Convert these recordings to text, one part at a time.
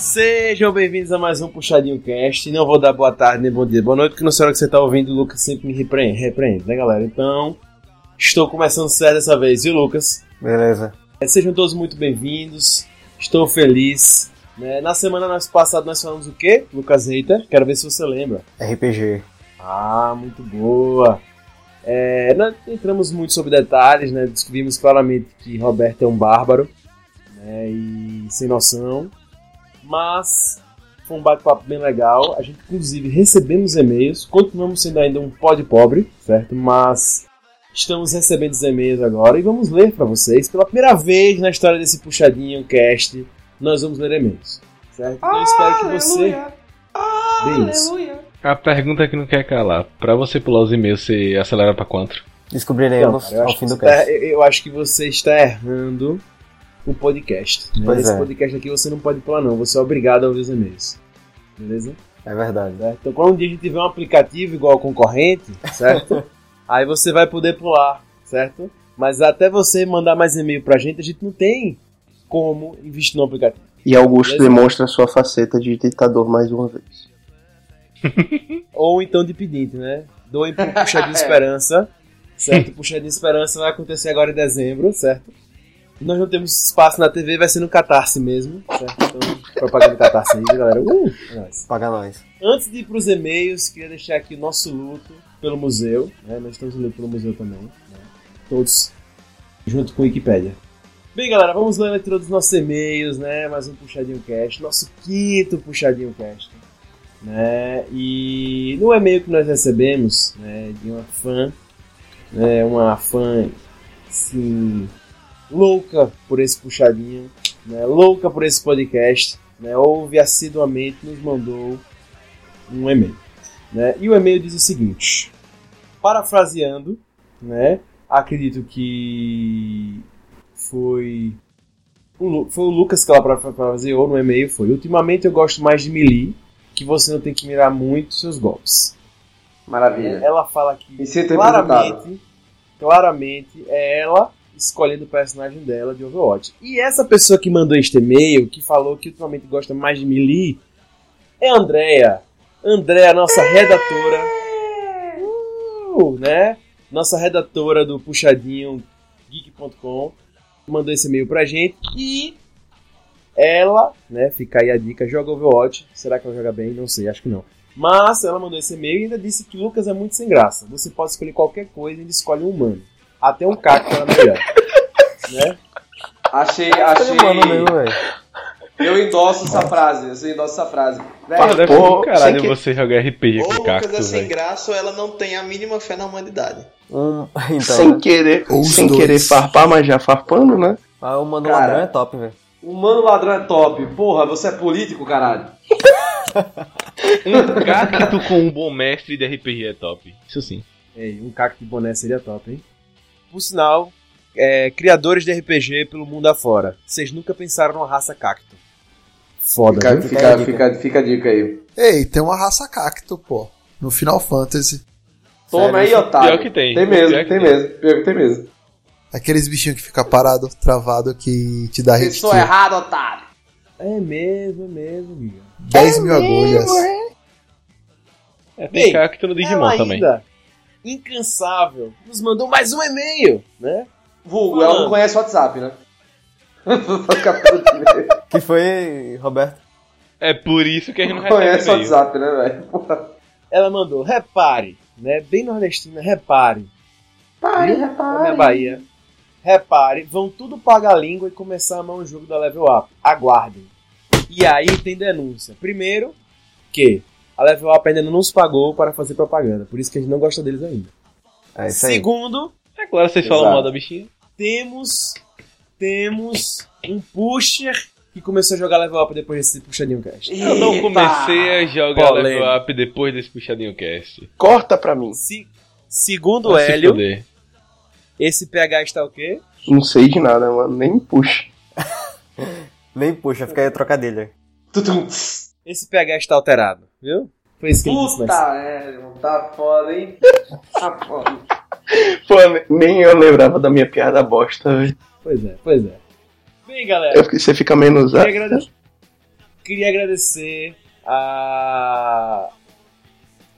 Sejam bem-vindos a mais um Puxadinho Cast. Não vou dar boa tarde nem bom dia, boa noite, porque não sei hora que você tá ouvindo, o Lucas sempre me repreende, repreende, né, galera? Então, estou começando certo dessa vez, viu, Lucas? Beleza. É, Sejam todos muito bem-vindos. Estou feliz. né? Na semana nós- passada nós falamos o quê, Lucas Reiter? Quero ver se você lembra. RPG. Ah, muito boa. É, não entramos muito sobre detalhes, né? Descobrimos claramente que Roberto é um bárbaro né? e sem noção. Mas foi um bate-papo bem legal. A gente, inclusive, recebemos e-mails. Continuamos sendo ainda um pod pobre, certo? Mas estamos recebendo os e-mails agora e vamos ler para vocês. Pela primeira vez na história desse puxadinho cast, nós vamos ler e-mails, certo? Então eu espero que você. Bem isso. A pergunta que não quer calar. Pra você pular os e-mails, você acelera pra quanto? Descobriremos ao fim do tá- cast. eu- eu acho que você está errando o podcast. né? Pois Esse é. podcast aqui você não pode pular, não. Você é obrigado a ouvir os e-mails. Beleza? É verdade. Certo? Então, quando um dia a gente tiver um aplicativo igual ao concorrente, certo? Aí você vai poder pular, certo? Mas até você mandar mais e-mail pra gente, a gente não tem como investir no aplicativo. E Augusto Beleza. demonstra sua faceta de ditador mais uma vez. Ou então de pedinte, né? Doem pro Puxadinho Esperança, certo? Puxadinho Esperança vai acontecer agora em dezembro, certo? Nós não temos espaço na TV, vai ser no Catarse mesmo, certo? Então, propaganda Catarse aí, galera. Uh, é. Paga nós. Antes de ir pros e-mails, queria deixar aqui o nosso luto pelo museu, né? Nós estamos luto pelo museu também, né? Todos junto com a Wikipédia. Bem, galera, vamos ler a leitura dos nossos e-mails, né? Mais um Puxadinho Cast, nosso quinto Puxadinho Cast, né? E no e-mail que nós recebemos, né, de uma fã, né, uma fã, assim, louca por esse Puxadinho, né? Louca por esse podcast, né? Ouve assiduamente, nos mandou um e-mail. Né? E o e-mail diz o seguinte: parafraseando, né? Acredito que foi o, foi o Lucas que ela parafraseou no e-mail. Foi: Ultimamente eu gosto mais de melee, que você não tem que mirar muito seus golpes. Maravilha. Ela fala que claramente, claramente é ela escolhendo o personagem dela de Overwatch. E essa pessoa que mandou este e-mail, que falou que ultimamente gosta mais de melee, é a Andrea. Andrea, nossa redatora. Uh, né? Nossa redatora do puxadinho geek.com mandou esse e-mail pra gente e ela, né, fica aí a dica, joga Overwatch. Será que ela joga bem? Não sei, acho que não. Mas ela mandou esse e-mail e ainda disse que Lucas é muito sem graça. Você pode escolher qualquer coisa e ele escolhe um humano. Até um cacto era melhor. né? Achei, Foi achei. velho. Eu endosso essa frase. Eu endosso essa frase. Cara, Velho, deve ser pô, caralho que- você jogar RPG Ou com o Lucas é cacto, sem velho. graça ou ela não tem a mínima fé na humanidade. Um... Então, sem né? querer, Os sem dois. querer farpar, mas já farpando, né? Ah, o mano Cara. ladrão é top, velho. o mano ladrão é top. Porra, você é político, caralho. Um cacto com um bom mestre de RPG é top. Isso sim. Ei, um cacto de boné seria top, hein? Por sinal, é, criadores de RPG pelo mundo afora. Vocês nunca pensaram numa raça cacto. Foda, Fica, viu? Fica fica, a dica. fica, fica a dica aí. Ei, tem uma raça cacto, pô. No Final Fantasy. Toma aí, Sério? otário. Pior que tem. Tem mesmo, tem tem. mesmo. Pior que tem mesmo. Aqueles bichinhos que fica parado, travado, que te dá hit Pessoa kill. errada, otário. É mesmo, é mesmo, Guga. 10 mil agulhas. É, tem Bem, cacto no Digimon também. ainda, incansável, nos mandou mais um e-mail, né? Vulgo, ela não conhece o WhatsApp, né? Que foi, Roberto? É por isso que a gente não Não conhece o. WhatsApp, né, velho? Ela mandou, repare, né? Bem nordestina, repare. Pai, Viu? Da minha Bahia. Repare, vão tudo pagar a língua e começar a amar o jogo da Level Up. Aguardem. E aí tem denúncia. Primeiro, que a Level Up ainda não nos pagou para fazer propaganda. Por isso que a gente não gosta deles ainda. É isso aí. Segundo, É claro, vocês falam Exato. mal da bichinha. temos temos um pusher que começou a jogar Level Up depois desse puxadinho cast. Eu não Eita. comecei a jogar Polêmica. level up depois desse puxadinho cast. Corta pra mim. Se, segundo Vai se Hélio, fuder. esse PH está o quê? Não sei de nada, mano. Nem puxa. Nem puxa, fica aí a trocadilha. Esse PH está alterado, viu? Foi isso que ele disse mais Puta, é, irmão, tá foda, hein? Tá foda. Pô, nem eu lembrava da minha piada bosta, velho. Pois é, pois é. Bem, galera, Eu- Você fica menos. queria agradecer. Queria agradecer a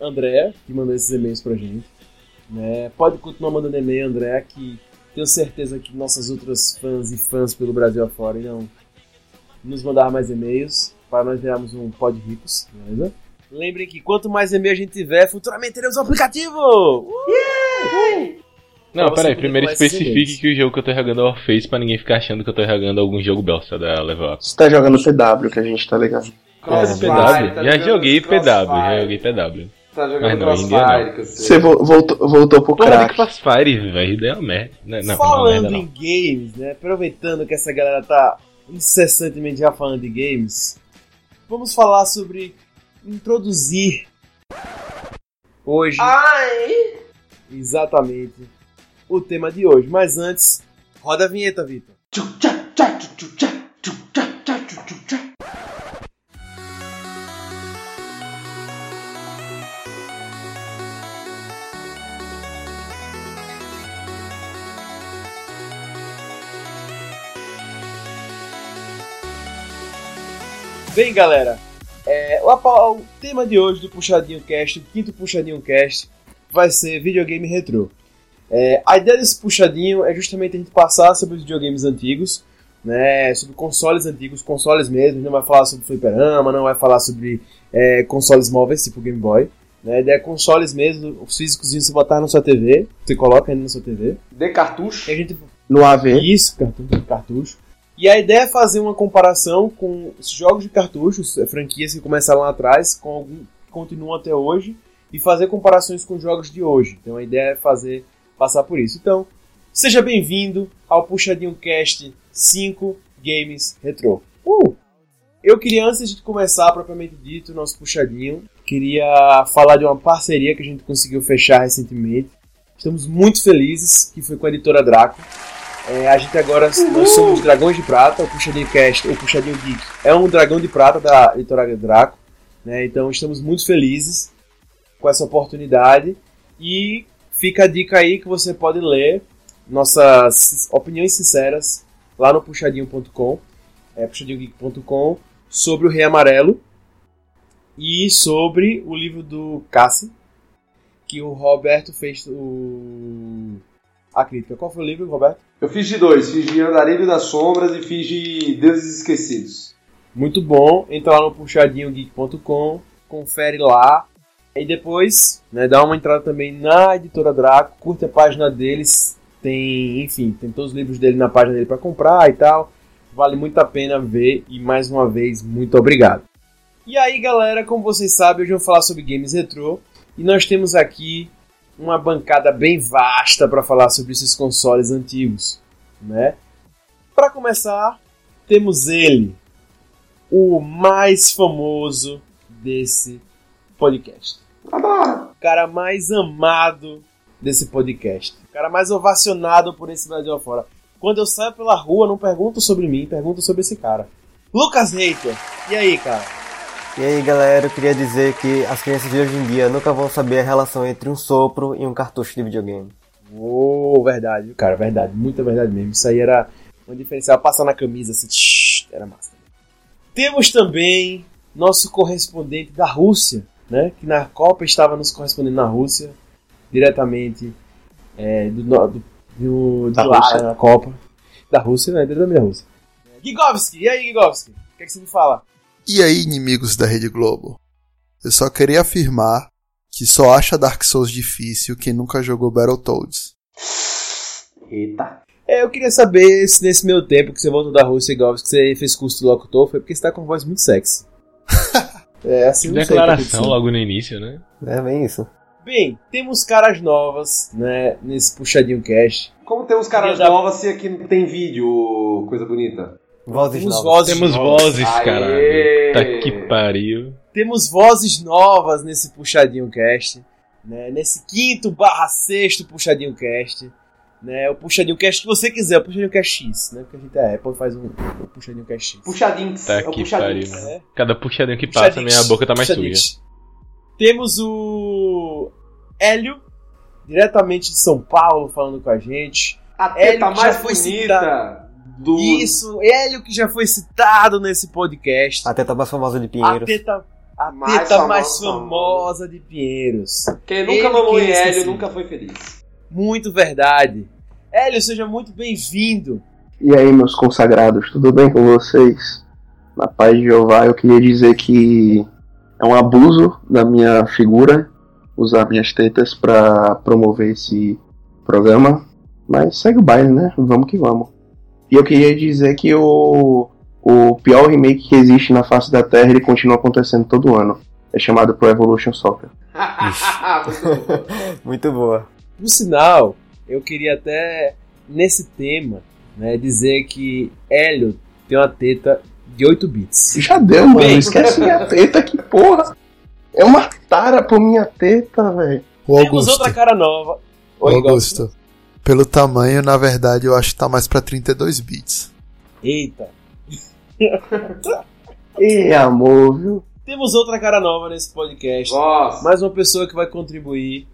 Andréa, que mandou esses e-mails pra gente. Né? Pode continuar mandando e-mail, Andréa, que tenho certeza que nossas outras fãs e fãs pelo Brasil afora irão nos mandar mais e-mails para nós virarmos um pod ricos, beleza? Lembrem que quanto mais e-mail a gente tiver, futuramente teremos um aplicativo! Não, Pra você peraí, primeiro especifique que o jogo que eu tô jogando é Warface pra ninguém ficar achando que eu tô jogando algum jogo belsa da Level Up. Você tá jogando PW, que a gente tá ligado. É, Crossfire, PW. tá já joguei PW, já joguei PW. Tá Mas jogando não, Crossfire. Você vo- voltou, voltou pro Porra de crack. Crossfire, velho, é uma merda. Não, não, não, falando merda em não. games, né? Aproveitando que essa galera tá incessantemente já falando de games, vamos falar sobre introduzir hoje Ai! exatamente o tema de hoje. Mas antes, roda a vinheta, Vitor. Bem, galera, é, o, o tema de hoje do Puxadinho Cast, o quinto Puxadinho Cast, vai ser videogame retrô. É, a ideia desse puxadinho é justamente a gente passar sobre os videogames antigos, né, sobre consoles antigos, consoles mesmo, não vai falar sobre fliperama, não vai falar sobre é, consoles móveis, tipo Game Boy. Né, a ideia é consoles mesmo, os físicos você botar na sua TV, você coloca ele na sua TV, De cartucho. e a gente No AV. isso, cartucho, cartucho. E a ideia é fazer uma comparação com os jogos de cartuchos, eh, franquias que começaram lá atrás, com algum que continuam até hoje, e fazer comparações com jogos de hoje. Então a ideia é fazer passar por isso. Então, seja bem-vindo ao Puxadinho Cast 5 Games Retro. Uh! Eu queria, antes de começar propriamente dito o nosso puxadinho, queria falar de uma parceria que a gente conseguiu fechar recentemente. Estamos muito felizes, que foi com a editora Draco. É, a gente agora, nós somos Dragões de Prata, o Puxadinho Cast, o Puxadinho Geek é um dragão de prata da editora Draco, né? Então estamos muito felizes com essa oportunidade e fica a dica aí que você pode ler nossas opiniões sinceras lá no puxadinho.com, é puxadinhogeek.com, sobre o Rei Amarelo e sobre o livro do Cassi, que o Roberto fez o a crítica. Qual foi o livro, Roberto? Eu fiz de dois, fiz de Andarilho das Sombras e fiz de Deuses Esquecidos. Muito bom. Entra lá no puxadinhogeek.com, confere lá. E depois, né, dá uma entrada também na editora Draco, curte a página deles. Tem, enfim, tem todos os livros dele na página dele para comprar e tal. Vale muito a pena ver e mais uma vez, muito obrigado. E aí, galera, como vocês sabem, hoje eu vou falar sobre games retrô e nós temos aqui uma bancada bem vasta para falar sobre esses consoles antigos, né? Para começar, temos ele, o mais famoso desse podcast. O cara mais amado desse podcast. O cara mais ovacionado por esse Brasil afora. Quando eu saio pela rua, não pergunto sobre mim, pergunto sobre esse cara. Lucas Hater, e aí, cara? E aí galera, eu queria dizer que as crianças de hoje em dia nunca vão saber a relação entre um sopro e um cartucho de videogame. Ô, verdade, cara, verdade, muita verdade mesmo. Isso aí era um diferencial, passar na camisa assim, tsh, era massa. Temos também nosso correspondente da Rússia, né? Que na Copa estava nos correspondendo na Rússia, diretamente é, do, do, do, Da Rússia. na Copa. Da Rússia, né? Diretamente da Rússia. Gigovski, e aí, Gigovski? O que, é que você me fala? E aí, inimigos da Rede Globo? Eu só queria afirmar que só acha Dark Souls difícil quem nunca jogou Battletoads. Eita. É, eu queria saber se nesse meu tempo que você voltou da Rússia, Gigovski, que você fez curso de locutor, foi porque você tá com voz muito sexy. é, assim que Declaração logo no início, né? É bem isso. Bem, temos caras novas, né, nesse puxadinho cash. Como tem uns caras dar- novos se aqui não tem vídeo, coisa bonita? Vozes Temos novas. vozes Temos novas. vozes, Aê! caralho. Tá que pariu. Temos vozes novas nesse puxadinho cast, né, nesse quinto barra sexto puxadinho cast. Né, o puxadinho cast que você quiser, o puxadinho cast X, né? Porque a gente é Apple faz um, um puxadinho cast X. Puxadinhos. Tá é o que pariu, É. Cada puxadinho que passa, minha boca tá mais suja. Temos o Hélio, diretamente de São Paulo, falando com a gente. A Hélio teta já mais bonita Do... Isso, Hélio que já foi citado nesse podcast. A teta mais famosa de A Pinheiros. teta, a Mais teta famosa. mais famosa de Pinheiros. Quem nunca Ele mamou que em Hélio esqueci. nunca foi feliz. Muito verdade. Hélio, seja muito bem-vindo. E aí, meus consagrados, tudo bem com vocês? Na paz de Jeová, eu queria dizer que é um abuso da minha figura usar minhas tetas pra promover esse programa, mas segue o baile, né? Vamos que vamos. E eu queria dizer que o, o pior remake que existe na face da Terra, ele continua acontecendo todo ano. É chamado Pro Evolution Soccer. Muito boa. Por sinal, eu queria até, nesse tema, né, dizer que Hélio tem uma teta de 8 bits. Já deu, mano. Bem. Esquece minha teta, que porra. É uma tara por minha teta, velho. Temos Augusto. outra cara nova. Oi, Augusto. Pelo tamanho, na verdade, eu acho que tá mais pra 32 bits. Eita. E amor, viu? Temos outra cara nova nesse podcast. Nossa. Mais uma pessoa que vai contribuir.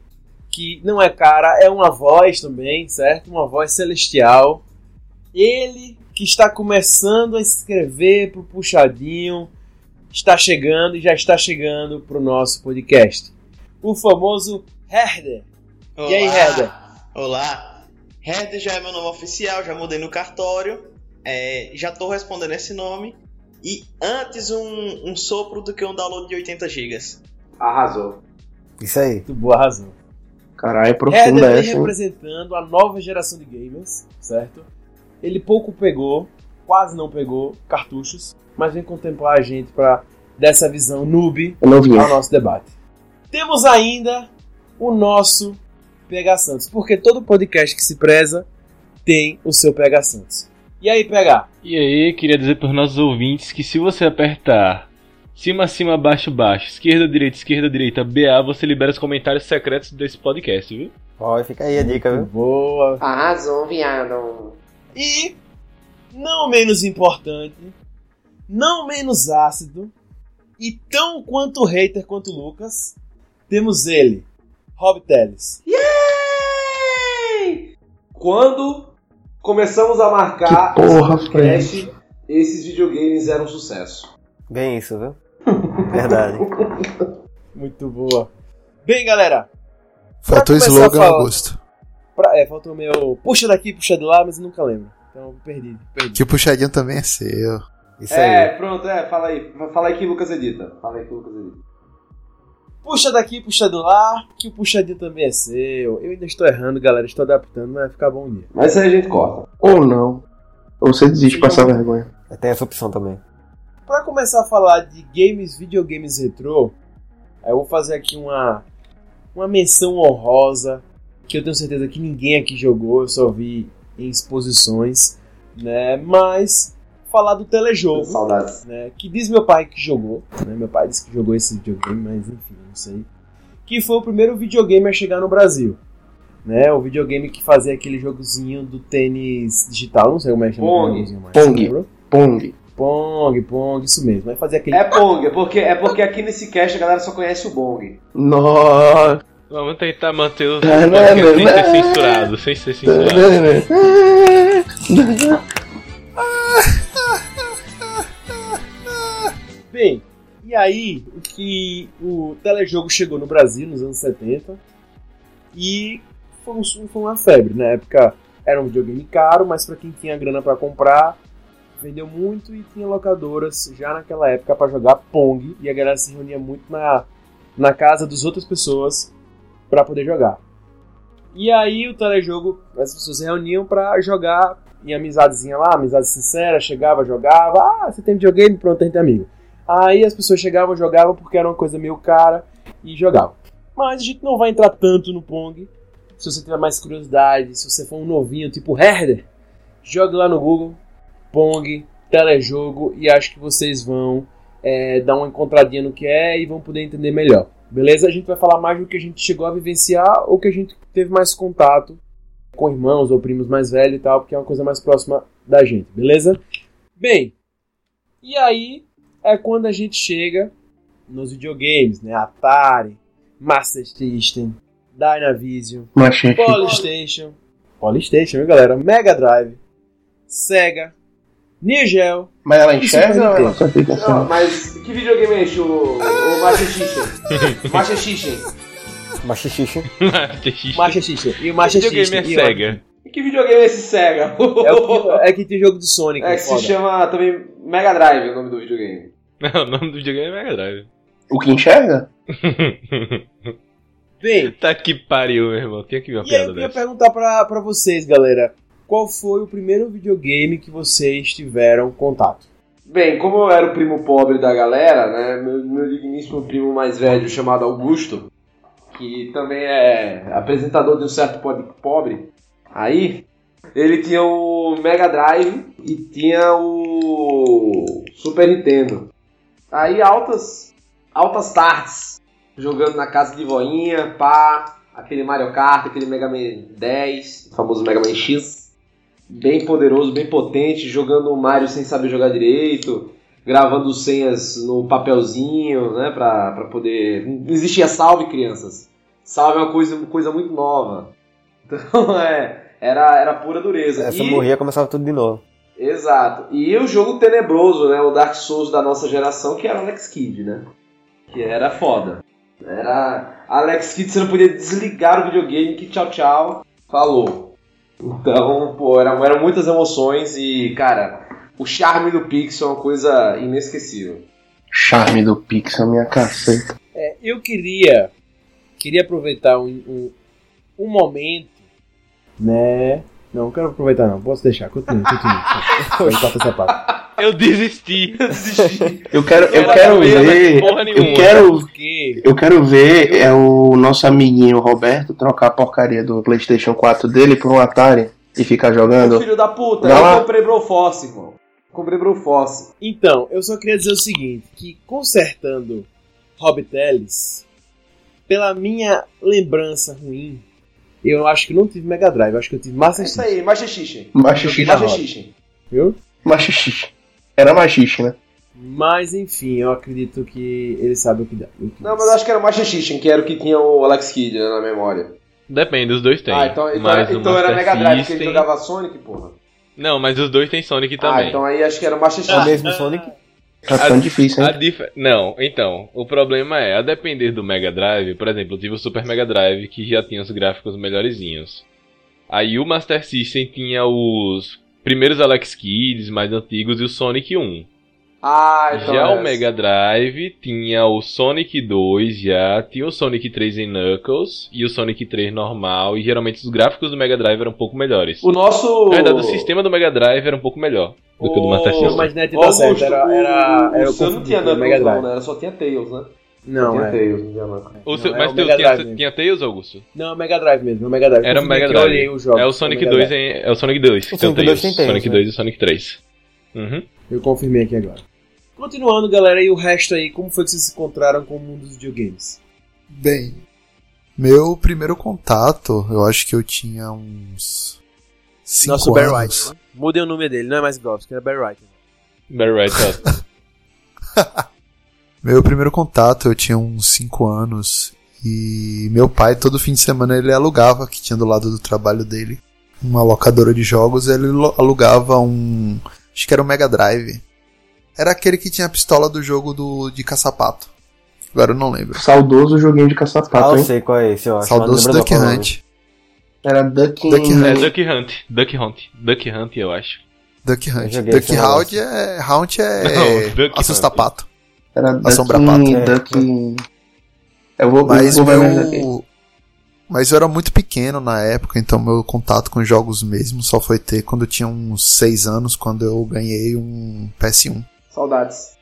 Que não é cara, é uma voz também, certo? Uma voz celestial. Ele que está começando a escrever pro Puxadinho. Está chegando e já está chegando pro nosso podcast. O famoso Herder. E aí, Herder? Olá. Herder já é meu nome oficial, já mudei no cartório. É, já tô respondendo esse nome. E antes um, um sopro do que um download de 80 GB. Arrasou. Isso aí. Muito boa razão. Caralho, é Herder profunda vem essa, representando a nova geração de gamers, certo? Ele pouco pegou, quase não pegou cartuchos, mas vem contemplar a gente para dessa visão noob vi. ao nosso debate. Temos ainda o nosso PH Santos, porque todo podcast que se preza tem o seu PH Santos. E aí, PH? E aí, queria dizer para os nossos ouvintes que se você apertar cima, cima, baixo, baixo, esquerda, direita, esquerda, direita, BA, você libera os comentários secretos desse podcast, viu? Ó, fica aí a dica, viu? Boa. Arrasou, viado. E, não menos importante, não menos ácido, e tão quanto hater quanto o Lucas, temos ele, Rob Teles. Yay! Quando começamos a marcar Que porra, esse podcast, esses videogames eram um sucesso. Bem isso, viu? Verdade. Muito boa. Bem, galera, Faltou slogan, falar- Augusto. pra- é, faltou o meu puxa daqui, puxa de lá, mas eu nunca lembro. Então, perdi, perdi. Que o puxadinho também é seu. Isso É, aí. pronto, é, fala aí. Fala aí que Lucas edita. Fala aí que Lucas edita. Puxa daqui, puxa de lá, que o puxadinho também é seu. Eu ainda estou errando, galera, estou adaptando, mas vai ficar bom um dia. Mas aí a gente corta. Ou não. Ou você desiste de passar vergonha. Tem essa opção também. Pra começar a falar de games, videogames retrô, eu vou fazer aqui uma, uma menção honrosa que eu tenho certeza que ninguém aqui jogou, eu só vi em exposições, né? Mas falar do telejogo, Saudades. né? Que diz meu pai que jogou, né? Meu pai disse que jogou esse videogame, mas enfim, não sei. Que foi o primeiro videogame a chegar no Brasil. Né, o videogame que fazia aquele jogozinho do tênis digital, não sei como é que chama Pong. mais. Pong. Pong. Pong, Pong, isso mesmo. Vai fazer aquele É Pong, é porque, é porque aqui nesse cast a galera só conhece o Bong. Nossa. Vamos tentar manter o Não, não, podcast sem não. ser censurado, sem ser censurado. Bem, e aí o que o telejogo chegou no Brasil nos anos 70 e foi, um- foi uma febre. Na época era um videogame caro, mas para quem tinha grana para comprar, vendeu muito e tinha locadoras já naquela época para jogar Pong e a galera se reunia muito na, na casa das outras pessoas para poder jogar. E aí o telejogo, as pessoas se reuniam para jogar em amizadezinha lá, amizade sincera, chegava, jogava, ah, você tem videogame? Pronto, é amigo. Aí as pessoas chegavam, jogavam porque era uma coisa meio cara e jogavam. Mas a gente não vai entrar tanto no Pong. Se você tiver mais curiosidade, se você for um novinho tipo Herder, jogue lá no Google Pong, telejogo e acho que vocês vão é, dar uma encontradinha no que é e vão poder entender melhor. Beleza? A gente vai falar mais do que a gente chegou a vivenciar ou que a gente teve mais contato com irmãos ou primos mais velhos e tal, porque é uma coisa mais próxima da gente, beleza? Bem, e aí é quando a gente chega nos videogames, né? Atari, Master System, Dynavision, Machete. Polystation, Polystation, viu, galera? Mega Drive, Sega, Nigel. Mas ela enxerga ou pode ela só fica Não, assim? mas que videogame é esse, o, o Master Chichen? Master Chichen. Machixixe. Master System. E o Master Videogame System. é E o- Sega. E que videogame é esse Sega? É, o é que tem jogo do Sonic. É que foda. se chama também Mega Drive, o nome do videogame. Não, o nome do videogame é Mega Drive. O que enxerga? Bem, tá que pariu, meu irmão. Tinha que ver uma e piada eu queria dessa. perguntar pra, pra vocês, galera. Qual foi o primeiro videogame que vocês tiveram contato? Bem, como eu era o primo pobre da galera, né? Meu, meu digníssimo primo mais velho chamado Augusto, que também é apresentador de um certo pod pobre, aí ele tinha o Mega Drive e tinha o Super Nintendo. Aí altas, altas tardes, jogando na casa de voinha, pá, aquele Mario Kart, aquele Mega Man 10, o famoso Mega Man X bem poderoso, bem potente, jogando o Mario sem saber jogar direito, gravando senhas no papelzinho, né, pra, pra poder... Existia salve, crianças. Salve é uma coisa, coisa muito nova. Então, é, era, era pura dureza. Essa E- morria começava tudo de novo. Exato. E o jogo tenebroso, né, o Dark Souls da nossa geração, que era Alex Kidd, né, que era foda. Era Alex Kidd, você não podia desligar o videogame, que tchau, tchau, falou. Então, pô, eram, eram muitas emoções e, cara, o charme do Pixel é uma coisa inesquecível. Charme do Pixel, minha caceta. É, eu queria queria aproveitar um, um, um momento, né? Não, não quero aproveitar não, posso deixar, continue, continue. Pode cortar essa parte. Eu desisti. Eu quero, eu quero ver. porra nenhuma. Eu quero, Porque eu quero ver é o nosso amiguinho Roberto trocar a porcaria do PlayStation 4 dele por um Atari e ficar Meu jogando. filho da puta, Vai lá. eu comprei Broforce, irmão. Comprei Broforce. Então, eu só queria dizer o seguinte, que consertando Hobbit Ellis, pela minha lembrança ruim, eu acho que não tive Mega Drive, acho que eu tive É Master isso System, aí, Machixixe. Machixe. Machixixe. viu? Machixe. Era machixe, né? Mas enfim, eu acredito que ele sabe o que dá. o que Não, mas eu acho que era o Machixixe, que era o que tinha o Alex Kidd né, na memória. Depende, os dois tem. Ah, então, então, mas era, então era Master Mega Drive que ele System- jogava Sonic, porra. Não, mas os dois tem Sonic Ah, também. então aí acho que era o É o mesmo Sonic? Tá ficando difícil, A hein? dif- Não, então, o problema é, a depender do Mega Drive, por exemplo, eu tive o Super Mega Drive que já tinha os gráficos melhorzinhos. Aí o Master System tinha os primeiros Alex Kids mais antigos e o Sonic 1. Ah, então já era o Mega Drive tinha o Sonic 2, já tinha o Sonic 3 em Knuckles e o Sonic 3 normal, e geralmente os gráficos do Mega Drive eram um pouco melhores. O nosso. Na verdade, o sistema do Mega Drive era um pouco melhor do que o do Master O- Não, System. mas Ô, tá certo, era, o- era, era o eu seu não tinha o Knuckles, Mega não, Drive. né? Era só tinha Tails, né? Não, tinha é. Tails, não tinha Knuckles. O Não, seu- é mas o teu Mega tinha, Drive mesmo. tinha Tails, Augusto? Não, Mega Drive mesmo, o Mega Drive. Era o Mega aqui, eu Drive. olhei os jogos É o do Sonic Mega 2 Drive. em, é o Sonic 2 que O o Sonic 2 Tails. tem Tails, Sonic né? 2 e o Sonic 3. Uhum. Eu confirmei aqui agora. Continuando, galera, e o resto aí, como foi que vocês se encontraram com o mundo dos videogames? Bem, meu primeiro contato, eu acho que eu tinha uns. Cinco Nosso Barry anos. White. né? Mudei o nome dele, não é mais Gobs, que era Barry White. Barry White, ó. Meu primeiro contato, eu tinha uns 5 anos. E meu pai, todo fim de semana, ele alugava, que tinha do lado do trabalho dele, uma locadora de jogos. Ele alugava um. Acho que era um Mega Drive. Era aquele que tinha a pistola do jogo do, de caçapato. Agora eu não lembro. Saudoso joguinho de Ah, caçapato, eu hein? sei qual é esse, eu acho. Saudoso Duck é o Hunt. Era Duck, Duck É Hunt. Duck Hunt. Duck Hunt. Duck Hunt, eu acho. Duck Hunt. Duck Hound é. Hound é. Não, assusta-pato. Era Duck, Assombra-pato. É. Duck... Eu vou, Mas eu vou meu. Mas eu era muito pequeno na época, então meu contato com jogos mesmo só foi ter quando eu tinha uns 6 anos, quando eu ganhei um PS1. Saudades.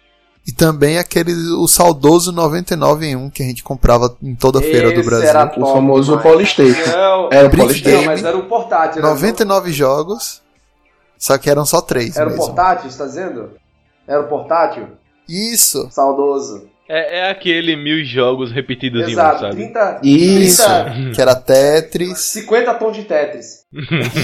E também aquele, o saudoso 99 em 1 que a gente comprava em toda a feira do Brasil. Era O top famoso demais. Polystation. Não, Era o Polystation. não, mas era o portátil. Era, 99 jogos, só que eram só 3 era o mesmo. portátil, você tá dizendo? Era o portátil? Isso! Saudoso. É, é aquele mil jogos repetidos em um, Exato. sabe? 30, Isso. 30, Que era Tetris. 50 tons de Tetris.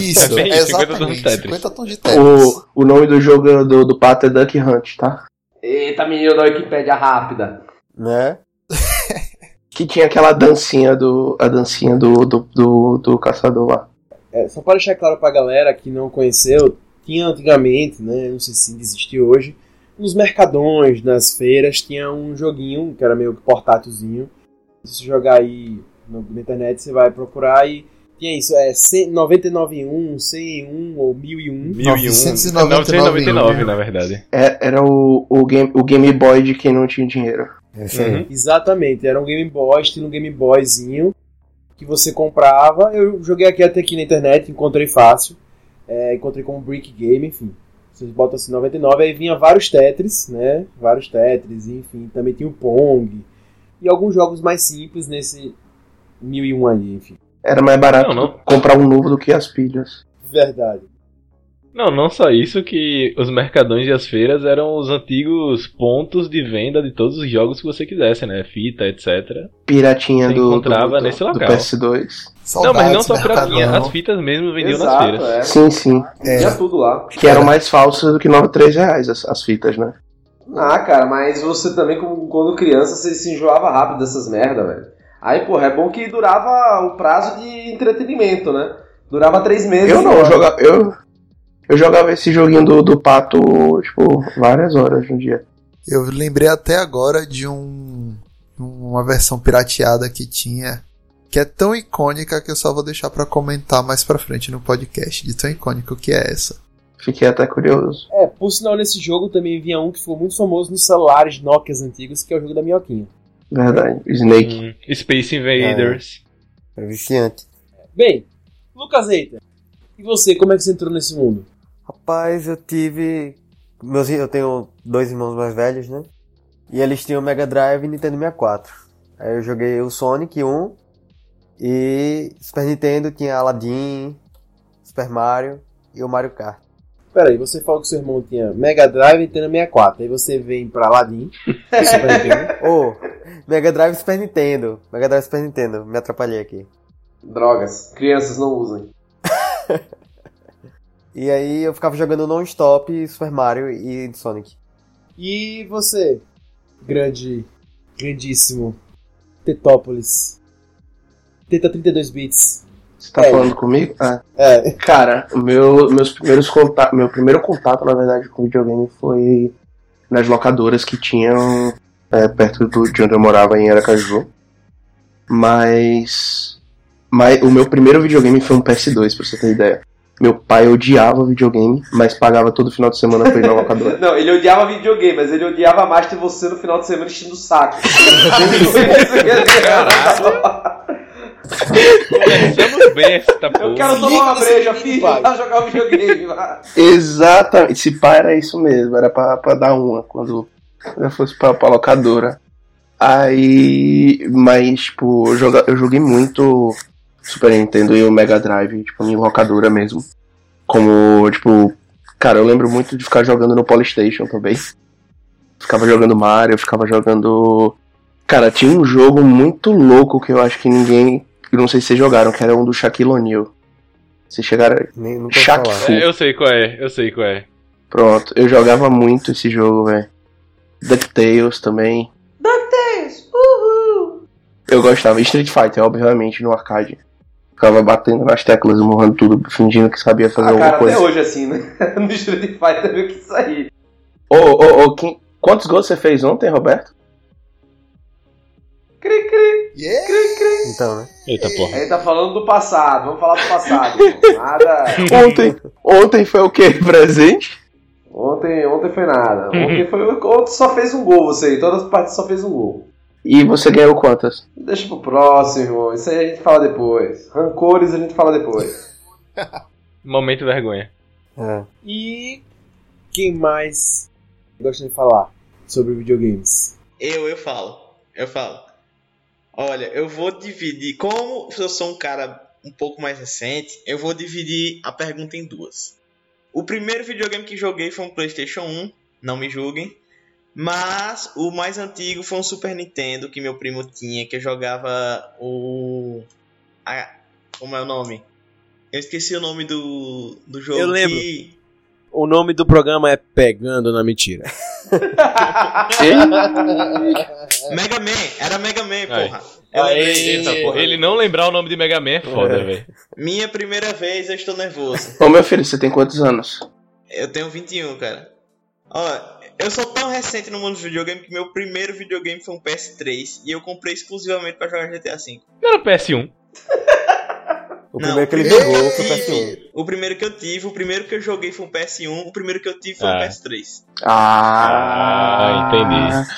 Isso, É bem isso, 50 tons de exatamente. Tetris. 50 tons de Tetris. O, o nome do jogo do, do pato é Duck Hunt, tá? Eita, menino da Wikipédia rápida. Né? Que tinha aquela dancinha do. A dancinha do, do, do, do caçador lá. É, só para deixar claro pra galera que não conheceu, tinha antigamente, né? Não sei se existe hoje. Nos mercadões, nas feiras, tinha um joguinho que era meio que portátilzinho. Se você jogar aí no- na internet, você vai procurar e tinha isso, é 100 99 em 1, 100 em 1 ou 1000 em 1. 999 999, na verdade. É, era o, o, game, o Game Boy de quem não tinha dinheiro. É. Uhum. Exatamente, era um Game Boy, estilo um Game Boyzinho, que você comprava. Eu joguei aqui até aqui na internet, encontrei fácil. É, encontrei como Brick Game, enfim. Vocês botam assim 99, aí vinha vários Tetris, né? Vários Tetris, enfim. Também tinha o Pong. E alguns jogos mais simples nesse 1001 aí, enfim. Era mais barato Não, não. comprar um novo do que as pilhas. Verdade. Não, não só isso, que os mercadões e as feiras eram os antigos pontos de venda de todos os jogos que você quisesse, né? Fita, etc. Piratinha Você do, do, encontrava do, nesse do local. PS2. não, mas não Saudades, só piratinha, as fitas mesmo vendiam nas Exato, feiras. é. Sim, sim. É. Tinha tudo lá. Que eram mais falsas do que 9, 3 reais as, as fitas, né? Ah, cara, mas você também, como- quando criança, você se enjoava rápido dessas merda, velho. Aí, porra, é bom que durava o prazo de entretenimento, né? Durava três meses. Eu não, eu jogava, eu, eu jogava esse joguinho do, do pato, tipo, várias horas no dia. Eu lembrei até agora de um uma versão pirateada que tinha que é tão icônica que eu só vou deixar pra comentar mais pra frente no podcast, de tão icônico que é essa. Fiquei até curioso. É, por sinal, nesse jogo também vinha um que ficou muito famoso nos celulares Nokia antigos, que é o jogo da minhoquinha. Verdade. Snake. Hum, Space Invaders. É viciante. Bem, Lucas Eita, e você, como é que você entrou nesse mundo? Rapaz, eu tive. Meus, eu tenho dois irmãos mais velhos, né? E eles tinham Mega Drive e Nintendo 64. Aí eu joguei o Sonic 1 e Super Nintendo tinha Aladdin, Super Mario e o Mario Kart. Peraí, você falou que seu irmão tinha Mega Drive e Nintendo 64. Aí você vem pra Aladdin, Super Nintendo. Oh, Mega Drive e Super Nintendo. Mega Drive e Super Nintendo. Me atrapalhei aqui. Drogas. Crianças não usem. E aí eu ficava jogando non-stop Super Mario e Sonic. E você, grande, grandíssimo Tetópolis. Teta 32 bits. Você tá É. falando comigo? Ah. É, Cara, meu, meus primeiros contatos, meu primeiro contato, na verdade, com videogame foi nas locadoras que tinham é, perto do, de onde eu morava em Aracaju. Mas, mas o meu primeiro videogame foi um PS2, pra você ter ideia. Meu pai odiava videogame, mas pagava todo final de semana pra ir na locadora. Não, ele odiava videogame, mas ele odiava mais ter você no final de semana enchendo o saco. Começamos Eu quero tomar uma breja, filho, pra jogar videogame. Exatamente, esse pai era isso mesmo, era pra, pra dar uma quando eu fosse pra, pra locadora. Aí, mas, tipo, eu, joga, eu joguei muito Super Nintendo e o Mega Drive, tipo, em locadora mesmo. Como, tipo, cara, eu lembro muito de ficar jogando no Polystation também. Ficava jogando Mario, ficava jogando. Cara, tinha um jogo muito louco que eu acho que ninguém. Eu não sei se vocês jogaram, que era um do Shaquille O'Neal. Vocês chegaram. Nem, nunca Shaq falar. Fu. É, eu sei qual é, eu sei qual é. Pronto, eu jogava muito esse jogo, velho. DuckTales também. DuckTales, uhul. Eu gostava. Street Fighter, obviamente, no arcade. Ficava batendo nas teclas, morrendo tudo, fingindo que sabia fazer Ah, alguma cara, coisa. até hoje assim, né? No Street Fighter meio que isso aí. Ô, ô, ô, quantos gols você fez ontem, Roberto? Cri, cri, Yeah! cri, cri. Então, né? Eita porra. Aí tá falando do passado, vamos falar do passado. Nada. Ontem, ontem foi o quê? Presente? Ontem, ontem foi nada. Ontem foi. Ontem só fez um gol você, em todas as partes só fez um gol. E você ganhou quantas? Deixa pro próximo, irmão. Isso aí a gente fala depois. Rancores a gente fala depois. Momento vergonha. É. e quem mais gosta de falar sobre videogames? Eu, eu falo. Eu falo. Olha, eu vou dividir. Como eu sou um cara um pouco mais recente, eu vou dividir a pergunta em duas. O primeiro videogame que joguei foi um PlayStation 1, não me julguem. Mas o mais antigo foi um Super Nintendo que meu primo tinha, que eu jogava o. a- como é o nome? Eu esqueci o nome do, do jogo. Eu lembro. que- O nome do programa é Pegando na Mentira. Mega Man, era Mega Man, Aí. porra. Eita porra. Ele não lembrar o nome de Mega Man é foda, velho. Minha primeira vez, eu estou nervoso. Ô meu filho, você tem quantos anos? Eu tenho 21, cara. Ó, eu sou tão recente no mundo dos videogames que meu primeiro videogame foi um PS3 e eu comprei exclusivamente pra jogar GTA V. Não era o PS1. O Não, primeiro que ele jogou foi o PS1. tive- O primeiro que eu tive, o primeiro que eu joguei foi um PS1, o primeiro que eu tive foi um Ah. PS3. Ah, entendi.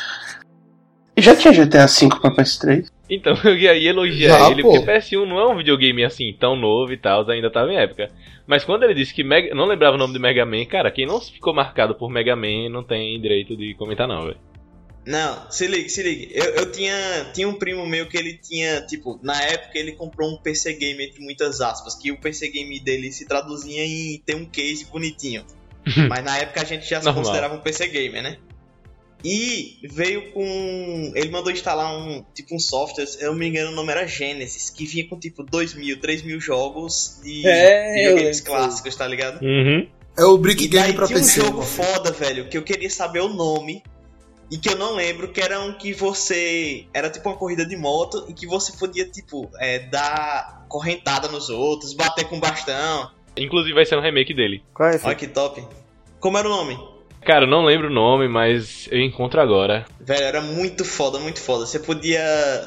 E já tinha GTA V pra PS3? Então eu ia aí elogiar Já, ele, pô. porque PS1 não é um videogame assim tão novo e tal, ainda tava em época. Mas quando ele disse que Mega... não lembrava o nome de Mega Man, cara, quem não ficou marcado por Mega Man não tem direito de comentar não, velho. Não, se liga, se liga. Eu, eu tinha, tinha um primo meu que ele tinha, tipo, na época ele comprou um PC game entre muitas aspas, que o PC game dele se traduzia em ter um case bonitinho. Mas na época a gente já se Normal. considerava um PC gamer, né? E veio com. Ele mandou instalar um tipo um software, se eu não me engano, o nome era Genesis, que vinha com tipo 2 mil, 3 mil jogos de É, videogames clássicos, tá ligado? Uhum. É o Brick E daí Game pra tinha um PC. jogo foda, velho, que eu queria saber o nome e que eu não lembro, que era um que você. Era tipo uma corrida de moto e que você podia, tipo, é, dar correntada nos outros, bater com bastão. Inclusive vai ser um remake dele. Qual é esse? Olha que top. Como era o nome? Cara, eu não lembro o nome, mas eu encontro agora. Velho, era muito foda, muito foda. Você podia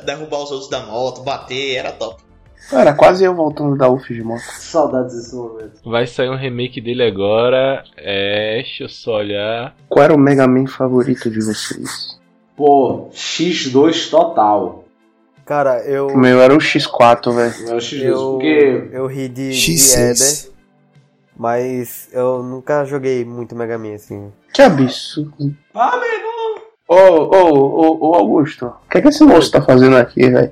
derrubar os outros da moto, bater, era top. Era quase eu voltando da UF de moto. Saudades desse momento. Vai sair um remake dele agora. É. Deixa eu só olhar. Qual era o Mega Man favorito de vocês? Pô, X2 total. Cara, eu. O meu era o X4, velho. É o X2, Eu, porque. eu ri de, de X6. Eder, mas eu nunca joguei muito Mega Man assim. Que absurdo. Ah, meu Ô, ô, ô, ô, Augusto. O que é que esse moço tá fazendo aqui, velho?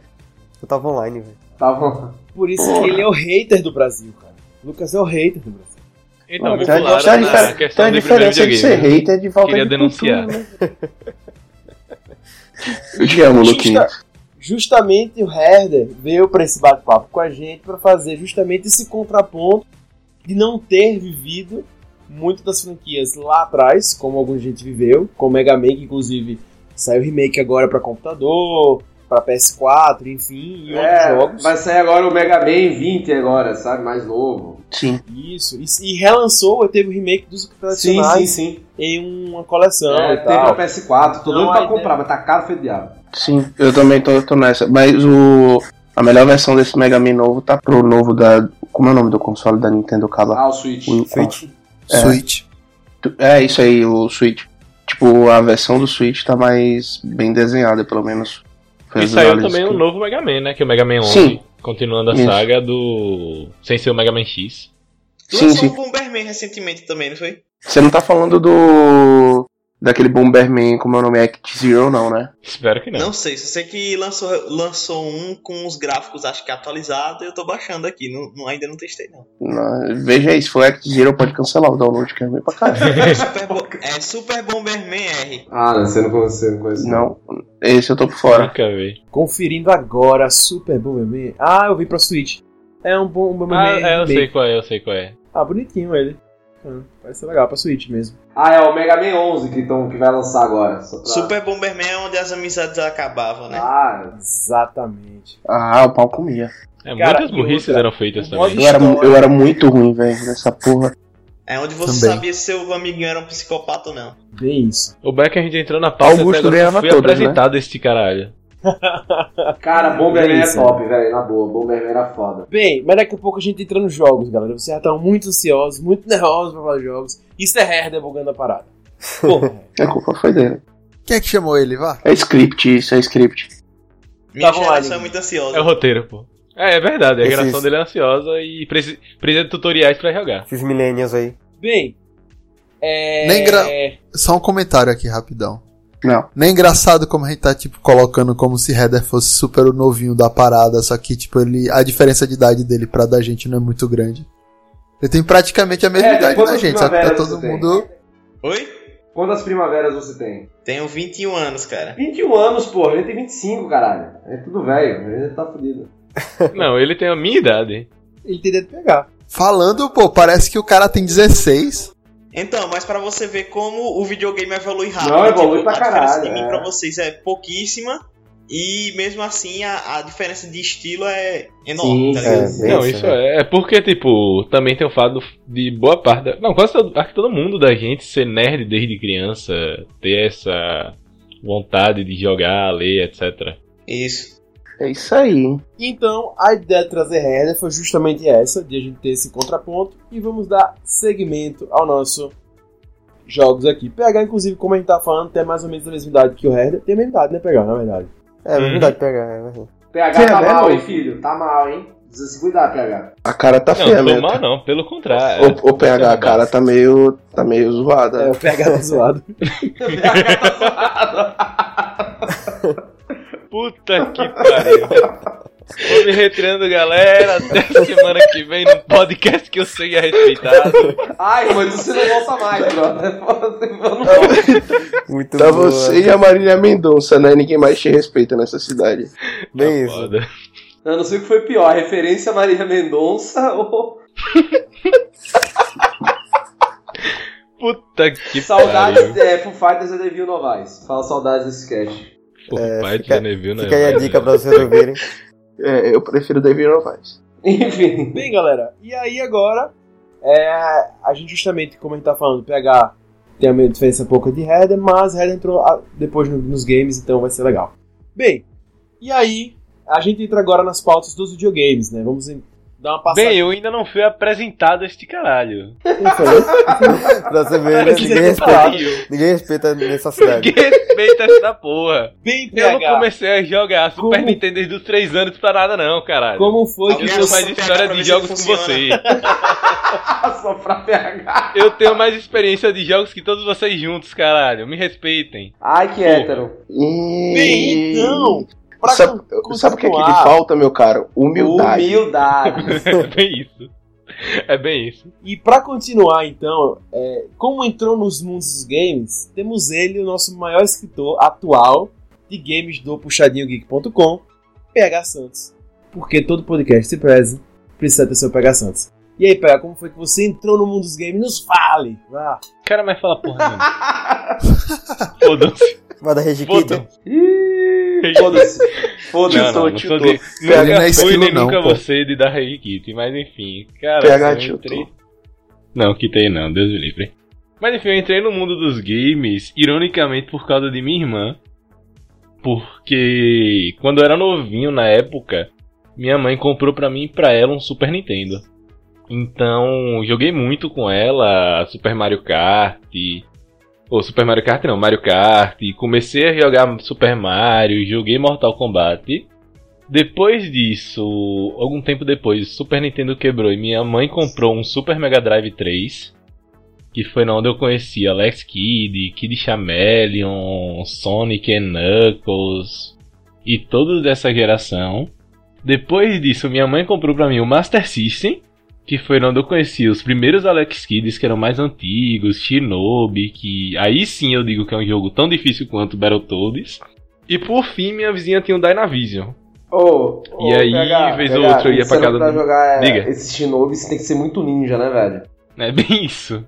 Eu tava online, velho. Tava. Por isso que ele é o hater do Brasil, cara. Lucas é o hater do Brasil. Então, Mano, pularam tem a na questão a diferença de ser hater de falta Queria de denunciar. cultura, né? Eu te amo, Luquinhas. Justa- justamente o Herder veio pra esse bate-papo com a gente pra fazer justamente esse contraponto de não ter vivido muito das franquias lá atrás, como alguma gente viveu, como Mega Man, que inclusive saiu remake agora pra computador, pra PS4, enfim, e É, outros jogos. vai sair agora o Mega Man 20 agora, sabe? Mais novo. Sim. Isso, e, e relançou, teve o remake dos Sim, tradicionais sim, sim. em uma coleção É, e tem tal. pra PS4, tô Não, doido pra comprar, mas tá caro feio diabo. Sim, eu também tô, tô nessa. Mas o. A melhor versão desse Mega Man novo tá pro novo da. Como é o nome do console da Nintendo Caba? Ah, o Switch. O- Switch. É. Switch. É isso aí, o Switch. Tipo, a versão do Switch tá mais bem desenhada, pelo menos. E saiu também que- um novo Mega Man, né? Que é o Mega Man 11. Sim. Continuando a Isso. saga do. Sem ser o Mega Man X. Sim, Lançou sim. um Bomberman recentemente também, não foi? Você não tá falando do. Daquele Bomberman, como é o nome? Act Zero, não, né? Espero que não. Não sei, só sei que lançou, lançou um com os gráficos, acho que atualizados, e eu tô baixando aqui. Não, não- ainda não testei, não. Não, Veja aí, se for Act Zero, pode cancelar o download, que é ruim pra caralho. Super Bo- é Super Bomberman R. Ah, não, você não conhece, não conhece. não, esse eu tô por fora. Nunca vi. Conferindo agora, Super Bomberman. Ah, eu vi pra Switch. É um bom Ah, Bomberman. é, eu sei qual é, eu sei qual é. Ah, bonitinho ele. Ah, parece ser legal pra Switch mesmo. Ah, é o Mega Man 11 que, tão, que vai lançar agora. Só pra... Super Bomberman é onde as amizades acabavam, né? Ah, Exatamente. Ah, o pau comia. É, Cara, muitas burrices outra, eram feitas também. Eu era, eu era muito ruim, velho, nessa porra. É onde você Também. sabia se seu amiguinho era um psicopata ou não. Bem isso. O Beck a gente entrou na pauta Augusto até agora todas, né? apresentado esse caralho. Cara, Bomberman É é, top, velho. Na boa, Bomberman era foda. Bem, mas daqui a pouco a gente entra nos jogos, galera. Vocês já estão muito ansiosos, muito nervosos pra falar de jogos. Isso é Hair debugando a parada. Porra, A culpa foi dele. Quem é que chamou ele? Vá. É script, isso é script. Minha lá, geração é muito ansiosa. É o roteiro, pô. É, é verdade, a Esses- geração dele é ansiosa e preci- precisa de tutoriais pra jogar. Esses millennials aí. Bem, é... Nem gra- Só um comentário aqui, rapidão. Não. Nem é engraçado como a gente tá, tipo, colocando como se Heather fosse super o novinho da parada, só que, tipo, ele. A diferença de idade dele pra da gente não é muito grande. Ele tem praticamente a mesma É, idade da gente, só que tá todo você tem. mundo. Oi? Quantas primaveras você tem? Tenho 21 anos, cara. 21 anos, porra. Ele tem 25, caralho. É tudo velho. Ele tá fudido. Não, ele tem a minha idade. Ele tem dedo de pegar. Falando, pô, parece que o cara tem 16. Então, mas pra você ver como o videogame evolui rápido. Não, evolui tipo, pra a diferença caralho, de mim é. pra vocês é pouquíssima. E mesmo assim a, a diferença de estilo é enorme, Sim, tá ligado? sim. Não, isso, isso é. É porque, tipo, também tem o fato de boa parte. Da, não, quase todo, acho que todo mundo da gente ser nerd desde criança, ter essa vontade de jogar, ler, etc. Isso. É isso aí. Então, a ideia de trazer Herder foi justamente essa, de a gente ter esse contraponto, e vamos dar seguimento ao nosso jogos aqui. PH, inclusive, como a gente tá falando, tem mais ou menos a mesma idade que o Herder. Tem a mesma idade, né, PH, na verdade. É Uhum. verdade pegar, é verdade. PH tá é mal, hein, filho? Tá mal, hein? Precisa se cuidar, PH. A cara tá Não, feia não mesmo. mal não, pelo contrário. O, o PH, a cara tá meio, tá meio zoada. É, o PH tá zoado. PH tá zoado. Puta que pariu. Vou me retirando, galera. Até semana que vem num podcast que eu sei é respeitado. Ai, mas você não volta mais, brother. Muito Tá boa. você e a Marília Mendonça, né? Ninguém mais te respeita nessa cidade. Bem isso. Foda. Eu não sei o que foi pior, a referência a Maria Mendonça ou Puta que saudades pariu. é, Foo Fighters e Devil Novaes. Fala saudades desse cast. Por É, pai fica- de Neville, né? Fica aí a dica pra vocês ouvirem. É, eu prefiro David Novaes. Enfim. Bem, galera, e aí agora, é, a gente justamente, como a gente tá falando, PH tem uma diferença pouca de Herder, mas Herder entrou ah, depois no- nos games, então vai ser legal. Bem, e aí, a gente entra agora nas pautas dos videogames, né? Vamos dar uma passada. Bem, eu ainda não fui apresentado a este caralho. Pra você ver, né? Ninguém, respeita, ninguém respeita nessa cidade. Que respeita essa porra. Bem, Eu não comecei a jogar Super Como- Nintendo desde os 3 anos pra nada não, caralho. como foi que Eu tenho você... mais história de jogos com funciona. você. Só pra PH. Eu tenho mais experiência de jogos que todos vocês juntos, caralho. Me respeitem. Ai, que hétero. E... Bem, então, pra Sabe, sabe o que, é que lhe falta, meu caro? Humildade. Humildade. É bem isso. É bem isso. E pra continuar, então, é, como entrou nos mundos dos games, temos ele, o nosso maior escritor atual de games do puxadinhogeek.com, PH Santos. Porque todo podcast se preze, precisa ter seu PH Santos. E aí, PH, como foi que você entrou no mundo dos games? Nos fale! Vá. Cara, mas fala porra nenhuma. Foda-se. Vai dar. Foda-se. Foda-se. Foda-se. Não, não, não tiltou. sou de... PH não é fui nem não, nunca pô. você de dar rei kit, mas enfim. Cara, PH eu entrei... Não, quitei não, Deus me livre. Mas enfim, eu entrei no mundo dos games, ironicamente por causa de minha irmã. Porque quando eu era novinho na época, minha mãe comprou pra mim e pra ela um Super Nintendo. Então, joguei muito com ela, Super Mario Kart. Ou Super Mario Kart não, Mario Kart. Comecei a jogar Super Mario, joguei Mortal Kombat. Depois disso, algum tempo depois, Super Nintendo quebrou e minha mãe comprou um Super Mega Drive 3. Que foi onde eu conheci Alex Kidd, Kid Chameleon, Sonic and Knuckles e todos dessa geração. Depois disso, minha mãe comprou pra mim o Master System, que foi onde eu conheci os primeiros Alex Kids que eram mais antigos, Shinobi, que aí sim eu digo que é um jogo tão difícil quanto Battletoads. E por fim, minha vizinha tinha um Dynavision. Ô, ô, E aí, PH, vez ou outra, eu ia pra casa pra do- jogar é, Diga. esse Shinobi, você tem que ser muito ninja, né, velho? É bem isso.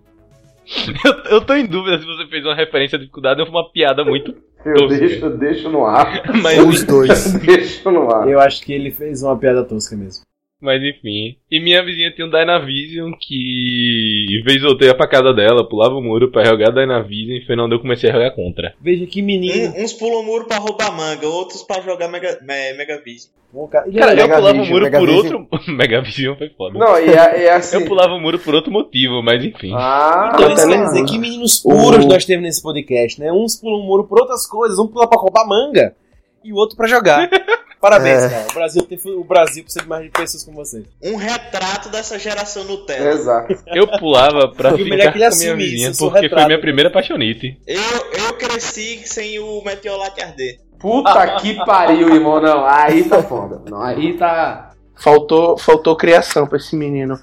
Eu, eu tô em dúvida se você fez uma referência à dificuldade ou uma piada muito. Eu deixo, eu deixo no ar. Mas, Os dois. deixo no ar. Eu acho que ele fez uma piada tosca mesmo. Mas enfim. E minha vizinha tinha um Dynavision que. Vez ou outra eu ia pra casa dela, pulava o muro pra jogar Dynavision e foi onde eu comecei a jogar contra. Veja que menino. Um- uns pulam o muro pra roubar manga, outros pra jogar Mega, me, Mega Vision. bom cara. É eu pulava o muro por Megavision. outro. Megavision foi foda. Não, e é, é assim. Eu pulava o muro por outro motivo, mas enfim. Ah, Então isso quer lembro. dizer que meninos puros O- nós temos nesse podcast, né? Uns pulam o muro por outras coisas, um pula pra roubar manga e o outro pra jogar. Parabéns, É. cara. O Brasil, tem, o Brasil precisa de mais de pessoas como vocês. Um retrato dessa geração Nutella. exato. Eu pulava pra E o melhor é ficar que ele com a minha vizinha isso, porque foi retrato. minha primeira paixonite. Eu, eu cresci sem o Meteorlac arder. Puta que pariu, irmão. Não, aí tá foda. Não, aí tá. Faltou, faltou criação pra esse menino.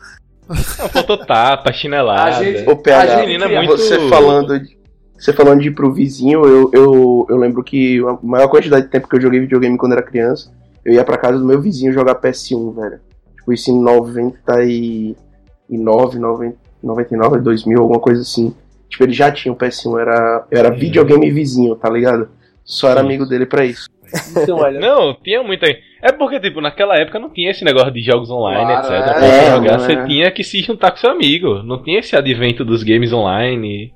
Não, faltou tapa, chinelada. A gente- Ô, PH, a gente menina cria- muito- Você falando de, você falando de ir pro vizinho, eu, eu, eu lembro que a maior quantidade de tempo que eu joguei videogame quando era criança, eu ia pra casa do meu vizinho jogar PS1, velho. Tipo, isso em 99, 90, 99, 2000, alguma coisa assim. Tipo, ele já tinha o PS1, era, era videogame vizinho, tá ligado? Só era amigo dele pra isso. Então, olha. Não, tinha muita. É porque, tipo, naquela época não tinha esse negócio de jogos online, Claro, etc. é. Pra você É, jogar, não você é. tinha que se juntar com seu amigo. Não tinha esse advento dos games online.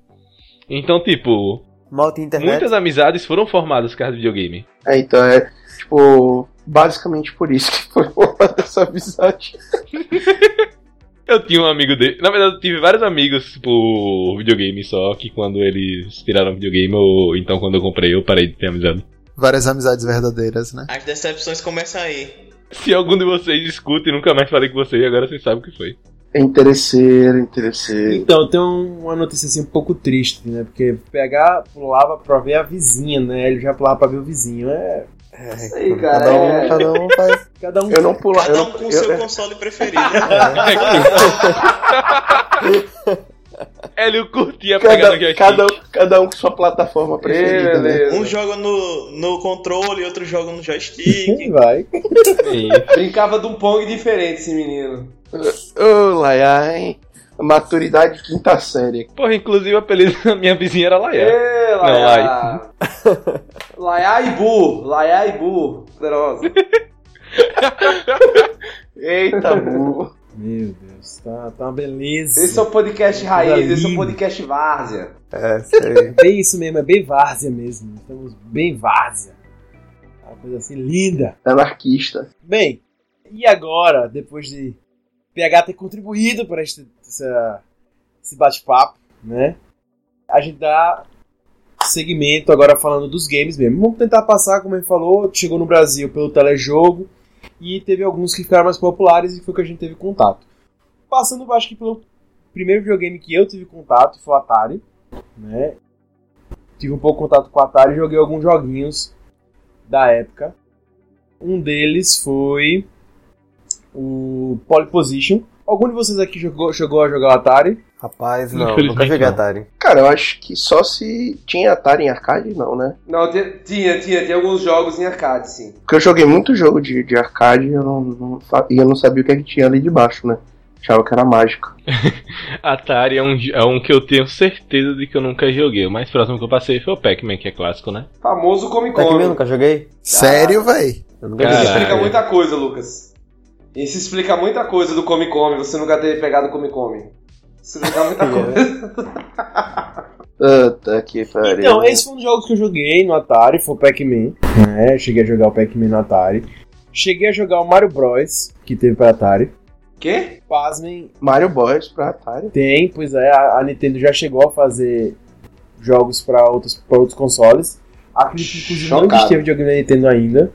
Então, tipo, Mal tinha internet. muitas amizades foram formadas por causa do videogame. É, então é, tipo, basicamente por isso que foi formada essa amizade. Eu tinha um amigo dele. Na verdade, eu tive vários amigos por videogame, só que quando eles tiraram videogame, ou então quando eu comprei, eu parei de ter amizade. Várias amizades verdadeiras, né? As decepções começam aí. Se algum de vocês escuta e nunca mais falei com você, agora vocês sabem o que foi. É interesseiro, interesseiro. Então, tem um- uma notícia assim um pouco triste, né? Porque pegar, pulava pra ver a vizinha, né? Ele já pulava pra ver o vizinho. É. Isso aí, cara. Cada um, é- cada um faz. Cada um. Eu não pulo. Cada eu um não- com eu- seu eu- console preferido. Hélio curtia pegar no Cada, joystick. cada, um- cada um com sua plataforma preferida, né? Beleza. um joga no, no controle, outro joga no Quem joystick. vai? Brincava de um Pong diferente esse menino. Ô, Laia, hein? Maturidade quinta série. Porra, inclusive o apelido da minha vizinha era Laia. Ê, Não, Laia. Laia e Bu. Laia e Bu. Poderosa. Eita, burro. Meu Deus, tá, tá uma beleza. Esse é o podcast raiz, esse é o podcast várzea. É, sei. Bem isso mesmo, é bem várzea mesmo. Estamos bem várzea. Uma coisa assim linda. Anarquista. Bem, e agora, depois de PH ter contribuído para essa- esse bate-papo, né? A gente dá segmento agora falando dos games mesmo. Vamos tentar passar, como ele falou, chegou no Brasil pelo telejogo e teve alguns que ficaram mais populares e foi que a gente teve contato. Passando, acho que pelo primeiro videogame que eu tive contato foi o Atari, né? Tive um pouco de contato com o Atari e joguei alguns joguinhos da época. Um deles foi o Pole Position. Algum de vocês aqui jogou, chegou a jogar o Atari? Rapaz, não, nunca joguei não. Atari. Cara, eu acho que só se tinha Atari em arcade, não, né? Não, tinha, tinha, tinha, alguns jogos em arcade, sim. Porque eu joguei muito jogo de, de arcade e eu não, não, e eu não sabia o que, é que tinha ali debaixo, né? Achava que era mágica. Atari é um, é um que eu tenho certeza de que eu nunca joguei. O mais próximo que eu passei foi o Pac-Man, que é clássico, né? Famoso Come Pac-Man eu Come. nunca joguei? Sério, véi? Eu nunca Caralho. Isso joguei. explica muita coisa, Lucas. Isso explica muita coisa do Come Come, você nunca ter pegado o Come Come. Isso explica muita coisa. Puta que pariu. Então, esse foi um dos jogos que eu joguei no Atari, foi o Pac-Man. Né? Cheguei a jogar o Pac-Man no Atari. Cheguei a jogar o Mario Bros, que teve para Atari. Quê? Pasmem, Mario Boys pra Atari. tem, pois é, a, a Nintendo já chegou a fazer jogos para outros, pra outros consoles. Acredito que inclusive não existia videogame da Nintendo ainda.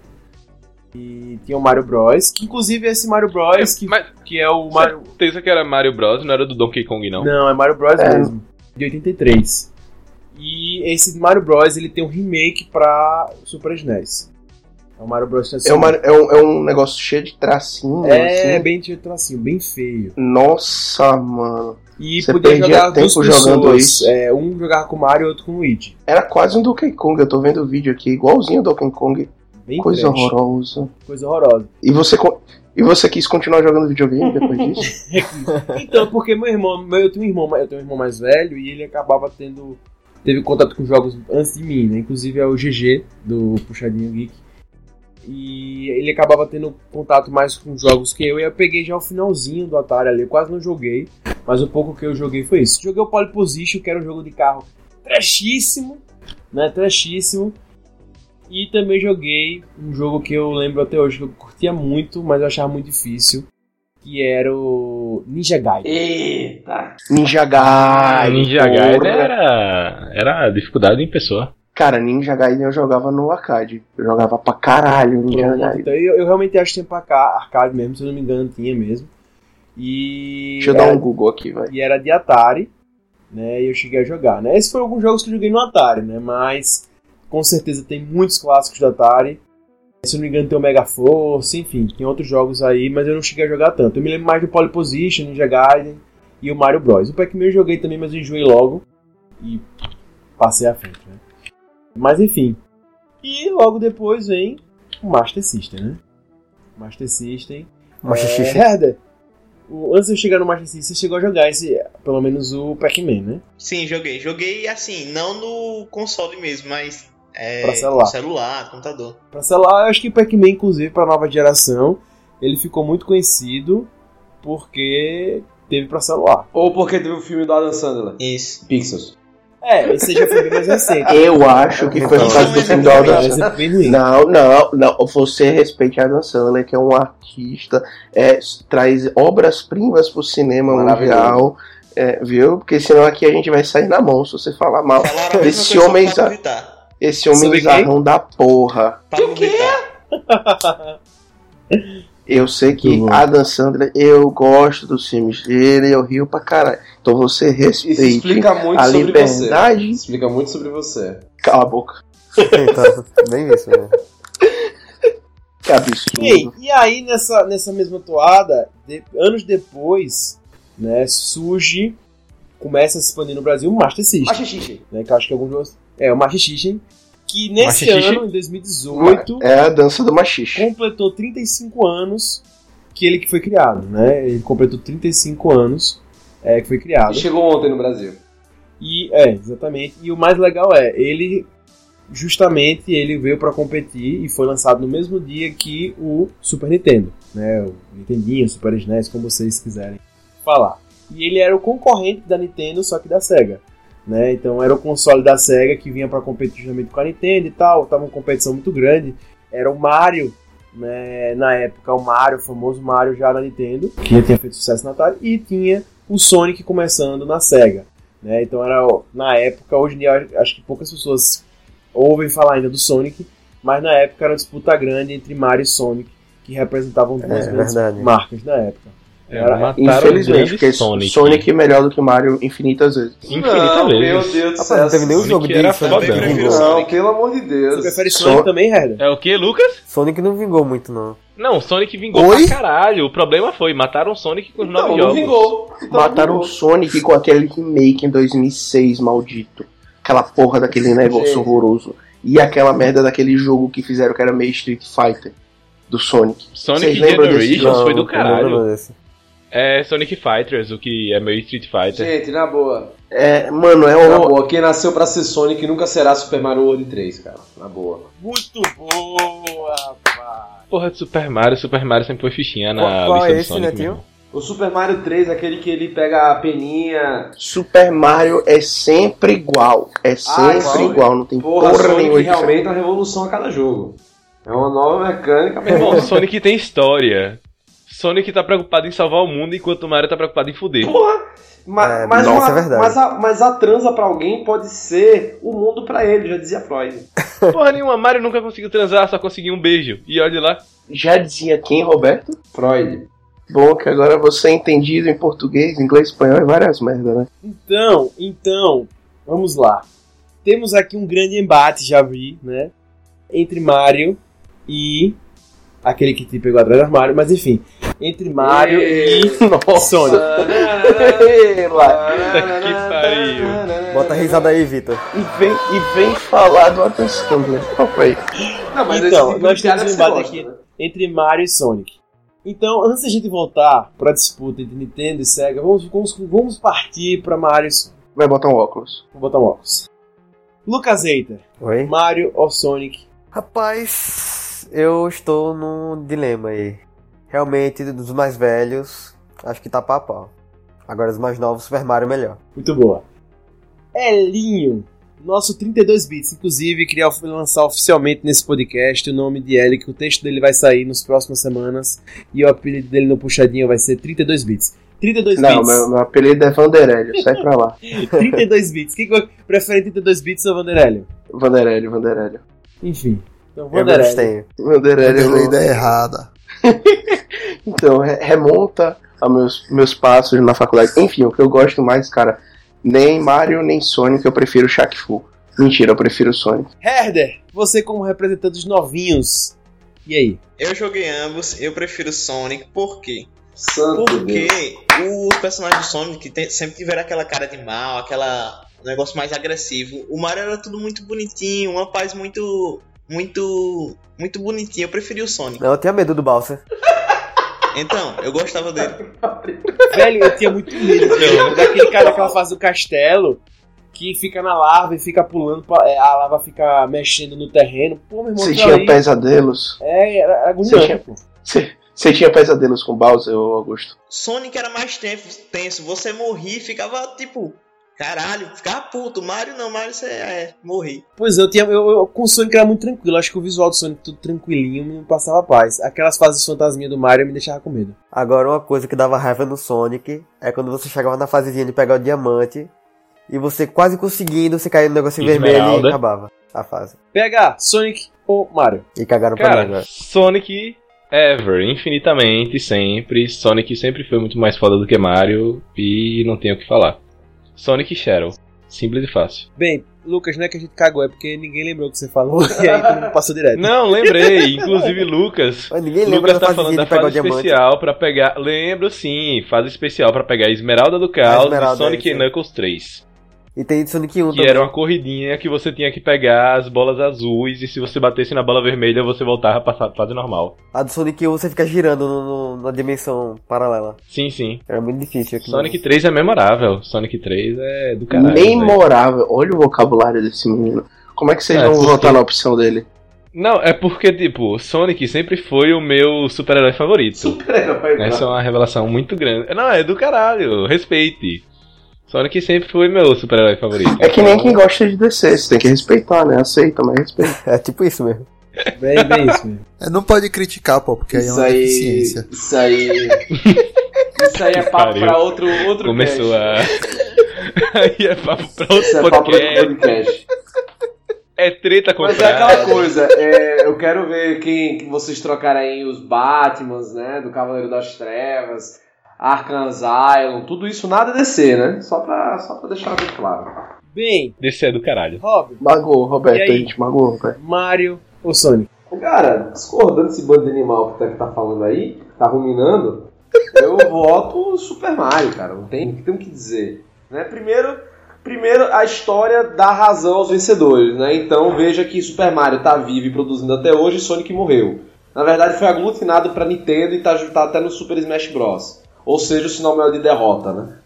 E tinha o Mario Bros, que inclusive esse Mario Bros, que, Mas que é o Mario... certeza que era Mario Bros, não era do Donkey Kong, não. Não, é Mario Bros É. mesmo, de 83. E esse Mario Bros ele tem um remake pra Super SNES. É o Mario Bros É, uma, é, um, é um negócio cheio de tracinho. É, assim. bem de tracinho, bem feio. Nossa, mano. E Você podia perdia jogar tempo duas jogando pessoas. isso. É, um jogava com o Mario e outro com o Luigi. Era quase um Donkey Kong. Eu tô vendo o vídeo aqui, igualzinho ao Donkey Kong. Bem Coisa trash, horrorosa. Coisa horrorosa. E você, e você quis continuar jogando videogame depois disso? Então, porque meu irmão, meu- eu tenho um irmão, eu tenho um irmão mais velho e ele acabava tendo teve contato com jogos antes de mim, né? Inclusive é o GG do Puxadinho Geek. E ele acabava tendo contato mais com jogos que eu e eu peguei já o finalzinho do Atari ali, eu quase não joguei, mas o pouco que eu joguei foi isso. Joguei o Pole Position, que era um jogo de carro trashíssimo, né? Trashíssimo. E também joguei um jogo que eu lembro até hoje que eu curtia muito, mas eu achava muito difícil, que era o Ninja Gaiden. Eita! Ninja Gaiden. Ninja Gaiden era, era dificuldade em pessoa. Cara, Ninja Gaiden eu jogava no arcade. Eu jogava pra caralho Ninja Pronto, Gaiden. Então eu, eu realmente acho que tinha pra cá, arcade mesmo, se eu não me engano, tinha mesmo. E. Deixa eu dar era, um Google aqui, vai. E era de Atari, né? E eu cheguei a jogar, né? Esses foram alguns jogos que eu joguei no Atari, né? Mas com certeza tem muitos clássicos do Atari. Se eu não me engano, tem o Mega Force, enfim, tem outros jogos aí, mas eu não cheguei a jogar tanto. Eu me lembro mais do Pole Position, Ninja Gaiden e o Mario Bros. O Pac-Man eu joguei também, mas eu enjoei logo e passei à frente, né? Mas enfim. E logo depois vem o Master System, né? Master System. Master É, System. O- antes de eu chegar no Master System, você chegou a jogar esse, pelo menos o Pac-Man, né? Sim, joguei. Joguei assim, não no console mesmo, mas É, Pra celular. celular, computador. Pra celular, eu acho que Pac-Man, inclusive, pra nova geração, ele ficou muito conhecido porque teve pra celular. Ou porque teve o filme do Adam Sandler, Isso. Pixels. É, esse já foi bem mais recente. Eu acho que foi por causa do filme do É Adam bem ruim. Não, não, não. Você respeite Adam Sandler, que é um artista, é, traz obras-primas pro cinema mundial, é, viu? Porque senão aqui a gente vai sair na mão se você falar mal. Falaram a mesma Esse coisa homem, só. Esse homem Sobre quem? zarrão da porra. Pablo Vittar. Eu sei que bom. Adam Sandler, eu gosto dos filmes dele, eu rio pra caralho. Então você Isso respeite explica muito a sobre liberdade. você. Explica muito sobre você. Cala a boca. então, bem isso, né? Que absurdo. Ei, e aí, nessa, nessa mesma toada, de- anos depois, né, surge, começa a se expandir no Brasil o Master System. Machixixe. né, que eu acho que alguns de vocês- É, o System, que nesse ano, em 2018, É a dança do machixe. completou 35 anos que ele que foi criado, né? Ele completou 35 anos é, que foi E criado. chegou ontem no Brasil. E é, exatamente. E o mais legal é, ele justamente ele veio para competir e foi lançado no mesmo dia que o Super Nintendo, né? O Nintendinho, Super SNES, como vocês quiserem falar. E ele era o concorrente da Nintendo, só que da Sega. Né? Então era o console da Sega que vinha para competir justamente com a Nintendo e tal, tava uma competição muito grande. Era o Mario, né? na época o Mario, o famoso Mario já na Nintendo, que já tinha feito sucesso na Atari, e tinha o Sonic começando na Sega. Né? Então era na época, hoje em dia acho que poucas pessoas ouvem falar ainda do Sonic, mas na época era uma disputa grande entre Mario e Sonic, que representavam duas É, grandes verdade. marcas na época. É, Era- o Infelizmente, porque Sonic. Sonic. é melhor do que Mario infinitas vezes. Infinita não, vezes. meu Deus do céu. não teve nenhum Sonic jogo de era Sonic foda, que eu prefiro vingou. Sonic. Não, pelo amor de Deus. Você prefere Sonic também, Herder? É o que, Lucas? Sonic não vingou muito, não. Não, Sonic vingou Oi? pra caralho. O problema foi, mataram o Sonic com os Então, nove não jogos. vingou. Então, Mataram vingou. Sonic com aquele remake em 2006, maldito. Aquela porra daquele negócio Gente. horroroso. E aquela merda daquele jogo que fizeram que era meio Street Fighter. Do Sonic. Sonic Generations foi do caralho. É Sonic Fighters, o que é meio Street Fighter. Gente, na boa. É, mano, é Na o. boa. Quem nasceu pra ser Sonic nunca será Super Mario World 3, cara. Na boa. Muito boa, rapaz. Porra de Super Mario, Super Mario sempre foi fichinha na Qual- qual lista é do esse, Sonic. Netinho? mesmo. O Super Mario 3, aquele que ele pega a peninha. Super Mario é sempre igual. É sempre igual, igual, não tem Porra, porra, Sonic nenhuma. realmente é uma revolução a cada jogo. É uma nova mecânica, meu irmão, Sonic tem história. Sonic tá preocupado em salvar o mundo enquanto o Mario tá preocupado em fuder. Porra! Ma- É, mas, nossa, uma- é verdade. mas a, mas a transa pra alguém pode ser o mundo pra ele, já dizia Freud. Porra nenhuma, Mario nunca conseguiu transar, só conseguiu um beijo. E olha lá. Já dizia quem, Roberto? Freud. Bom, que agora você é entendido em português, inglês, espanhol e várias merdas, né? Então, então, vamos lá. Temos aqui um grande embate, já vi, né? Entre Mario e aquele que te pegou atrás do armário, mas enfim. Entre Mario e Sonic. que pariu. Bota a risada aí, Vitor. E vem, e vem falar do. Opa aí. Não, mas Então, tipo nós temos um embate aqui. né? Entre Mario e Sonic. Então, antes da gente voltar pra disputa entre Nintendo e Sega, vamos, vamos, vamos partir pra Mario e Sonic. Vai botar um óculos. Vou botar um óculos. Lucas Eiter, Oi? Mario ou Sonic? Rapaz, eu estou num dilema aí. Realmente, dos mais velhos, acho que tá pau a pau. Agora, os mais novos, Super Mario é melhor. Muito boa. Elinho, nosso 32 bits. Inclusive, queria lançar oficialmente nesse podcast o nome de Eli, que o texto dele vai sair nas próximas semanas. E o apelido dele no puxadinho vai ser 32 bits. 32 Não, bits. meu, meu apelido é Vanderélio, sai pra lá. 32 bits. Quem que prefere 32 bits ou Vanderélio? Vanderélio, Vanderélio. Enfim. Então, Eu Vanderélio. abstenho. Vanderélio. Eu falei eu- ideia errada. Então, re- remonta aos meus, meus passos na faculdade. Enfim, o que eu gosto mais, cara, nem Mario nem Sonic, eu prefiro Shaq Fu. Mentira, eu prefiro Sonic. Herder, você como representante dos novinhos. E aí? Eu joguei ambos, eu prefiro Sonic, por quê? Santo Porque Deus. os personagens do Sonic tem- sempre tiveram aquela cara de mal, aquela negócio mais agressivo. O Mario era tudo muito bonitinho, uma paz muito. Muito. muito bonitinha. Eu preferi o Sonic. Não, eu tinha medo do Bowser. Então, eu gostava dele. Velho, eu tinha muito medo velho, daquele cara daquela fase do castelo. que fica na lava e fica pulando, é, a lava fica mexendo no terreno. Pô, meu irmão, Você tinha ali- pesadelos? É, era agoniante, pô. Você, tinha pesadelos com Bowser, ô Augusto? Sonic era mais tenso, tenso. Você morria e ficava tipo. Caralho, ficava puto. Mario não, Mario você é, morri. Pois é, eu tinha. Eu, eu, com o Sonic era muito tranquilo. Acho que o visual do Sonic tudo tranquilinho me passava paz. Aquelas fases fantasminha do Mario me deixava com medo. Agora, uma coisa que dava raiva no Sonic é quando você chegava na fasezinha de pegar o diamante e você quase conseguindo, você caía no negócio vermelho e acabava a fase. PH, Sonic ou Mario? E cagaram pra mim Cara, agora. Sonic ever, infinitamente, sempre. Sonic sempre foi muito mais foda do que Mario e não tenho o que falar. Sonic e Shadow. Simples e fácil. Bem, Lucas, não é que a gente cagou, é porque ninguém lembrou o que você falou e aí todo mundo passou direto. Não, lembrei. Inclusive, Lucas. Mas ninguém lembra Lucas da tá falando da fase especial pra pegar. Lembro sim, fase especial pra pegar Esmeralda do Caos e Sonic é e. Knuckles 3. E tem de Sonic 1 Que também. era uma corridinha que você tinha que pegar as bolas azuis e se você batesse na bola vermelha você voltava pra fa- fase normal. A do Sonic 1 você fica girando no, no- na dimensão paralela. Sim, sim. Era muito difícil aqui. Sonic 3 é memorável. Sonic 3 é do caralho. Memorável. Olha o vocabulário desse menino. Como é que vocês É, vão porque- votar na opção dele? Não, é porque, tipo, Sonic sempre foi o meu super-herói favorito. Super-herói, Essa é cara. uma revelação muito grande. Não, é do caralho, respeite. Sonic sempre foi meu super-herói favorito. É que nem quem gosta de DC, você tem que respeitar, né? Aceita, mas respeita. É tipo isso mesmo. Bem, bem isso mesmo. É, não pode criticar, pô, porque aí é Isso uma aí. deficiência. Isso aí. Isso aí é papo pariu. pra outro, outro Começou cast. a. Aí é papo pra Isso outro é papo pra outro podcast. podcast. É treta com Mas é aquela coisa, é, eu quero ver quem que vocês trocarem aí os Batmans, né? Do Cavaleiro das Trevas, Arkham Asylum, tudo isso nada DC, né? Só pra, só pra deixar bem claro. Bem, Desse é do caralho. Rob, Magoou, Roberto, a gente magoou, velho. Mario ou Sonic? Cara, discordando desse bando de animal que tá, que tá falando aí, tá ruminando, eu voto Super Mario, cara. Não tem, tem o que dizer. Né? Primeiro, primeiro, a história dá razão aos vencedores, né? Então veja que Super Mario tá vivo e produzindo até hoje e Sonic morreu. Na verdade, foi aglutinado pra Nintendo e tá, tá até no Super Smash Bros. Ou seja, o sinal maior de derrota, né?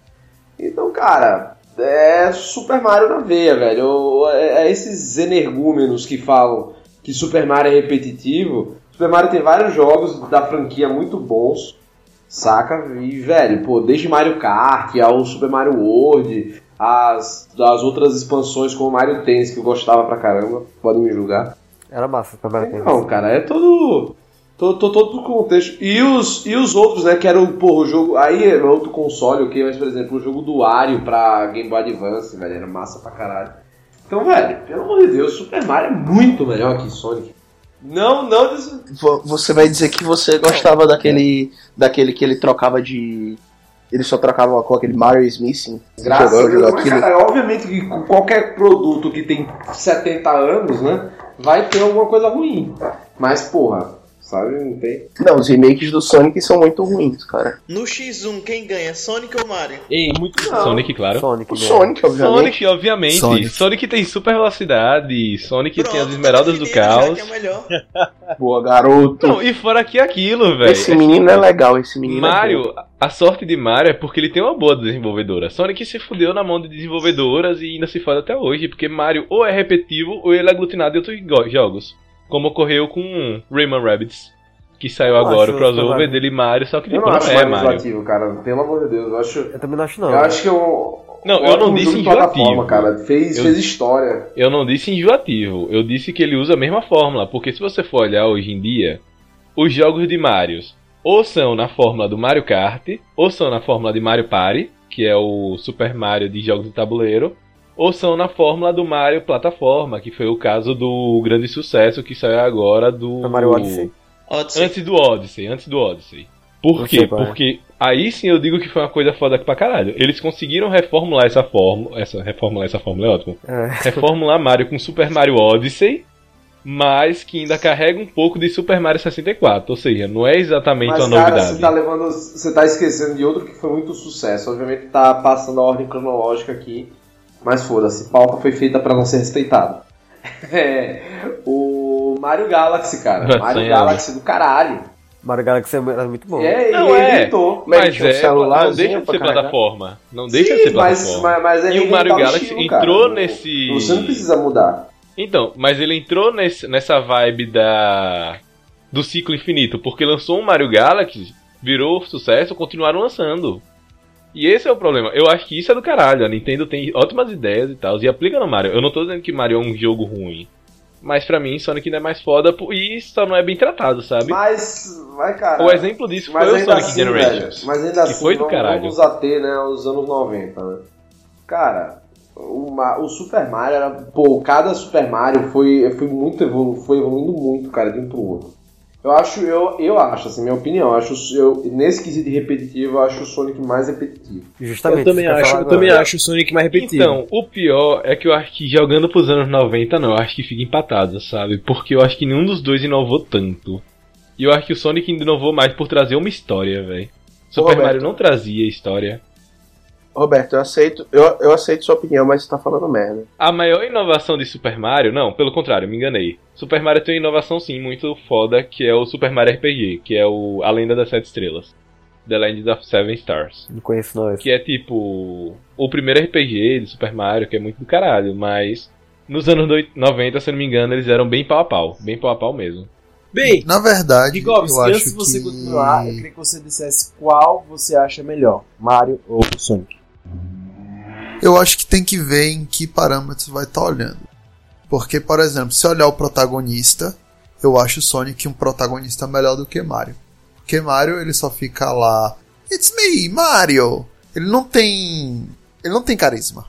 Então, cara, é Super Mario na veia, velho. É, é esses energúmenos que falam que Super Mario é repetitivo. Super Mario tem vários jogos da franquia muito bons, saca? E, velho, pô, desde Mario Kart ao Super Mario World, as, as outras expansões como Mario Tennis, que eu gostava pra caramba, podem me julgar. Era massa pra Mario Tennis. Não, cara, é todo. Todo, todo, todo o contexto. E os, e os outros, né? Que era o, porra, o jogo. Aí é outro console, ok? Mas, por exemplo, o jogo do Wario pra Game Boy Advance, velho, era massa pra caralho. Então, velho, pelo amor de Deus, Super Mario é muito melhor que Sonic. Não, não. des- Vo- Você vai dizer que você gostava daquele. daquele que ele trocava de. Ele só trocava com aquele Mario Smith. Graças a Deus, cara, obviamente que qualquer produto que tem 70 anos, né? Vai ter alguma coisa ruim. Mas, porra, sabe? Não tem. Não, os remakes do Sonic são muito ruins, cara. No X1, quem ganha? Sonic ou Mario? Ei, muito Não. Sonic, claro. Sonic, O né? Sonic, obviamente. Sonic, obviamente. Sonic. Sonic. tem super velocidade. Sonic tem as Pronto, esmeraldas do caos. que é. Boa, garoto. Não, e fora que aquilo, velho. esse menino é legal, esse menino é Mario, a sorte de Mario é porque ele tem uma boa desenvolvedora. Sonic se fudeu na mão de desenvolvedoras e ainda se fode até hoje, porque Mario ou é repetitivo ou ele é aglutinado em outros go- jogos. Como ocorreu com Rayman Rabbids, que saiu Eu agora o crossover dele e Mario, só que Eu não não acho é Mario. enjoativo, cara. Pelo amor de Deus. Eu acho. Eu também não acho não. Eu acho que é um. Não, eu não ótimo disse enjoativo. plataforma, cara. Fez, Eu- fez história. Eu não disse enjoativo, eu disse que ele usa a mesma fórmula, porque se você for olhar hoje em dia, os jogos de Mario ou são na fórmula do Mario Kart, ou são na fórmula de Mario Party, que é o Super Mario de jogos de tabuleiro, ou são na fórmula do Mario Plataforma, que foi o caso do grande sucesso que saiu agora do Foi Mario Odyssey. Odyssey. Antes do Odyssey, antes do Odyssey. Por Não quê? é. Porque aí sim eu digo que foi uma coisa foda pra caralho. Eles conseguiram reformular essa fórmula. Essa, reformular essa fórmula é ótimo. É. Reformular Mario com Super Mario Odyssey, mas que ainda carrega um pouco de Super Mario 64. Ou seja, não é exatamente Mas, uma cara, novidade. você tá levando. Você tá esquecendo de outro que foi muito sucesso. Obviamente tá passando a ordem cronológica aqui. Mas foda-se, pauta foi feita pra não ser respeitado. É. O Mario Galaxy, cara. Mario. Galaxy do caralho. Mario Galaxy era muito bom. É, Não, ele é. inventou. Mas Mas um é, não celularzinho deixa de ser carregar. plataforma. Não deixa de Sim, ser mas, plataforma. mas, mas é E o Mario reinventar Galaxy estilo, cara. entrou Não- nesse. Você não precisa mudar. Então, mas ele entrou nesse, nessa vibe da do ciclo infinito, porque lançou um Mario Galaxy, virou sucesso, continuaram lançando. E esse é o problema. Eu acho que isso é do caralho. A Nintendo tem ótimas ideias e tal, e aplica no Mario. Eu não tô dizendo que Mario é um jogo ruim. Mas pra mim, Sonic ainda é mais foda e só não é bem tratado, sabe? Mas, vai, cara. O exemplo disso foi o Sonic assim, Generations. velho, mas ainda que assim, foi do vamos, caralho. vamos ater, né, aos anos 90, né? Cara, o Super Mario era. Pô, cada Super Mario foi, foi muito evolu foi evoluindo muito, cara, de um pro outro. Eu acho, eu, eu acho, assim, minha opinião, eu acho, eu, nesse quesito de repetitivo, eu acho o Sonic mais repetitivo. Justamente. Eu também acho, eu também acho o Sonic mais repetido. Então, o pior é que eu acho que jogando pros anos 90, não, eu acho que fica empatado, sabe? Porque eu acho que nenhum dos dois inovou tanto. E eu acho que o Sonic inovou mais por trazer uma história, velho. Super Roberto. Mario não trazia história. Roberto, eu aceito, eu, eu aceito sua opinião, mas você tá falando merda. A maior inovação de Super Mario, não, pelo contrário, me enganei. Super Mario tem uma inovação sim muito foda, que é o Super Mario RPG, que é o A Lenda das Sete Estrelas. The Legend of Seven Stars. Não conheço não esse. Que é tipo o primeiro RPG de Super Mario, que é muito do caralho, mas nos anos doi- 90, se eu não me engano, eles eram bem pau a pau, bem pau a pau mesmo. Bem, Na verdade, Gigovski, eu antes acho de você que... continuar, eu queria que você dissesse qual você acha melhor, Mario ou Sonic. Eu acho que tem que ver em que parâmetros vai estar olhando. Porque, por exemplo, se olhar o protagonista, eu acho o Sonic um protagonista melhor do que Mario. Porque Mario, ele só fica lá, It's me, Mario! Ele não tem... Ele não tem carisma.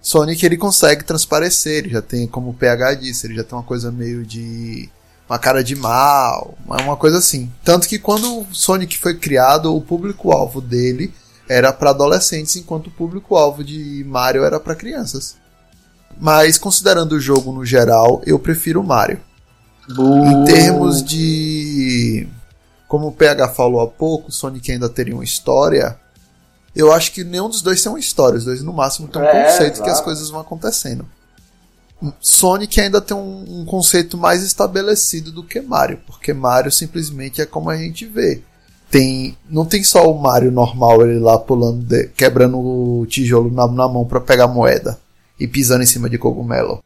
Sonic, ele consegue transparecer, ele já tem, como o PH disse, ele já tem uma coisa meio de... Uma cara de mal, uma coisa assim. Tanto que quando o Sonic foi criado, o público-alvo dele era para adolescentes, enquanto o público-alvo de Mario era para crianças. Mas considerando o jogo no geral, eu prefiro Mario. Em termos de. Como o PH falou há pouco, Sonic ainda teria uma história. Eu acho que nenhum dos dois tem uma história. Os dois, no máximo, têm um É, conceito que as coisas vão acontecendo. Sonic ainda tem um, um conceito mais estabelecido do que Mario, porque Mario simplesmente é como a gente vê. Tem, não tem só o Mario normal, ele lá pulando, de- quebrando o tijolo na, na mão para pegar moeda e pisando em cima de cogumelo.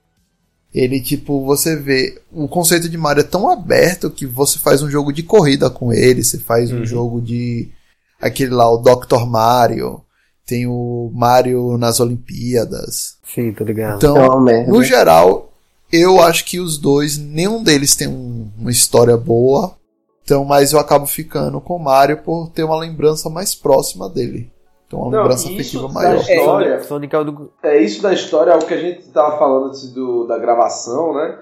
Ele, tipo, você vê. O conceito de Mario é tão aberto que você faz um jogo de corrida com ele, você faz um jogo de. Aquele lá, o Dr. Mario. Tem o Mario nas Olimpíadas. Sim, tô ligado. Então, É no geral, eu acho que os dois, nenhum deles tem um- uma história boa. Então, mas eu acabo ficando com o Mario por ter uma lembrança mais próxima dele. Então, uma Não, lembrança afetiva maior. história- é do. É isso da história, é o que a gente tava falando antes do, da gravação, né?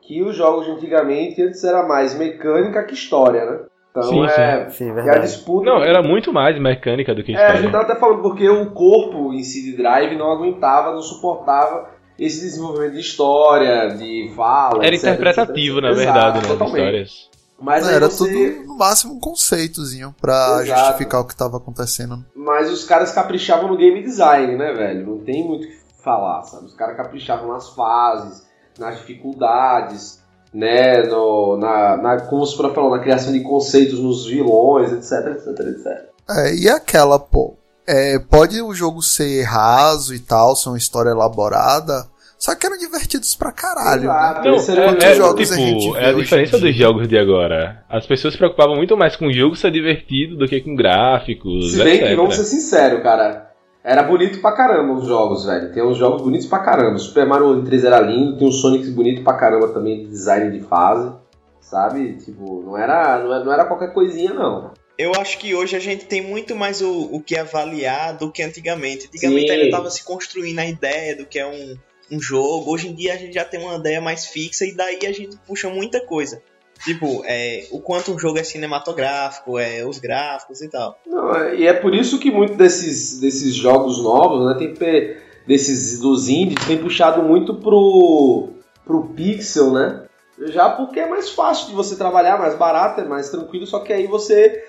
Que os jogos de antigamente antes era mais mecânica que história, né? Então Sim, é. Sim, E a verdade. disputa. Não, era muito mais mecânica do que É, a gente história. tava até falando porque o corpo em de drive não aguentava, não suportava esse desenvolvimento de história, de fala. Era etc, interpretativo, etc. na verdade, Exato, né, totalmente. histórias. Mas aí era você- tudo, no máximo, um conceitozinho pra Exato. justificar o que tava acontecendo. Mas os caras caprichavam no game design, né, velho? Não tem muito o que falar, sabe? Os caras caprichavam nas fases, nas dificuldades, né? No, na, na, como você falou, na criação de conceitos nos vilões, etc, etc, etc. É, e aquela, pô. É, pode o jogo ser raso e tal, ser uma história elaborada, só que eram divertidos pra caralho. Exato. Né? Não, é, Quantos é, jogos a gente tipo, é a diferença dos jogos de agora. As pessoas se preocupavam muito mais com o jogo ser divertido do que com gráficos, Se bem etc. que, vamos ser sinceros, cara, era bonito pra caramba os jogos, velho. Tem uns jogos bonitos pra caramba. Super Mario World 3 era lindo, tem um Sonic bonito pra caramba também, de design de fase, sabe? Tipo, não era, não era, não era qualquer coisinha, não. Eu acho que hoje a gente tem muito mais o, o que avaliar do que antigamente. Antigamente Sim. ainda estava se construindo a ideia do que é um, um jogo. Hoje em dia a gente já tem uma ideia mais fixa e daí a gente puxa muita coisa. Tipo, é, o quanto um jogo é cinematográfico, é, os gráficos e tal. Não, é- e é por isso que muitos desses, desses jogos novos, né, tem desses dos indies, tem puxado muito pro, pro pixel, né? Já porque é mais fácil de você trabalhar, mais barato, é mais tranquilo, só que aí você,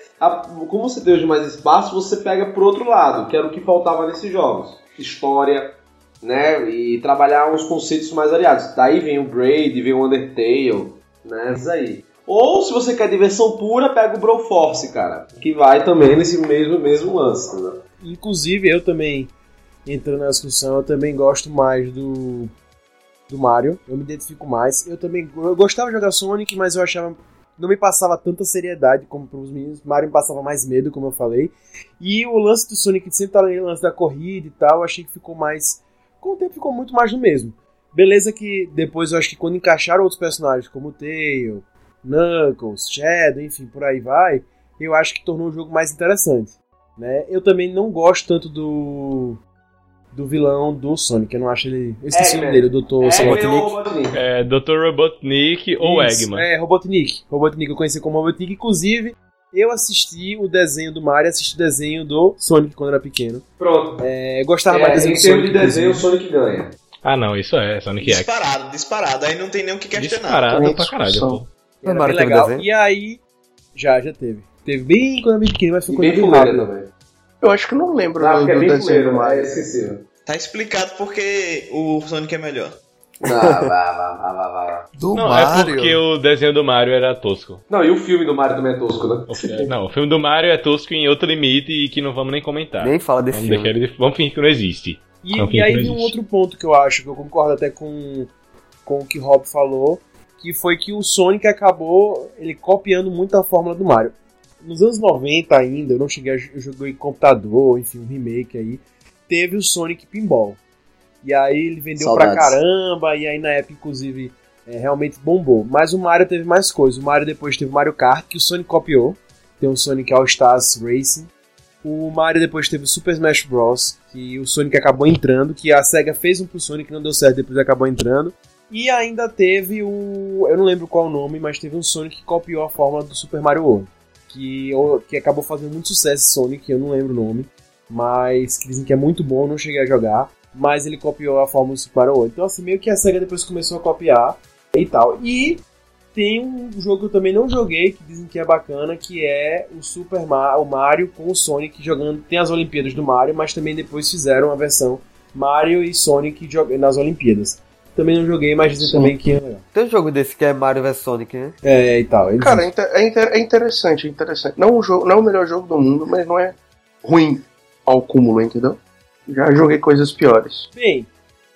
como você tem hoje mais espaço, você pega pro outro lado, que era o que faltava nesses jogos. História, né, e trabalhar uns conceitos mais variados. Daí vem o Braid, vem o Undertale, né, isso aí. Ou se você quer diversão pura, pega o Broforce, cara. Que vai também nesse mesmo, mesmo lance, né? Inclusive, eu também, entrando na discussão, eu também gosto mais do, do Mario. Eu me identifico mais. Eu também eu gostava de jogar Sonic, mas eu achava. Não me passava tanta seriedade como para os meninos. Mario me passava mais medo, como eu falei. E o lance do Sonic sempre estar ali, o lance da corrida e tal, eu achei que ficou mais. Com o tempo ficou muito mais do mesmo. Beleza que depois eu acho que quando encaixaram outros personagens, como o Tail, Knuckles, Shadow, enfim, por aí vai, eu acho que tornou o jogo mais interessante. Né? Eu também não gosto tanto do do vilão do Sonic, eu não acho ele... Eu esqueci o nome dele, o Dr. Robotnik. É, Dr. Robotnik ou Isso, Eggman. É, Robotnik. Robotnik eu conheci como Robotnik, inclusive... Eu assisti o desenho do Mario, assisti o desenho do Sonic quando era pequeno. Pronto. É, eu gostava É, mais do em desenho do termos Sonic. de desenho, o. Sonic ganha. Ah, não, isso é Sonic X. Disparado, disparado. Aí não tem nem o que questionar. Disparado pra caralho, pô. Era Mario bem legal. desenho? E aí... Já, já teve. Teve bem quando eu era pequeno, mas foi bem rápido. também. Eu acho que não lembro Não, do, porque é bem fuleiro, é Mario. esquecível. Tá explicado porque o Sonic é melhor. Não, vá, vá, vá, vá, vá. Do Não, é Mario. porque o desenho do Mario era tosco. Não, e o filme do Mario também é tosco, né? Não, o filme do Mario é tosco em outro limite e que não vamos nem comentar. Nem fala desse Vamos, filme. deixar vamos fingir que não existe. E, Não, e aí tem um outro ponto que eu acho, que eu concordo até com, com o que o Rob falou, que foi que o Sonic acabou ele copiando muito a fórmula do Mario. Nos anos 90 ainda, eu não cheguei a eu joguei em computador, enfim, um remake aí, teve o Sonic Pinball. E aí ele vendeu Saudades. pra caramba, e aí na época, inclusive, é, realmente bombou. Mas o Mario teve mais coisas. O Mario depois teve o Mario Kart, que o Sonic copiou. Tem o Sonic All Stars Racing. O Mario depois teve o Super Smash Bros. Que o Sonic acabou entrando. Que a SEGA fez um pro Sonic, não deu certo, depois acabou entrando. E ainda teve o. Eu não lembro qual o nome, mas teve um Sonic que copiou a fórmula do Super Mario World. Que, que acabou fazendo muito sucesso Sonic, eu não lembro o nome. Mas que dizem que é muito bom, não cheguei a jogar. Mas ele copiou a fórmula do Super Mario World. Então, assim, meio que a SEGA depois começou a copiar e tal. E tem um jogo que eu também não joguei, que dizem que é bacana, que é o Super Mario, o Mario com o Sonic jogando. Tem as Olimpíadas do Mario, mas também depois fizeram a versão Mario e Sonic nas Olimpíadas. Também não joguei, mas dizem Sim. também que é legal. Tem um jogo desse que é Mario vs Sonic, né? É, e tal. Cara, é, inter- é inter- é interessante, é interessante. Não, o jogo, não é o melhor jogo do mundo, mas não é ruim ao cúmulo, entendeu? Já joguei coisas piores. Bem,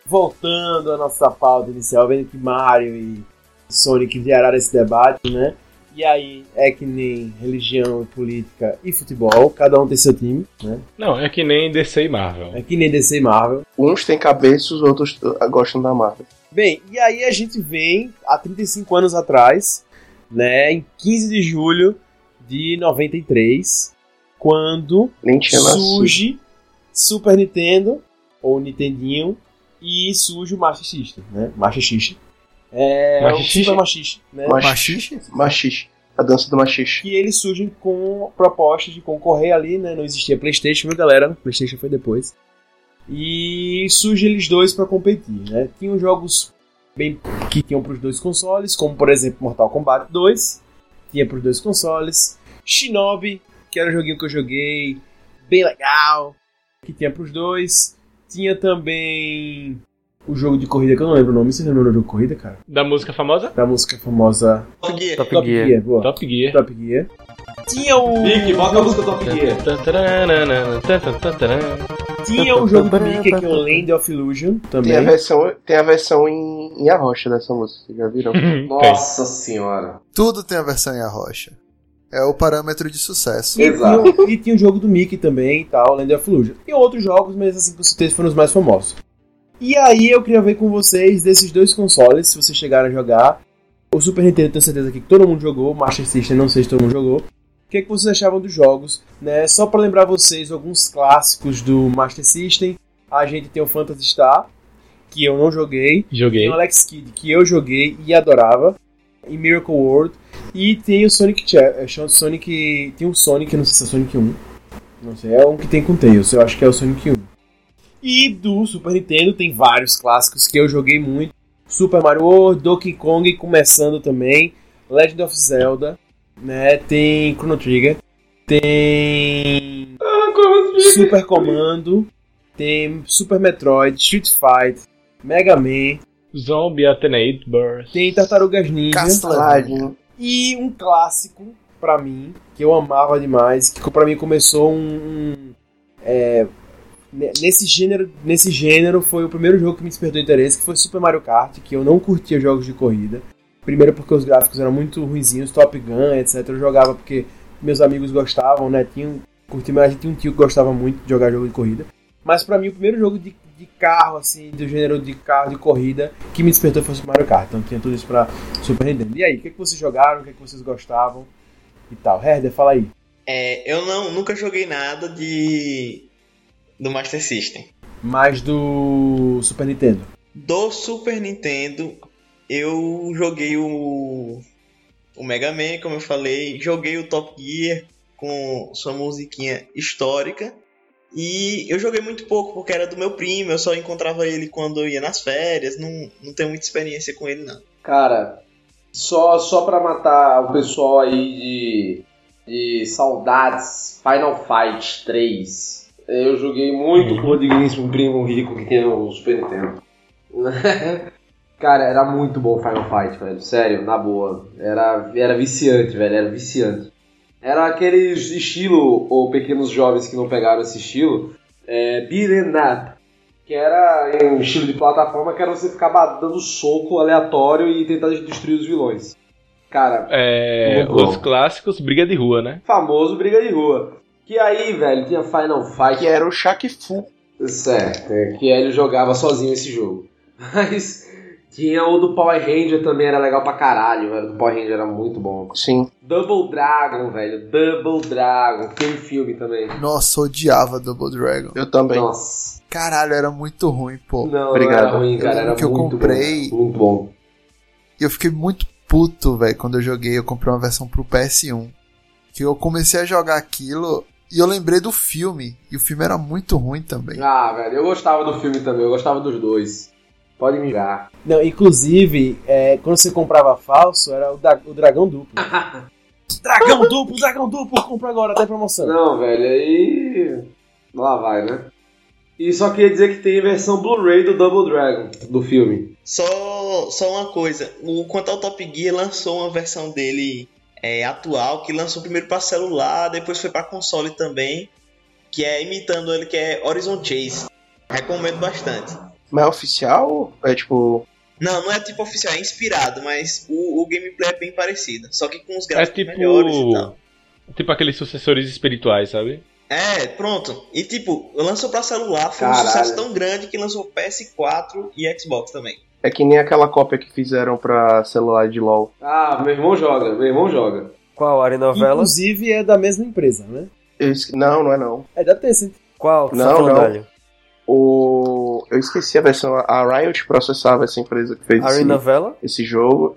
voltando à nossa pauta inicial, vendo que Mario e Sonic geraram esse debate, né? E aí é que nem religião, política e futebol, cada um tem seu time, né? Não, é que nem DC e Marvel. É que nem DC e Marvel. Uns têm cabeça, os outros uh, gostam da Marvel. Bem, e aí a gente vem há 35 anos atrás, né, em 15 de julho de 93, quando Nem tinha nascido. surge Super Nintendo, ou Nintendinho, e surge o Master System, né? Master System. É, Master o? Super System, né? Machixe? Machixe. A dança do machixe. Que eles surgem com proposta de concorrer ali, né? Não existia Playstation, viu galera? Playstation foi depois. E surgem eles dois para competir, né? Tinham jogos bem que tinham para os dois consoles, como por exemplo Mortal Kombat 2, tinha para os dois consoles. Shinobi, que era um joguinho que eu joguei, bem legal, que tinha para os dois. Tinha também o jogo de corrida, que eu não lembro o nome. Você lembra o jogo de corrida, cara? Da música famosa? Da música famosa Top Gear. Top, Top Gear. Gear, boa. Top Gear. Top Gear. Tinha o. Mickey, bota a música Top Gear. Tinha o jogo do Mickey, que é o Land of Illusion também. Tem a versão, tem a versão em, em arrocha dessa música, vocês já viram? Nossa senhora. Tudo tem a versão em arrocha. É o parâmetro de sucesso. E Exato. tinha, o- e tinha o jogo do Mickey também e tal, Land of Illusion. E outros jogos, mas assim que eu citei foram os mais famosos. E aí eu queria ver com vocês desses dois consoles, se vocês chegaram a jogar. O Super Nintendo, tenho certeza que todo mundo jogou. O Master System, não sei se todo mundo jogou. O que, é que vocês achavam dos jogos? Né? Só para lembrar vocês alguns clássicos do Master System. A gente tem o Phantasy Star, que eu não joguei. Joguei. Tem o Alex Kidd, que eu joguei e adorava. Em Miracle World. E tem o Sonic é, chama Sonic. Tem um Sonic, não sei se é Sonic 1. Não sei, é um que tem com Tails, eu acho que é o Sonic 1. E do Super Nintendo tem vários clássicos que eu joguei muito. Super Mario World, Donkey Kong começando também. Legend of Zelda, né? Tem Chrono Trigger. Tem Super Comando. Tem Super Metroid, Street Fighter, Mega Man. Zombie Alternate Burst. Tem Tartarugas Ninja. Castlevania. E um clássico, pra mim, que eu amava demais, que pra mim começou um. um é, ne- nesse gênero, nesse gênero foi o primeiro jogo que me despertou interesse, que foi Super Mario Kart, que eu não curtia jogos de corrida. Primeiro porque os gráficos eram muito ruinzinhos, Top Gun, etc. Eu jogava porque meus amigos gostavam, né? Tinha, curti, mas tinha um tio que gostava muito de jogar jogo de corrida. Mas pra mim o primeiro jogo de, de carro, assim, do gênero de carro de corrida, que me despertou foi o Super Mario Kart. Então tinha tudo isso pra Super Nintendo. E aí, o que, que vocês jogaram? O que, que vocês gostavam? E tal. Herder, fala aí. É, eu não, nunca joguei nada de do Master System. Mais do Super Nintendo. Do Super Nintendo, eu joguei o, o Mega Man, como eu falei, joguei o Top Gear com sua musiquinha histórica. E eu joguei muito pouco porque era do meu primo, eu só encontrava ele quando eu ia nas férias, não, não tenho muita experiência com ele não. Cara, só, só pra matar o pessoal aí de, de saudades, Final Fight 3. Eu joguei muito com o digníssimo primo rico que tem o Super Nintendo. Cara, era muito bom o Final Fight, velho. Sério, na boa. Era, era viciante, velho. Era viciante. Era aquele estilo, ou pequenos jovens que não pegaram esse estilo, é, beat'em up. Que era em estilo de plataforma, que era você ficar dando soco aleatório e tentar destruir os vilões. Cara, É, os clássicos briga de rua, né? famoso briga de rua. Que aí, velho, tinha Final Fight. Que era o Shaq Fu. Certo, é, que ele jogava sozinho esse jogo. Mas tinha o do Power Ranger também, era legal pra caralho, velho. O do Power Ranger era muito bom. Sim. Double Dragon, velho. Double Dragon. Tem filme também. Nossa, eu odiava Double Dragon. Eu também. Nossa. Caralho, era muito ruim, pô. Não, Obrigado. não era ruim, cara. Era que eu muito comprei- bom. Muito bom. E eu fiquei muito puto, velho, quando eu joguei. Eu comprei uma versão pro PS1. Que eu comecei a jogar aquilo e eu lembrei do filme. E o filme era muito ruim também. Ah, velho, eu gostava do filme também. Eu gostava dos dois. Pode me ligar. Não, inclusive, é, quando você comprava falso, era o, da- o dragão duplo. dragão duplo, dragão duplo, compra agora, tá em promoção. Não, velho, aí. Lá vai, né? E só queria dizer que tem versão Blu-ray do Double Dragon, do filme. Só, só uma coisa, o quanto ao Top Gear lançou uma versão dele é, atual, que lançou primeiro para celular, depois foi para console também, que é imitando ele, que é Horizon Chase. Recomendo bastante. Mas é oficial? É tipo. Não, não é tipo oficial, é inspirado, mas o, o gameplay é bem parecido. Só que com os É gráficos tipo. melhores e tal. Tipo aqueles sucessores espirituais, sabe? É, pronto. E tipo, lançou pra celular, foi Caralho. um sucesso tão grande que lançou PS4 e Xbox também. É que nem aquela cópia que fizeram pra celular de LOL. Ah, meu irmão joga, meu irmão joga. Qual? Arinovela? Inclusive é da mesma empresa, né? Esque- Não, não é não. É da Tencent. Qual? Não, tá não. O... Eu esqueci a versão. A Riot processava essa empresa que fez esse, Arinovela? esse jogo.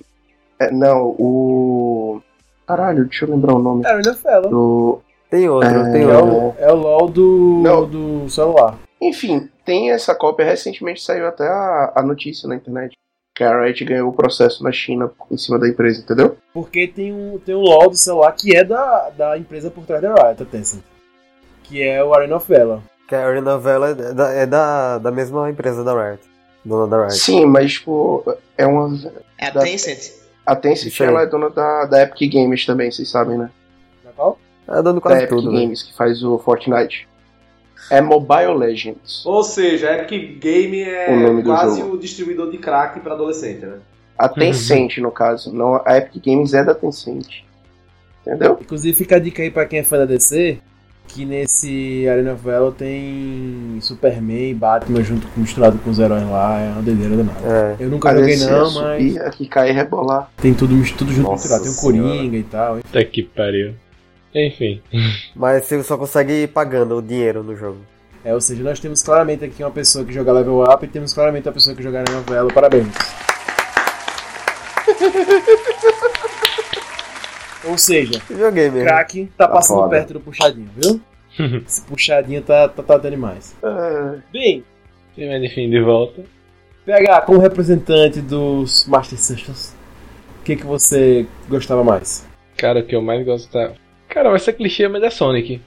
É, não, o. Caralho, deixa eu lembrar o nome. É o NFL. Do... Tem outro, É, tem É outro. o, é o LOL do, Não. do celular. Enfim, tem essa cópia. Recentemente saiu até a, a notícia na internet. Que a Riot ganhou o processo na China em cima da empresa, entendeu? Porque tem um, tem um LOL do celular que é da, da empresa por trás da Riot, Tencent. Que é o Arena of Valor. Que a Arinovela é da, é da, da mesma empresa da Riot. Dona da Riot. Sim, mas tipo, é uma. É a Da- Tencent. A Tencent ela é dona da, da Epic Games também, vocês sabem, né? Na qual? É Da quase Epic tudo, né? Games, que faz o Fortnite. É Mobile Legends. Ou seja, a Epic Game é O quase jogo. o distribuidor de crack pra adolescente, né? A Tencent, no caso. Não, a Epic Games é da Tencent. Entendeu? Inclusive fica a dica aí pra quem é fã da DC, que nesse Arena of Valor tem Superman e Batman junto com, misturado com os heróis lá, é uma doideira danada. É. Eu nunca A joguei não, mas subir, aqui cair e rebolar. tem tudo, tudo junto Nossa misturado. Tem o Coringa e tal. Puta que pariu. Enfim. Mas você só consegue ir pagando o dinheiro no jogo. É, ou seja, nós temos claramente aqui uma pessoa que joga level up e temos claramente uma pessoa que joga Arena of Valor. Parabéns. ou seja, Joguei mesmo. crack tá Tá passando foda. perto do puxadinho, viu? Esse puxadinho tá, tá, tá dando demais. É, Bem, Mas enfim, de volta. PH, como representante dos Master Systems, o que, que você gostava mais? Cara, o que eu mais gosto da. Cara, vai ser clichê, mas é Sonic.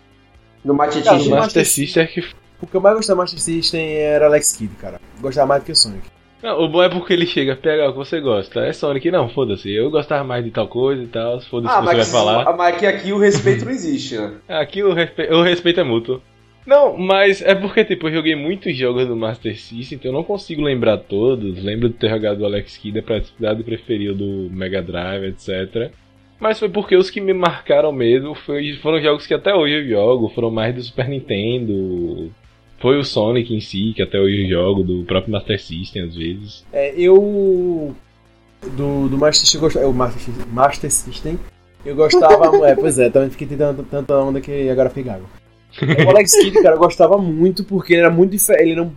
Do Master Master System é que. O que eu mais gostava do Master System era Alex Kidd, cara. Gostava mais do que o Sonic. Não, o bom é porque ele chega, pega o que você gosta. É Sonic, não, foda-se. Eu gostava mais de tal coisa e tal. Foda-se Ah, o que você vai falar. mas que aqui o respeito não existe, né? Aqui o, respe... o respeito é mútuo. Não, mas é porque, tipo, eu joguei muitos jogos do Master System, então eu não consigo lembrar todos. Lembro de ter jogado o Alex Kidd, a praticidade preferido do Mega Drive, etc. Mas foi porque os que me marcaram mesmo foi, foram jogos que até hoje eu jogo, foram mais do Super Nintendo. Foi o Sonic em si, que até hoje eu jogo, do próprio Master System às vezes. É, eu. Do, do Master System, eu gostava. O Master, System- Master System. Eu gostava. é, pois é, também fiquei tentando tanta onda que agora fiquei gago. O Alex Kidd, cara, eu gostava muito porque ele era muito diferente. Ele era um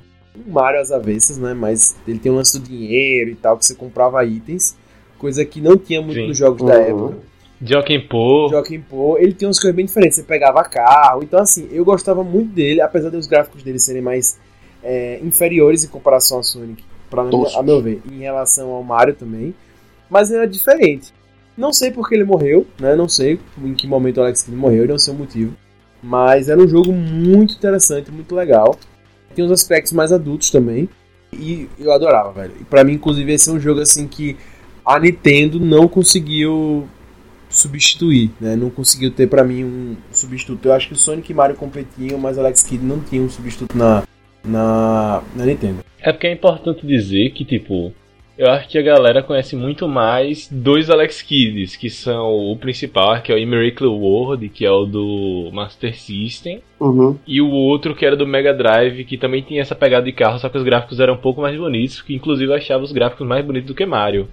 Mario às avessas, né? Mas ele tem um lance do dinheiro e tal, que você comprava itens. Coisa que não tinha muito Sim. nos jogos da Uhum. época. Joaquim Pô. Joaquim Pô, ele tem umas coisas bem diferentes. Você pegava carro. Então, assim, eu gostava muito dele, apesar dos gráficos dele serem mais é, inferiores em comparação ao Sonic, pra, a meu ver, em relação ao Mario também. Mas ele era diferente. Não sei porque ele morreu, né? Não sei em que momento o Alex Kidd morreu, não sei o motivo. Mas era um jogo muito interessante, muito legal. Tem uns aspectos mais adultos também. E eu adorava, velho. E pra mim, inclusive, esse é um jogo assim que a Nintendo não conseguiu substituir, né? Não conseguiu ter pra mim um substituto. Eu acho que o Sonic e Mario competiam, mas Alex Kidd não tinha um substituto na, na, na Nintendo. É porque é importante dizer que, tipo, eu acho que a galera conhece muito mais dois Alex Kids, que são o principal, que é o Miracle World, que é o do Master System, Uhum. e o outro que era do Mega Drive, que também tinha essa pegada de carro, só que os gráficos eram um pouco mais bonitos, que inclusive eu achava os gráficos mais bonitos do que Mario.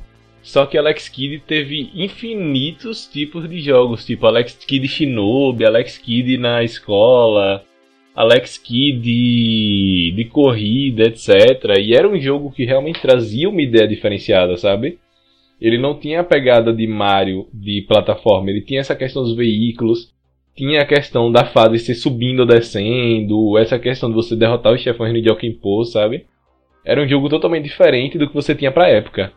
Só que Alex Kidd teve infinitos tipos de jogos, tipo Alex Kidd Shinobi, Alex Kidd na escola, Alex Kidd de, de corrida, etc. E era um jogo que realmente trazia uma ideia diferenciada, sabe? Ele não tinha a pegada de Mario de plataforma, ele tinha essa questão dos veículos, tinha a questão da fase ser subindo ou descendo, essa questão de você derrotar os chefões no Pô, sabe? Era um jogo totalmente diferente do que você tinha pra época.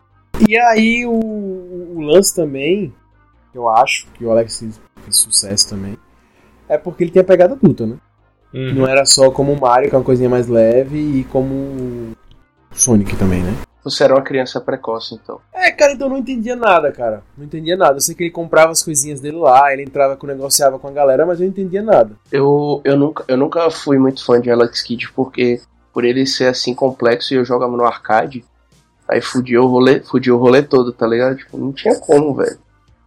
E aí o, o lance também, eu acho que o Alex Kidd fez sucesso também, é porque ele tinha pegada adulta, né? Uhum. Não era só como o Mario, que é uma coisinha mais leve, e como o Sonic também, né? Você era uma criança precoce, então. É, cara, então eu não entendia nada, cara. Não entendia nada. Eu sei que ele comprava as coisinhas dele lá, ele entrava, negociava com a galera, mas eu não entendia nada. Eu, eu, nunca, eu nunca fui muito fã de Alex Kidd porque, por ele ser assim complexo e eu jogava no arcade, aí fudia o rolê, fudia o rolê todo, tá ligado? Tipo, não tinha como, velho.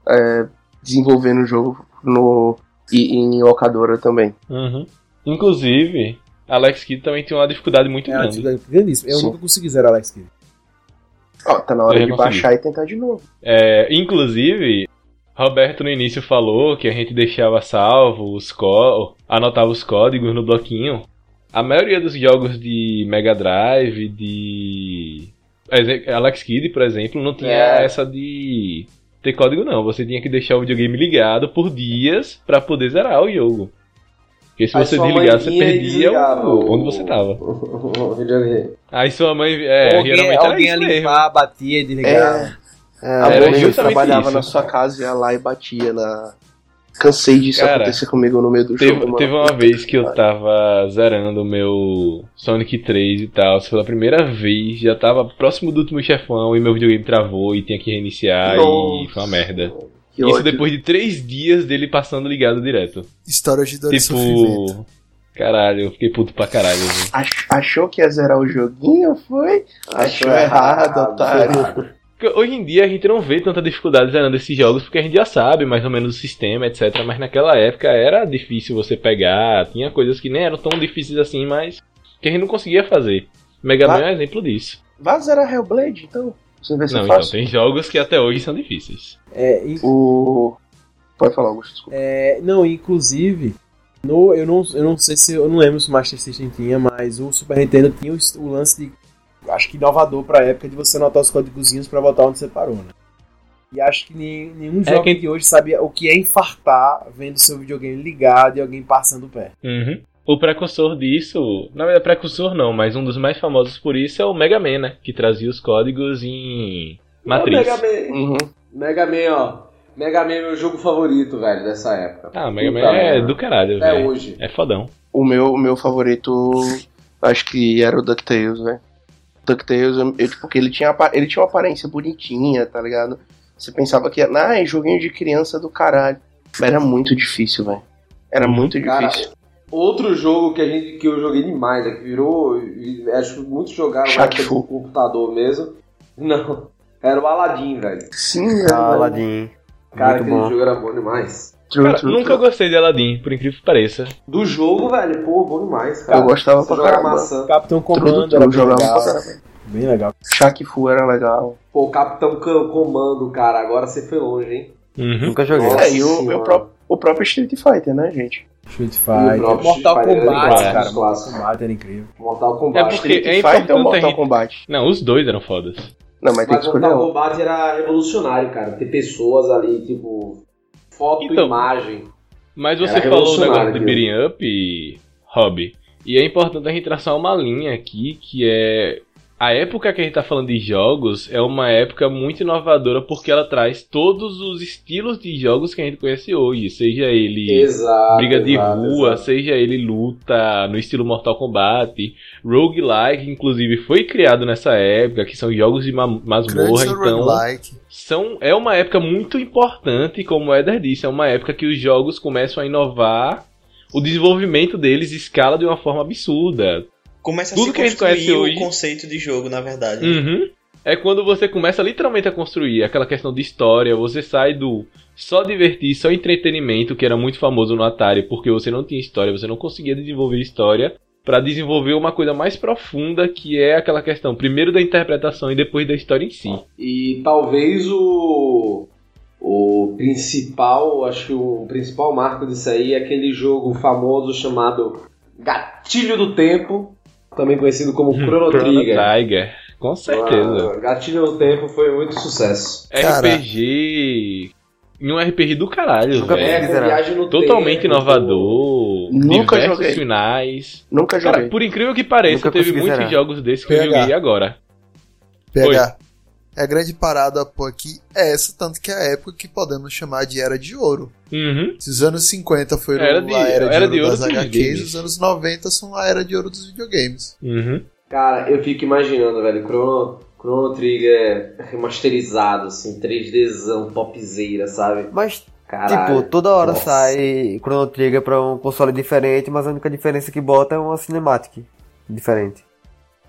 É, desenvolver no jogo no, e, em locadora também. Uhum. Inclusive, Alex Kidd também tinha uma dificuldade muito É grande. grandíssima. Eu Sim. nunca consegui zerar Alex Kidd. Ó, tá na hora de baixar e tentar de novo. É, inclusive, Roberto no início falou que a gente deixava salvo os có- anotava os códigos no bloquinho. A maioria dos jogos de Mega Drive, de Alex Kidd, por exemplo, não tinha É. essa de ter código não. Você tinha que deixar o videogame ligado por dias pra poder zerar o jogo. Porque se Aí você mãe desligar, você perdia o- onde você tava. o videogame. Aí sua mãe, é, alguém geralmente era alguém ia limpar, batia e desligava. A Era mãe justamente trabalhava isso. na sua casa, ia lá e batia na. Cansei disso Cara, acontecer comigo no meio do Teve, jogo. teve mano. uma vez que eu tava zerando o meu Sonic 3 e tal, pela primeira vez, já tava próximo do último chefão e meu videogame travou e tinha que reiniciar e Nossa, foi uma merda. Que Isso ódio. depois de três dias dele passando ligado direto. História de dor e sofrimento. Tipo. Caralho, eu fiquei puto pra caralho. Ach- achou que ia zerar o joguinho, foi? Achou errado, otário. Porque Hoje em dia a gente não vê tanta dificuldade zerando esses jogos porque a gente já sabe mais ou menos o sistema, etc. Mas naquela época era difícil você pegar, tinha coisas que nem eram tão difíceis assim, mas que a gente não conseguia fazer. Mega Man é um exemplo disso. Vá zerar Hellblade, então. Você vê se Não, é então, tem jogos que até hoje são difíceis. É, e- O. Pode falar, Augusto, desculpa. é, não, inclusive, no, eu, não, eu não sei se. Eu não lembro se o Master System tinha, mas o Super Nintendo tinha o, o lance de. Acho que inovador pra época de você anotar os códigozinhos pra botar onde você parou, né? E acho que nem- nenhum É, jovem quem- de hoje sabia o que é infartar vendo seu videogame ligado e alguém passando o pé. Uhum. O precursor disso, na verdade, precursor não, mas um dos mais famosos por isso é o Mega Man, né? Que trazia os códigos em matriz. Mega Man. Uhum. Mega Man, ó. Mega Man é meu jogo favorito, velho, dessa época. Ah, o Mega Puta Man é do caralho, velho. hoje. É fodão. O meu, o meu favorito, acho que era o DuckTales, velho. DuckTales, eu, eu, tipo, que ele tinha, ele tinha uma aparência bonitinha, tá ligado? Você pensava que, ah, é joguinho de criança do caralho. Mas era muito difícil, velho. Era muito Cara, difícil. Outro jogo que, a gente, que eu joguei demais, né, que virou. e Acho que muitos jogaram na do computador mesmo. Não, era o Aladdin, velho. Sim, Ah, velho. Aladdin. Cara, Muito aquele bom. jogo era bom demais. True, Cara, true, nunca true. gostei de Aladdin, por incrível que pareça. Do jogo, velho, pô, bom demais, cara. Eu gostava pra jogar caramba. maçã. Capitão Comando true, era jogava legal. pra caramba. Bem legal. Shaq Fu era legal. Pô, Capitão Ca- Comando, cara, agora você foi longe, hein? Uhum. Nunca joguei. Nossa é, e o, o próprio, o próprio Street Fighter, né, gente? Street o Fighter. Mortal Kombat, era cara. Mortal Kombat era incrível. Mortal É Kombat. porque Street é Fighter ou a Mortal. Kombat? Não, os dois eram fodas. Não, mas tem que Mas escolher Mortal. Kombat era revolucionário, cara. Ter pessoas ali, tipo, foto Então, imagem. Mas você Era falou o negócio aquilo. beating up, Hobby. E é importante a gente traçar uma linha aqui, que é... A época que a gente tá falando de jogos é uma época muito inovadora porque ela traz todos os estilos de jogos que a gente conhece hoje. Seja ele Exato. briga de exato, rua, exato. seja ele luta no estilo Mortal Kombat. Roguelike, inclusive, foi criado nessa época, que são jogos de ma masmorra, então... roguelike. São, é uma época muito importante, como o Eder disse, é uma época que os jogos começam a inovar, o desenvolvimento deles escala de uma forma absurda. Começa a Tudo se que a gente construir conhece o hoje- conceito de jogo, na verdade. Uhum. É quando você começa literalmente a construir aquela questão de história, você sai do só divertir, só entretenimento, que era muito famoso no Atari, porque você não tinha história, você não conseguia desenvolver história, para desenvolver uma coisa mais profunda, que é aquela questão, primeiro da interpretação e depois da história em si. E talvez o. O principal, acho que o principal marco disso aí é aquele jogo famoso chamado Gatilho do Tempo, também conhecido como Chrono Trigger. Trigger, com certeza. Ah, Gatilho do Tempo foi muito sucesso. Cara. RPG. Em um RPG do caralho, Nunca velho. No Totalmente tempo, inovador. Nunca diversos joguei. finais. Nunca Cara, joguei. por incrível que pareça, Nunca teve muitos zerar. jogos desses que eu PH. joguei agora. PH. É a grande parada pô, aqui é essa, tanto que é a época que podemos chamar de Era de Ouro. Uhum. Se os anos 50 foram Era de- a Era de era Ouro de ouro das dos HQs, games. os anos 90 são a Era de Ouro dos videogames. Uhum. Cara, eu fico imaginando, velho, Chrono, Chrono Trigger remasterizado, assim, 3Dzão, topzera, sabe? Mas, Caralho. tipo, toda hora Nossa. sai Chrono Trigger pra um console diferente, mas a única diferença que bota é uma cinematic diferente.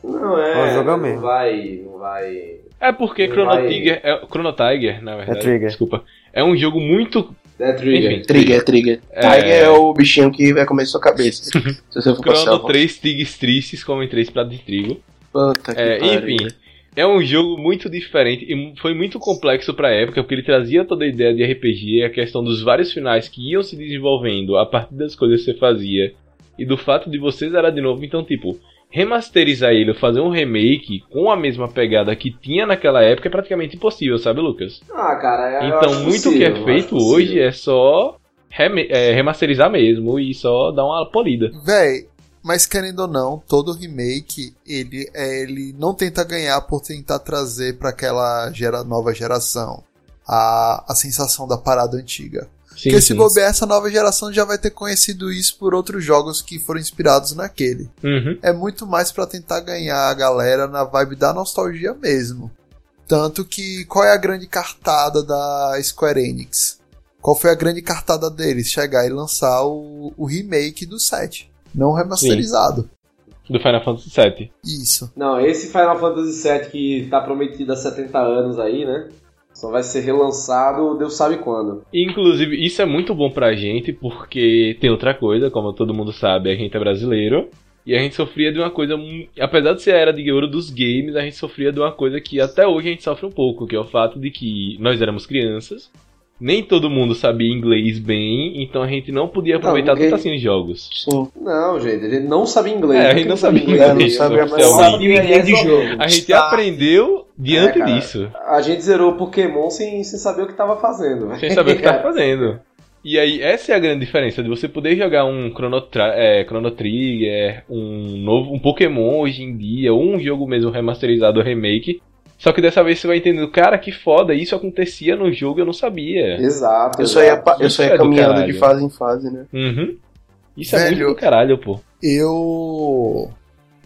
Não É não vai, não vai... É porque Chrono vai- Trigger, é, Chrono Tiger, na verdade. Trigger. Desculpa. É um jogo muito. É Trigger. Enfim. Trigger, Trigger. É. Tiger é o bichinho que vai comer sua cabeça. Se você for Chrono selva. 3 tigres tristes comem 3 pratos de trigo. Puta que É, pariu. enfim, é um jogo muito diferente e foi muito complexo pra época, porque ele trazia toda a ideia de RPG, a questão dos vários finais que iam se desenvolvendo a partir das coisas que você fazia e do fato de você zerar de novo. Então, tipo, remasterizar ele, fazer um remake com a mesma pegada que tinha naquela época é praticamente impossível, sabe, Lucas? Ah, cara, eu Então, acho muito possível, que é feito possível. hoje é só reme- é, remasterizar mesmo e só dar uma polida. Véi, mas querendo ou não, todo remake, ele, é, ele não tenta ganhar por tentar trazer pra aquela gera, nova geração a, a sensação da parada antiga. Sim, Porque se sim. bobear, essa nova geração já vai ter conhecido isso por outros jogos que foram inspirados naquele. Uhum. É muito mais pra tentar ganhar a galera na vibe da nostalgia mesmo. Tanto que, qual é a grande cartada da Square Enix? Qual foi a grande cartada deles? Chegar e lançar o, o remake do 7. Não remasterizado. Do Final Fantasy VII. Isso. Não, esse Final Fantasy VII que tá prometido há 70 anos aí, né? Só vai ser relançado Deus sabe quando. Inclusive, isso é muito bom pra gente, porque tem outra coisa, como todo mundo sabe, a gente é brasileiro. E a gente sofria de uma coisa. Apesar de ser a era de ouro dos games, a gente sofria de uma coisa que até hoje a gente sofre um pouco, que é o fato de que nós éramos crianças. Nem todo mundo sabia inglês bem, então a gente não podia aproveitar ninguém- tanto assim os jogos. Sim. Não, gente, a gente não sabia inglês. É, a gente não sabia inglês, inglês, não sabia, mas. Sabia de jogo. A gente aprendeu diante É, disso. A gente zerou Pokémon sem, sem saber o que tava fazendo. Sem saber o que tá fazendo. E aí, essa é a grande diferença de você poder jogar um Chrono, é, Chrono Trigger, um novo um Pokémon hoje em dia, ou um jogo mesmo remasterizado remake. Só que dessa vez você vai entendendo, cara, que foda, isso acontecia no jogo eu não sabia. Exato. Eu só ia, eu só ia é do caminhando de fase em fase, né? Uhum. Isso é Velho. muito do caralho, pô. Eu.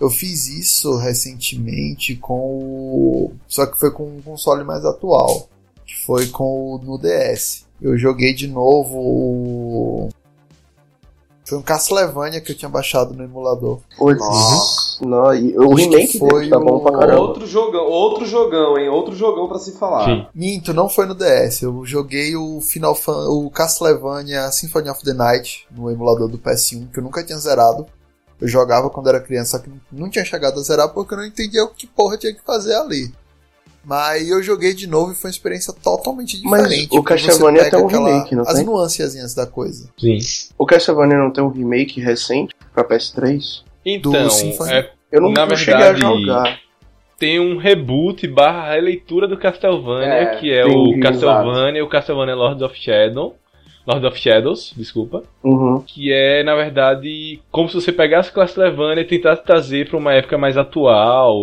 Eu fiz isso recentemente com o. Só que foi com um console mais atual. Que foi com o no DS. Eu joguei de novo o. Foi um Castlevania que eu tinha baixado no emulador. Nossa, não, e o remake foi dele tá bom pra o- caramba. Outro jogão, outro jogão, hein? Outro jogão pra se falar. Sim. Minto, não foi no DS. Eu joguei o Final Fan, o Castlevania Symphony of the Night no emulador do PS1, que eu nunca tinha zerado. Eu jogava quando era criança, só que não tinha chegado a zerar porque eu não entendia o que porra tinha que fazer ali. Mas eu joguei de novo e foi uma experiência totalmente Mas diferente. o porque você Castlevania tem um remake, não As tem? nuancezinhas da coisa. Sim. O Castlevania não tem um remake recente pra PS3? Então, é, Eu não, Na não cheguei a verdade, jogar. tem um reboot barra releitura do Castlevania, É, que é o Castlevania e o Castlevania Lords of Shadow. Lord of Shadows, desculpa. Uhum. Que é, na verdade, como se você pegasse Castlevania e tentasse trazer para uma época mais atual.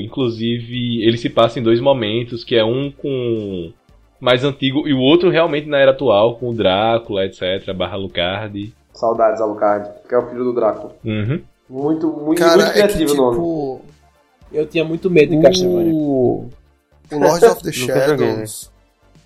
Inclusive, ele se passa em dois momentos, que é um com mais antigo e o outro realmente na era atual, com o Drácula, etc, barra Lucardi. Saudades, Alucard, que é o filho do Drácula. Uhum. Muito, muito, Cara, muito é que criativo o nome. tipo. Eu tinha muito medo de Castlevania. O, o Lord of the né? Shadows,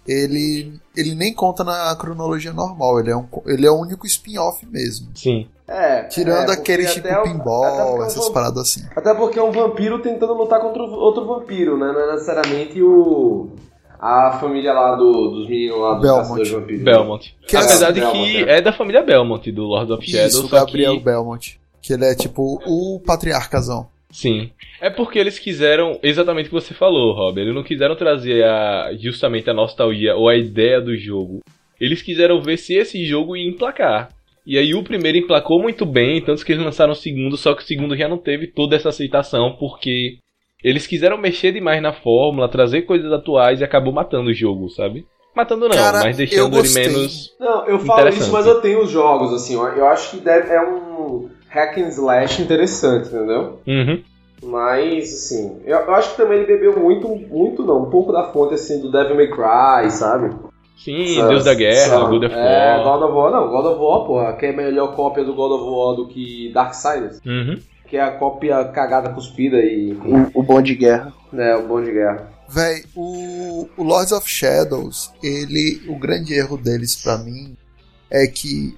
ele, ele nem conta na cronologia normal, ele é, um, ele é o único spin-off mesmo. Sim. É, Tirando é, aquele tipo o- pinball, é um essas vamp- paradas assim. Até porque é um vampiro tentando lutar contra outro vampiro, né? Não é necessariamente o. A família lá do, dos meninos lá dos Belmont. vampiros. Belmont. Que é Apesar de Belmont, que é. é da família Belmont, do Lord of Shadows, Isso, Gabriel que... Belmont. Que ele é tipo o patriarcazão. Sim. É porque eles quiseram, exatamente o que você falou, Rob. Eles não quiseram trazer a, justamente a nostalgia ou a ideia do jogo. Eles quiseram ver se esse jogo ia emplacar. E aí o primeiro emplacou muito bem, tanto que eles lançaram o segundo, só que o segundo já não teve toda essa aceitação, porque eles quiseram mexer demais na fórmula, trazer coisas atuais e acabou matando o jogo, sabe? Matando não, Cara, mas deixando ele menos. Não, eu falo isso, mas eu tenho os jogos, assim. Eu acho que deve, é um hack and slash interessante, entendeu? Uhum. Mas, assim, eu, eu acho que também ele bebeu muito, muito não, um pouco da fonte, assim, do Devil May Cry, sabe? Sim, Deus da Guerra, essa- God of É, War. God of War, não, God of War, porra, que é melhor cópia do God of War do que Darksiders, Uhum. que é a cópia cagada, cuspida e, O, o bom de guerra. né, o bom de guerra. Véi, o, o Lords of Shadows, ele. O grande erro deles pra mim é que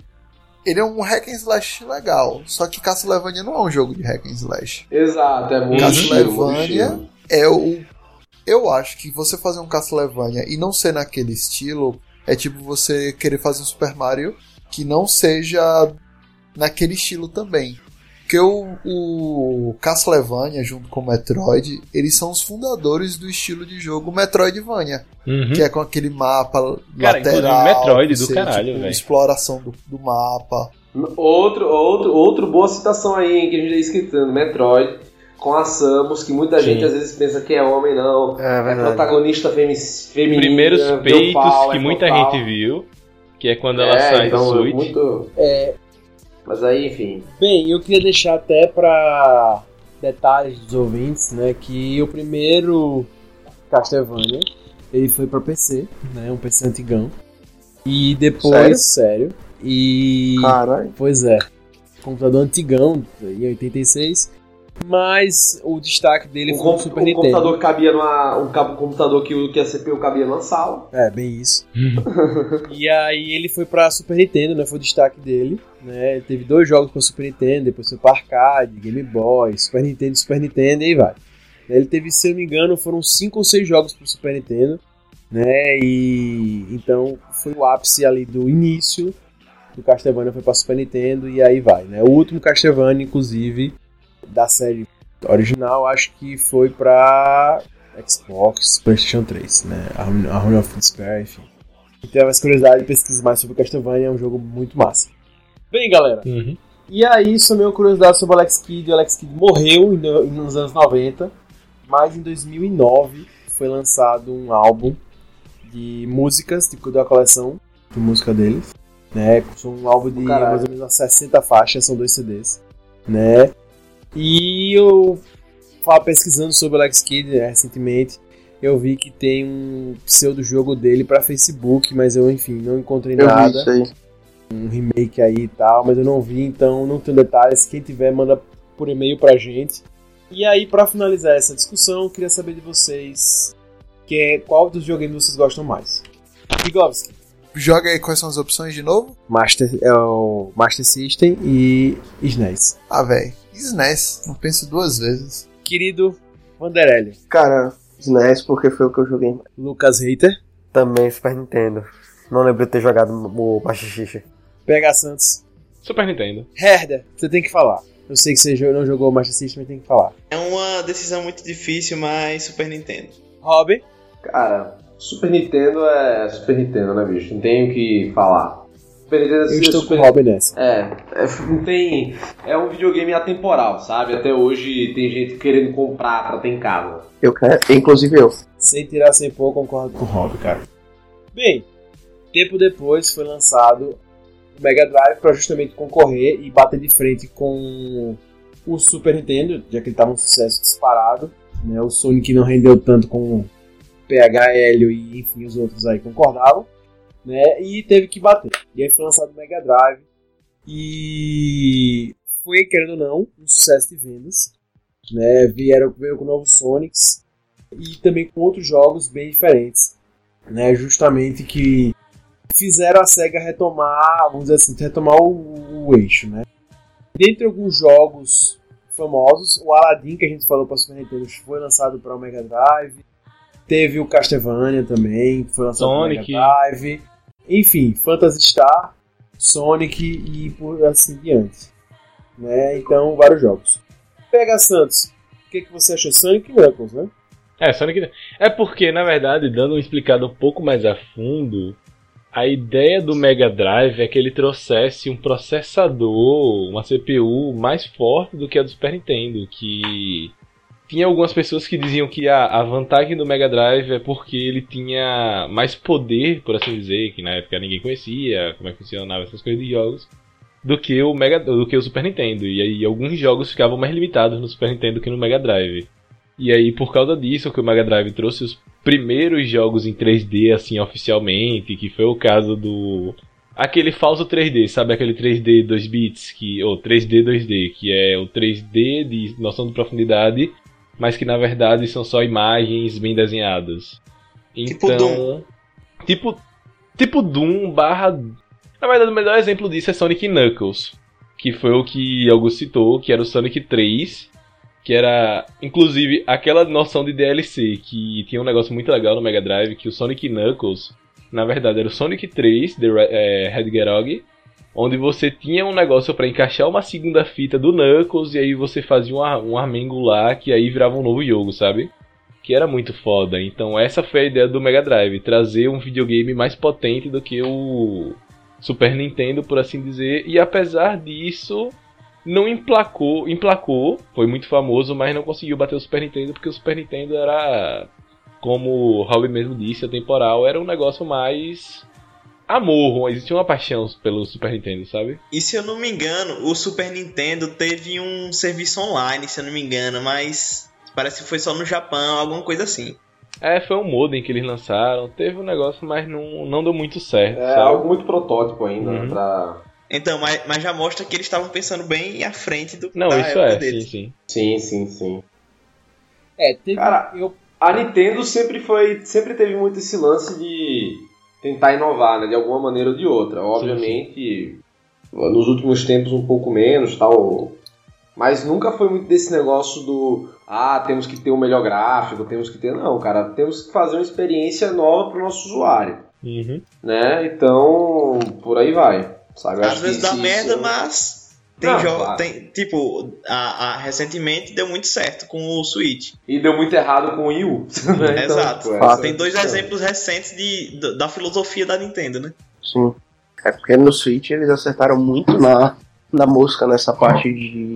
ele é um hack and slash legal. Só que Castlevania não é um jogo de hack and slash. Exato, é muito Castlevania estilo. É o. Eu acho que você fazer um Castlevania e não ser naquele estilo é tipo você querer fazer um Super Mario que não seja naquele estilo também. Porque o, o Castlevania, junto com o Metroid, eles são os fundadores do estilo de jogo Metroidvania. Uhum. Que é com aquele mapa Cara, lateral. Metroid do você, caralho, tipo, velho. Exploração do, do mapa. Outro, outro, outro boa citação aí, hein, que a gente tá escutando, Metroid, com a Samus, que muita Sim. gente às vezes pensa que é homem, não. É É protagonista femi feminina. Primeiros peitos pau, que é muita total. gente viu, que é quando ela É, sai então, do Switch. Muito... É, Mas aí, enfim. Bem, eu queria deixar até pra detalhes dos ouvintes, né, que o primeiro Castlevania, ele foi pra PC, né, um PC antigão. E depois, sério, e Caralho. pois é, computador antigão, em 86, mas o destaque dele Um, foi o com- Super um Nintendo. computador cabia numa. Um cabo- computador que, o- que a CPU cabia numa sala. É, bem isso. e aí ele foi pra Super Nintendo, né? Foi o destaque dele. Né? Ele teve dois jogos pra Super Nintendo, depois foi pra arcade, Game Boy, Super Nintendo, Super Nintendo e aí vai. Ele teve, se eu não me engano, foram cinco ou seis jogos pro Super Nintendo. Né? E então foi o ápice ali do início do Castlevania foi pra Super Nintendo e aí vai, né? O último Castlevania, inclusive, da série original, acho que foi pra Xbox, PlayStation 3, né? Harmony of Despair, enfim. Quem tiver mais curiosidade, pesquise mais sobre Castlevania, é um jogo muito massa. Bem, galera, Uhum. e aí, só minha curiosidade sobre o Alex Kidd. O Alex Kidd morreu nos anos 90, mas em 2009 foi lançado um álbum de músicas de, da coleção de música deles. Né? São um álbum de mais ou menos umas 60 faixas, são dois CDs. Né? E eu estava pesquisando sobre o Alex Kidd né, recentemente. Eu vi que tem um pseudo jogo dele para Facebook, mas eu, enfim, não encontrei Eu vi nada isso aí. um remake aí e tal, mas eu não vi, então não tenho detalhes. Quem tiver, manda por e-mail pra gente, E aí, pra finalizar essa discussão, eu queria saber de vocês que é, qual dos videogames vocês gostam mais. Igovski. Joga aí quais são as opções de novo? Master, é o Master System e SNES. Ah, velho. SNES. Não penso duas vezes. Querido Vanderelli. Cara, SNES porque foi o que eu joguei. Lucas Reiter. Também Super Nintendo. Não lembro de ter jogado o System. PH Santos. Super Nintendo. Herder, você tem que falar. Eu sei que você não jogou o Master System, mas tem que falar. É uma decisão muito difícil, mas Super Nintendo. Rob. Cara, Super Nintendo é Super Nintendo, né, bicho? Não tenho o que falar. Nintendo Eu é estou Super... com o Rob nessa. É, é, não tem. É um videogame atemporal, sabe? Até hoje tem gente querendo comprar pra ter em casa. Eu quero, inclusive eu. Sem tirar sem pôr, concordo com o Rob, cara. Bem, tempo depois foi lançado o Mega Drive para justamente concorrer e bater de frente com o Super Nintendo, já que ele estava um sucesso disparado. Né? O Sonic não rendeu tanto com o PH, Helio e enfim os outros aí concordavam. Né? E teve que bater. E aí foi lançado o Mega Drive. E foi, querendo ou não, um sucesso de vendas. Né? Vieram, veio com novos Sonics e também com outros jogos bem diferentes. Né? Justamente que fizeram a SEGA retomar, vamos dizer assim, retomar o, o eixo, né? Dentre alguns jogos famosos, o Aladdin que a gente falou para o Super Nintendo foi lançado para o Mega Drive. Teve o Castlevania também, que foi lançado para o Mega. Drive. Enfim, Phantasy Star, Sonic e por assim diante. Né? Então, vários jogos. Pega Santos. O que, que você achou? Sonic Knuckles, né? É, Sonic. É porque, na verdade, dando uma explicada um pouco mais a fundo, a ideia do Mega Drive é que ele trouxesse um processador, uma CPU mais forte do que a do Super Nintendo, que tinha algumas pessoas que diziam que a, a vantagem do Mega Drive é porque ele tinha mais poder, por assim dizer, que na época ninguém conhecia como é que funcionava essas coisas de jogos, do que o Mega, do que o Super Nintendo. E aí alguns jogos ficavam mais limitados no Super Nintendo que no Mega Drive. E aí, por causa disso, que o Mega Drive trouxe os primeiros jogos em 3D, assim, oficialmente, que foi o caso do. Aquele falso 3D, sabe aquele 3D 2 bits, que, ou 3D 2D, que é o 3D de noção de profundidade, mas que na verdade são só imagens bem desenhadas. Tipo Então, tipo tipo Doom barra na verdade o melhor exemplo disso é Sonic Knuckles, que foi o que Augusto citou, que era o Sonic 3, que era inclusive aquela noção de DLC que tinha um negócio muito legal no Mega Drive, que o Sonic Knuckles, na verdade era o Sonic 3, The Re- é, Hedgehog, onde você tinha um negócio para encaixar uma segunda fita do Knuckles e aí você fazia um, um armengo lá que aí virava um novo jogo, sabe? Que era muito foda. Então essa foi a ideia do Mega Drive, trazer um videogame mais potente do que o Super Nintendo, por assim dizer. E apesar disso, não emplacou, emplacou, foi muito famoso, mas não conseguiu bater o Super Nintendo porque o Super Nintendo era, como o Robbie mesmo disse, atemporal, era um negócio mais amor, existia uma paixão pelo Super Nintendo, sabe? E se eu não me engano, o Super Nintendo teve um serviço online, se eu não me engano, mas parece que foi só no Japão, alguma coisa assim. É, foi um modem que eles lançaram, teve um negócio, mas não, não deu muito certo, É sabe? algo muito protótipo ainda, Uhum. pra... Então, mas, mas já mostra que eles estavam pensando bem à frente do Não, da isso época é, sim, deles. sim. Sim, sim, sim. É, teve. Cara, eu, A Nintendo sempre foi, sempre teve muito esse lance de tentar inovar, né, de alguma maneira ou de outra. Obviamente, nos últimos tempos um pouco menos, tal. Mas nunca foi muito desse negócio do ah, temos que ter o melhor gráfico, temos que ter não, cara, temos que fazer uma experiência nova pro nosso usuário, Uhum. né? Então, por aí vai. Sabe? Às acho vezes que dá merda, mas tem Não, jogo, claro. tem tipo, a, a- recentemente deu muito certo com o Switch. E deu muito errado com o Wii U. né? Então, Exato. Fato. essa- Tem dois exemplos recentes de, da- da filosofia da Nintendo, né? Sim. É porque no Switch eles acertaram muito na, na mosca nessa parte de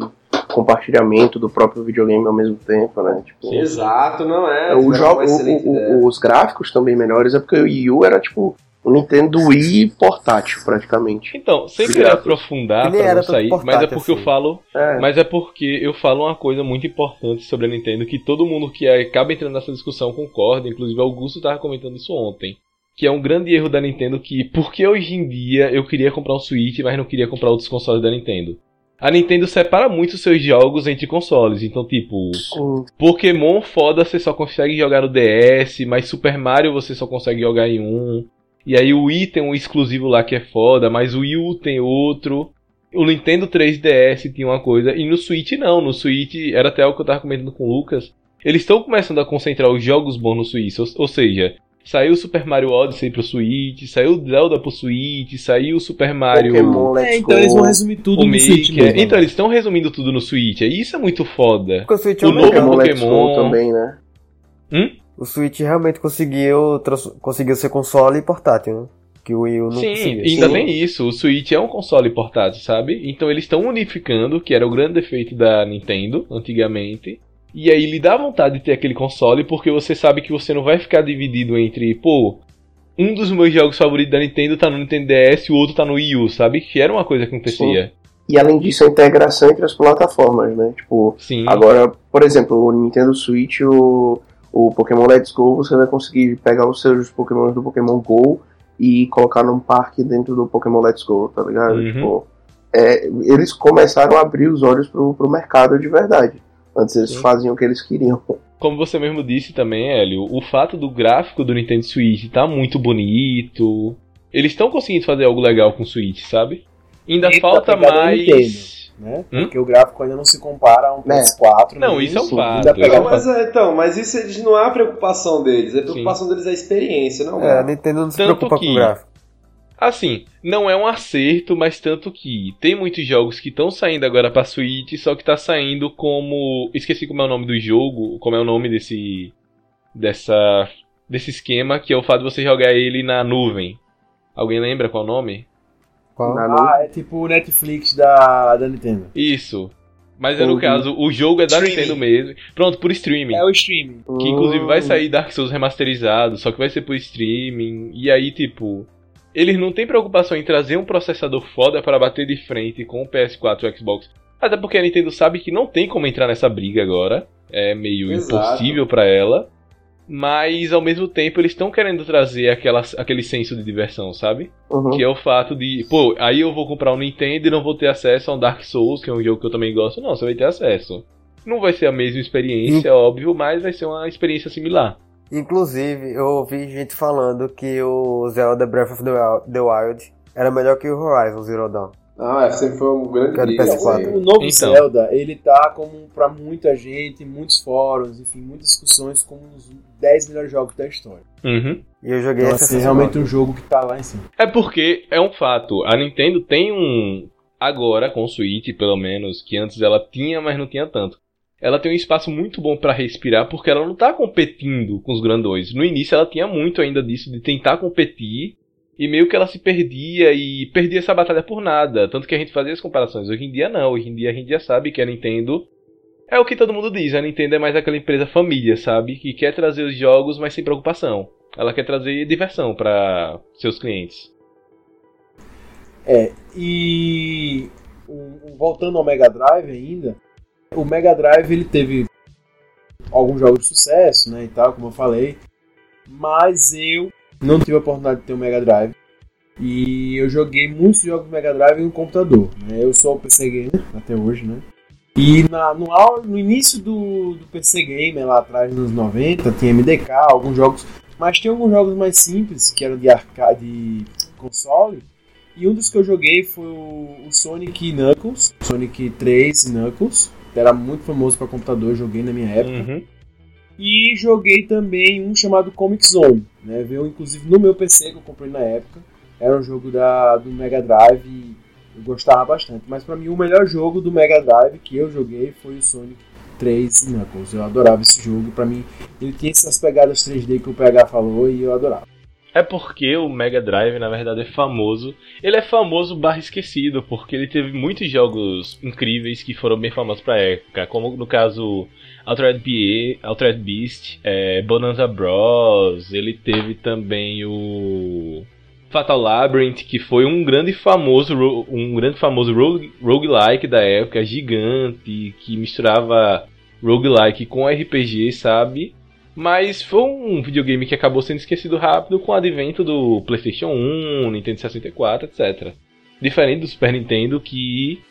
compartilhamento do próprio videogame ao mesmo tempo, né? Tipo, Exato, não é. o jogo, o- o- os gráficos também melhores é porque o Wii U era tipo Nintendo Wii portátil, praticamente. Então, sem Que querer aprofundar nem pra não sair, mas é porque eu assim. falo É, Mas é porque eu falo uma coisa muito importante sobre a Nintendo que todo mundo que acaba entrando nessa discussão concorda, inclusive Augusto estava comentando isso ontem. Que é um grande erro da Nintendo que, porque hoje em dia eu queria comprar um Switch, mas não queria comprar outros consoles da Nintendo. a Nintendo separa muito seus jogos entre consoles. Então, tipo, Pokémon foda você só consegue jogar no DS, mas Super Mario você só consegue jogar em um. E aí o Wii tem um exclusivo lá que é foda, mas o Wii U tem outro. O Nintendo 3DS tinha uma coisa, e no Switch não. No Switch, era até o que eu tava comentando com o Lucas. Eles estão começando a concentrar os jogos bons no Switch, ou, ou seja, saiu o Super Mario Odyssey pro Switch, saiu o Zelda pro Switch, saiu o Super Mario. Pokémon Let's É, então Go. eles vão resumir tudo O no Switch mesmo. Então eles estão resumindo tudo no Switch. E isso é muito foda. porque o Switch, O é um novo mercado. Pokémon Pokémon. também, né? O Switch realmente conseguiu, conseguiu ser console e portátil, né? Que o Wii U não Sim, conseguia. ainda Sim. isso. O Switch é um console portátil, sabe? Então eles estão unificando, que era o grande defeito da Nintendo antigamente. E aí lhe dá vontade de ter aquele console, porque você sabe que você não vai ficar dividido entre, pô, um dos meus jogos favoritos da Nintendo tá no Nintendo DS e o outro tá no Wii U, sabe? Que era uma coisa que acontecia. E além disso, a integração entre as plataformas, né? Tipo, Sim. agora, por exemplo, o Nintendo Switch, o, o Pokémon Let's Go, você vai conseguir pegar os seus Pokémon do Pokémon GO e colocar num parque dentro do Pokémon Let's Go, tá ligado? Uhum. Tipo, é, eles começaram a abrir os olhos pro, pro mercado de verdade. Antes eles Sim. faziam o que eles queriam. Como você mesmo disse também, Hélio, o fato do gráfico do Nintendo Switch tá muito bonito. Eles estão conseguindo fazer algo legal com o Switch, sabe? Ainda E tá falta a mais. Né? Hum? Porque o gráfico ainda não se compara a um É. PS4. Não, nem isso é um Sim, fato. ainda pega- Não, mas, é, então, mas isso eles não é a preocupação deles, a preocupação deles é a experiência, não É, a é? Nintendo não se Tanto preocupa que- com o gráfico. Assim, não é um acerto, mas tanto que tem muitos jogos que estão saindo agora pra Switch, só que tá saindo como. Esqueci como é o nome do jogo, como é o nome desse. dessa. desse esquema, que é o fato de você jogar ele na nuvem. Alguém lembra qual é o nome? Qual? Ah, é tipo o Netflix da, da Nintendo. Isso. Mas é no caso, o jogo é da Streaming. Nintendo mesmo. Pronto, por streaming. É o streaming. Que inclusive vai Hum. sair Dark Souls remasterizado, só que vai ser por streaming. E aí, tipo, eles não têm preocupação em trazer um processador foda para bater de frente com o PS4 e o Xbox. Até porque a Nintendo sabe que não tem como entrar nessa briga agora. É meio Exato. impossível para ela. Mas ao mesmo tempo eles estão querendo trazer aquela, aquele senso de diversão, sabe? Uhum. Que é o fato de, pô, aí eu vou comprar um Nintendo e não vou ter acesso a um Dark Souls, que é um jogo que eu também gosto. Não, você vai ter acesso. Não vai ser a mesma experiência, óbvio, mas vai ser uma experiência similar. Inclusive, eu ouvi gente falando que o Zelda Breath of the Wild era melhor que o Horizon Zero Dawn. Não, é, sempre foi um grande Cara, briga. PS4. assim. O novo Então. Zelda, ele tá como pra muita gente, muitos fóruns, enfim, muitas discussões como um dos 10 melhores jogos da história. Uhum. E eu joguei Então, essa assim, realmente um jogo que tá lá em cima. É porque é um fato. A Nintendo tem um. Agora, com o Switch, pelo menos, que antes ela tinha, mas não tinha tanto. Ela tem um espaço muito bom pra respirar, porque ela não tá competindo com os grandões. No início ela tinha muito ainda disso, de tentar competir, e meio que ela se perdia e perdia essa batalha por nada. Tanto que a gente fazia as comparações. Hoje em dia não, hoje em dia a gente já sabe que a Nintendo. É o que todo mundo diz, a Nintendo é mais aquela empresa família, sabe? Que quer trazer os jogos, mas sem preocupação. Ela quer trazer diversão para seus clientes. É, e voltando ao Mega Drive ainda, o Mega Drive ele teve alguns jogos de sucesso, né, e tal, como eu falei, mas eu não tive a oportunidade de ter um Mega Drive. E eu joguei muitos jogos do Mega Drive no computador. Né? Eu sou o PC Gamer até hoje, né? E na- no, no início do, do PC Gamer, lá atrás, nos 90, tinha MDK, alguns jogos. Mas tinha alguns jogos mais simples, que eram de arcade, de console. E um dos que eu joguei foi o, o Sonic Knuckles, Sonic 3 e Knuckles. Era muito famoso para computador, joguei na minha época. Uhum. E joguei também um chamado Comic Zone, né? Veio inclusive no meu PC que eu comprei na época. Era um jogo da, do Mega Drive e eu gostava bastante. Mas pra mim o melhor jogo do Mega Drive que eu joguei foi o Sonic 3 e Knuckles. Eu adorava esse jogo. Pra mim ele tinha essas pegadas 3D que o PH falou e eu adorava. É porque o Mega Drive, na verdade, é famoso. Ele é famoso barra esquecido, porque ele teve muitos jogos incríveis que foram bem famosos pra época, como no caso Altered, BA, Altered Beast, é, Bonanza Bros. Ele teve também o Fatal Labyrinth, que foi um grande famoso um grande famoso rogue, roguelike da época, gigante, que misturava roguelike com RPG, sabe? Mas foi um videogame que acabou sendo esquecido rápido com o advento do PlayStation 1, Nintendo 64, etc. Diferente do Super Nintendo, que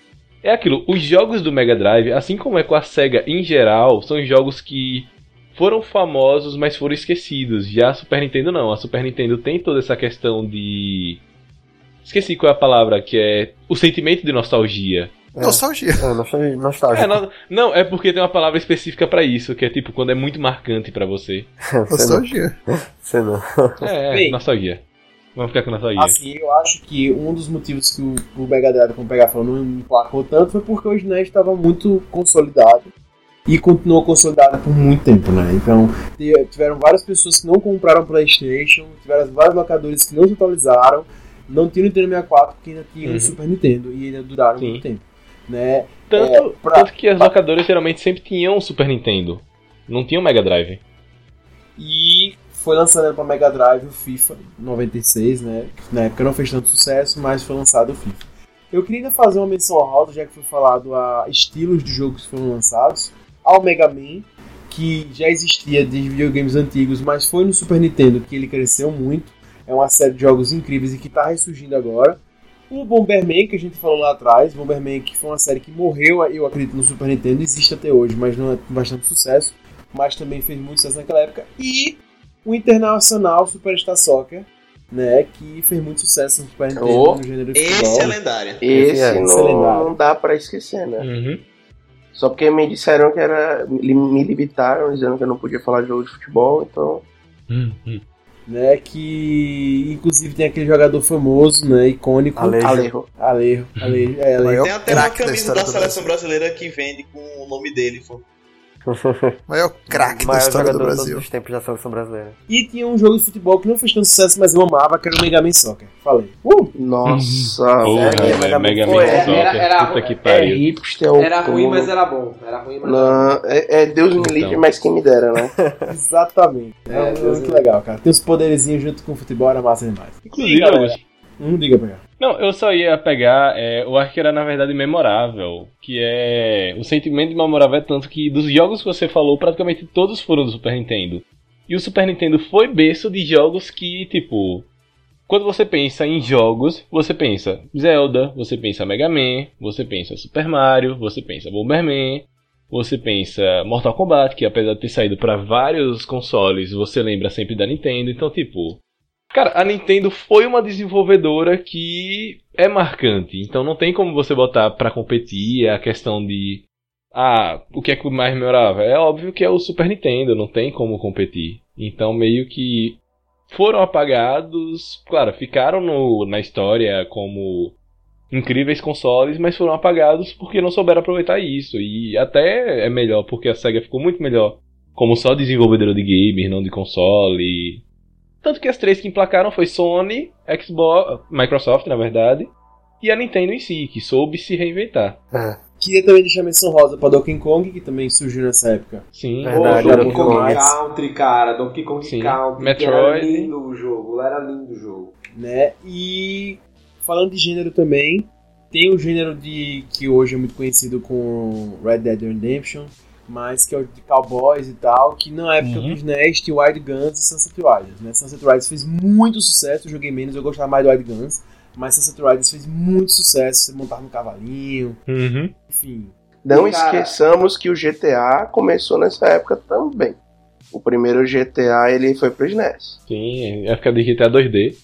é aquilo, os jogos do Mega Drive, assim como é com a SEGA em geral, são jogos que foram famosos, mas foram esquecidos. Já a Super Nintendo não. A Super Nintendo tem toda essa questão de. Esqueci qual é a palavra, que é o sentimento de nostalgia. Nostalgia. É, nostalgia. nostalgia. É, não, não, é porque tem uma palavra específica pra isso, que é tipo quando é muito marcante pra você. Nostalgia. Você não. É, é Bem. nostalgia. Vamos ficar com nostalgia. Assim, eu acho que um dos motivos que o, o Mega Drive, como pegar falou, não emplacou tanto foi porque o SNES estava muito consolidado e continuou consolidado por muito tempo, né? Então, tiveram várias pessoas que não compraram PlayStation, tiveram vários locadores que não se atualizaram, não tinham Nintendo 64 porque ainda tinham Uhum. o Super Nintendo e ainda duraram Sim. muito tempo, né? Tanto, é, pra- tanto que as locadoras geralmente sempre tinham um Super Nintendo. Não tinham Mega Drive. E foi lançado para Mega Drive o FIFA 96, né? Que Na época não fez tanto sucesso, mas foi lançado o FIFA. Eu queria ainda fazer uma menção honrosa, já que foi falado a estilos de jogos que foram lançados, ao Mega Man, que já existia de videogames antigos, mas foi no Super Nintendo que ele cresceu muito. É uma série de jogos incríveis e que está ressurgindo agora. O Bomberman, que a gente falou lá atrás, Bomberman, que foi uma série que morreu, eu acredito, no Super Nintendo, existe até hoje, mas não é com bastante sucesso mas também fez muito sucesso naquela época. E o Internacional Superstar Soccer, né, que fez muito sucesso no Super Nintendo, Oh, no gênero de Esse futebol. é lendário. Esse é, esse é lendário. não, não dá pra esquecer, né? Uhum. Só porque me disseram que era. Me me limitaram, dizendo que eu não podia falar de jogo de futebol, então. Uhum. Né, que inclusive tem aquele jogador famoso, né, icônico, Alejo. Alejo. Alejo, Alejo, é, Alejo. Tem até uma da camisa da do seleção Brasil. brasileira que vende com o nome dele. pô. Maior craque da Maior história do jogador de todos Brasil. os tempos da seleção brasileira. E tinha um jogo de futebol que não fez tanto sucesso, mas eu amava, que era o Mega Man Soccer. Falei. Uh! Nossa, Porra, velho. velho, Mega Mega Man Man Soccer. era- era- Puta que É pariu. hipster, ao Era ruim, todo. mas era bom. Era ruim, mas era bom. Não, é, é Deus me livre, Então. mas quem me dera, né? Exatamente. É, É, Deus muito legal, cara. Tem os poderzinhos junto com o futebol, era massa demais. Inclusive. Hum, diga pra. Não, eu só ia pegar é, o arco que era na verdade memorável, que é o sentimento de memorável é tanto que dos jogos que você falou, praticamente todos foram do Super Nintendo. E o Super Nintendo foi berço de jogos que, tipo, quando você pensa em jogos, você pensa Zelda, você pensa Mega Man, você pensa Super Mario, você pensa Bomberman, você pensa Mortal Kombat, que apesar de ter saído para vários consoles, você lembra sempre da Nintendo. Então, tipo, Cara, a Nintendo foi uma desenvolvedora que é marcante, então não tem como você botar pra competir a questão de ah, o que é que mais memorável? É óbvio que é o Super Nintendo, não tem como competir. Então meio que foram apagados, claro, ficaram no, na história como incríveis consoles, mas foram apagados porque não souberam aproveitar isso. E até é melhor, porque a SEGA ficou muito melhor como só desenvolvedora de gamer, não de console. Tanto que as três que emplacaram foi Sony, Xbox, Microsoft, na verdade, e a Nintendo em si, que soube se reinventar. É. Queria também deixar menção rosa pra Donkey Kong, que também surgiu nessa época. Sim. Pô, Verdade, Donkey Donkey Kong. Country, cara. Donkey Kong Sim. Country. Metroid. Era lindo o jogo. Era lindo o jogo. né? E falando de gênero também, tem o gênero de que hoje é muito conhecido com Red Dead Redemption, mas que é o de cowboys e tal, que na época Uhum. dos NES tinha Wild Guns e Sunset Riders, né? Sunset Riders fez muito sucesso, eu joguei menos, eu gostava mais do Wild Guns, mas Sunset Riders fez muito sucesso, você montava no cavalinho, Uhum. enfim. Não E, cara- esqueçamos que o GTA começou nessa época também. O primeiro GTA ele foi pro SNES. Sim, época de GTA 2D.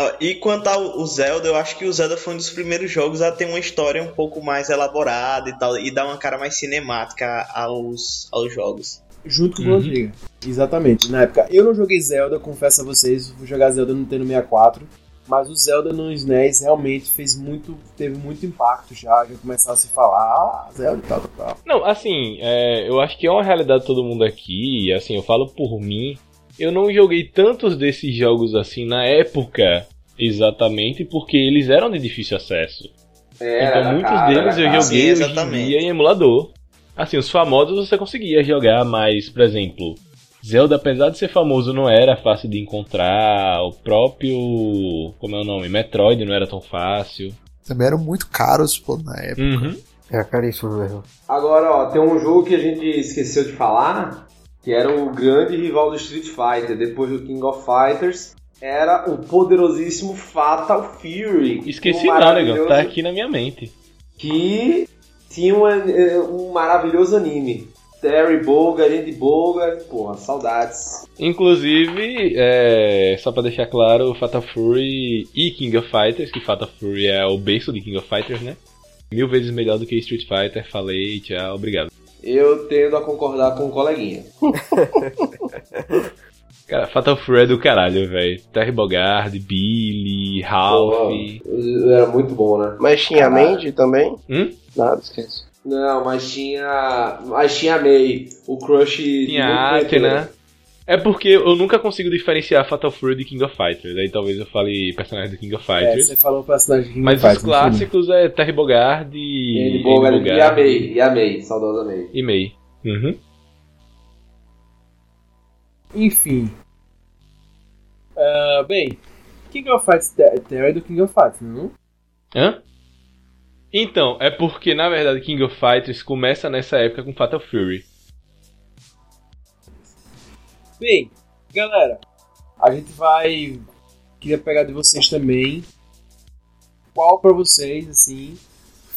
Ó, E quanto ao Zelda, eu acho que o Zelda foi um dos primeiros jogos a ter uma história um pouco mais elaborada e tal, e dar uma cara mais cinemática aos, aos jogos. Junto com o Uhum. Antiga. Exatamente. Na época, eu não joguei Zelda, confesso a vocês, fui jogar Zelda no Nintendo 64, mas o Zelda no SNES realmente fez muito, teve muito impacto já, já começaram a se falar, ah, Zelda e tal, tal, tal. Não, assim, é, eu acho que é uma realidade de todo mundo aqui, e assim, eu falo por mim. Eu não joguei tantos desses jogos assim na época, exatamente, porque eles eram de difícil acesso. Era, então muitos cara, deles eu joguei Sim, hoje em exatamente. dia em emulador. Assim, os famosos você conseguia jogar, mas, por exemplo, Zelda, apesar de ser famoso, não era fácil de encontrar. O próprio. Como é o nome? Metroid não era tão fácil. Também eram muito caros, pô, na época. Uhum. É caríssimo mesmo. Agora, ó, tem um jogo que a gente esqueceu de falar, que era o grande rival do Street Fighter, depois do King of Fighters, era o poderosíssimo Fatal Fury. Esqueci Um não, negão. Tá aqui na minha mente. que tinha um, um maravilhoso anime. Terry Boga, Andy Boga, porra, saudades. Inclusive, é, só pra deixar claro, Fatal Fury e King of Fighters, que Fatal Fury é o berço de King of Fighters, né? Mil vezes melhor do que Street Fighter, falei, tchau, obrigado. Eu tendo a concordar com o coleguinha. Cara, Fatal Fury é do caralho, velho. Terry Bogard, Billy, Ralph. Pô, era muito bom, né? Mas tinha a Mandy também? Hum? Nada, esquece. Não, mas tinha. Mas tinha a May, o crush. de Tinha a tempo, né? É porque eu nunca consigo diferenciar Fatal Fury de King of Fighters. Aí talvez eu fale personagem do King of É, Fighters. você falou personagem que mas faz, os clássicos é Terry Bogard e. Bogard e a May, e a May, saudosa May. E May. Uhum. Enfim. Ah, bem, King of Fighters Ter- Terry é do King of Fighters, não? Hã? Então, é porque na verdade King of Fighters começa nessa época com Fatal Fury. Bem, galera, a gente vai. Queria pegar de vocês também. Qual pra vocês, assim,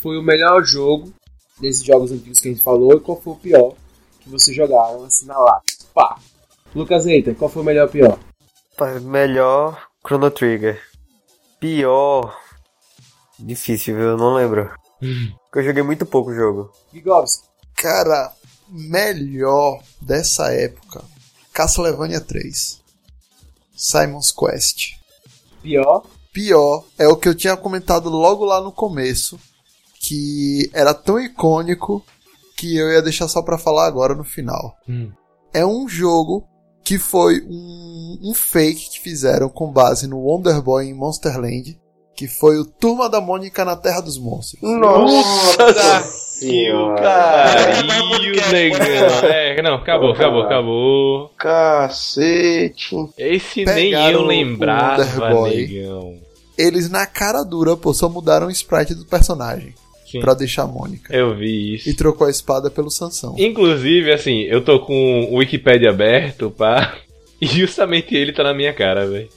foi o melhor jogo desses jogos antigos que a gente falou e qual foi o pior que vocês jogaram, assim, na lata? Pá! Lucas Eita, qual foi o melhor e o pior? Melhor Chrono Trigger. Pior. Difícil, viu? Eu não lembro. Porque eu joguei muito pouco o jogo. Gigovski, Cara, melhor dessa época: Castlevania 3. Simon's Quest. pior. Pior é o que eu tinha comentado logo lá no começo, que era tão icônico que eu ia deixar só pra falar agora no final. Hum. É um jogo que foi um, um fake que fizeram com base no Wonder Boy em Monsterland, que foi o Turma da Mônica na Terra dos Monstros. Nossa senhora. Pariu, negão. É, não, acabou, acabou, acabou. Cacete. Esse nem Pegaram eu o lembrava, Wonder Boy. negão. Eles na cara dura, pô, só mudaram o sprite do personagem Sim. pra deixar a Mônica. Eu vi isso. E trocou a espada pelo Sansão. Inclusive, assim, eu tô com o Wikipedia aberto, pá. E justamente ele tá na minha cara, velho.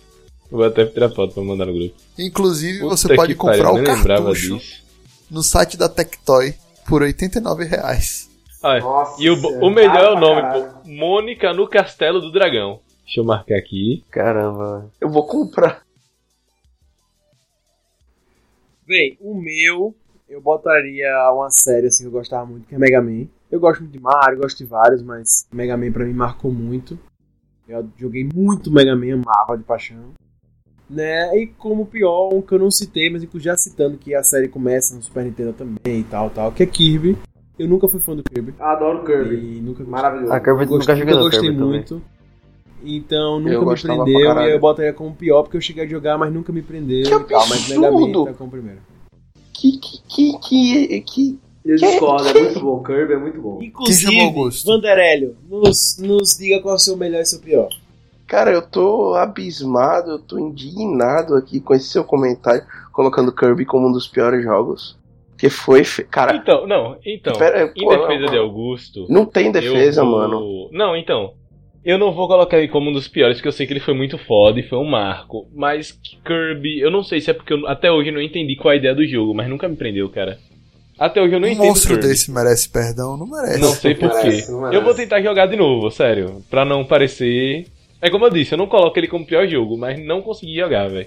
Vou até tirar foto pra mandar no grupo. Inclusive, você Puta pode que pariu, comprar eu o cartucho disso. no site da Tectoy por 89 reais. Olha, Nossa, e o, o melhor é o nome, caralho. pô. Mônica no Castelo do Dragão. Deixa eu marcar aqui. Caramba, velho. Eu vou comprar. Bem, o meu, eu botaria uma série assim que eu gostava muito, que é Mega Man. Eu gosto muito de Mario, gosto de vários, mas Mega Man pra mim marcou muito. Eu joguei muito Mega Man, amava de paixão. Né? E como pior, um que eu não citei, mas inclusive já citando que a série começa no Super Nintendo também e tal, tal, que é Kirby. Eu nunca fui fã do Kirby. Adoro Kirby. E nunca Maravilhoso. Ah, Kirby gostei, nunca joguei nunca gostei Kirby também. muito. Então nunca Eu me prendeu e eu botaria como pior porque eu cheguei a jogar, mas nunca me prendeu Que e tal. Mas Mega Man absurdo! tá como primeiro. Que, que, que, que, que... Eu Que- discordo, que- é muito bom. Kirby é muito bom. Inclusive? Vanderélio, nos, nos diga qual é o seu melhor e seu pior. Cara, eu tô abismado, eu tô indignado aqui com esse seu comentário, colocando Kirby como um dos piores jogos. Que foi. Cara, Então, não, então. Pera- em pô, defesa não, de Augusto. não tem defesa, eu mano. Não, então. Eu não vou colocar ele como um dos piores, porque eu sei que ele foi muito foda e foi um marco. Mas Kirby, eu não sei se é porque eu, até hoje eu não entendi qual é a ideia do jogo, mas nunca me prendeu, cara. Até hoje eu não um entendo monstro Kirby. desse merece perdão? Não merece. Não sei porquê. Eu vou tentar jogar de novo, sério. Pra não parecer. É como eu disse, eu não coloco ele como pior jogo, mas não consegui jogar, velho.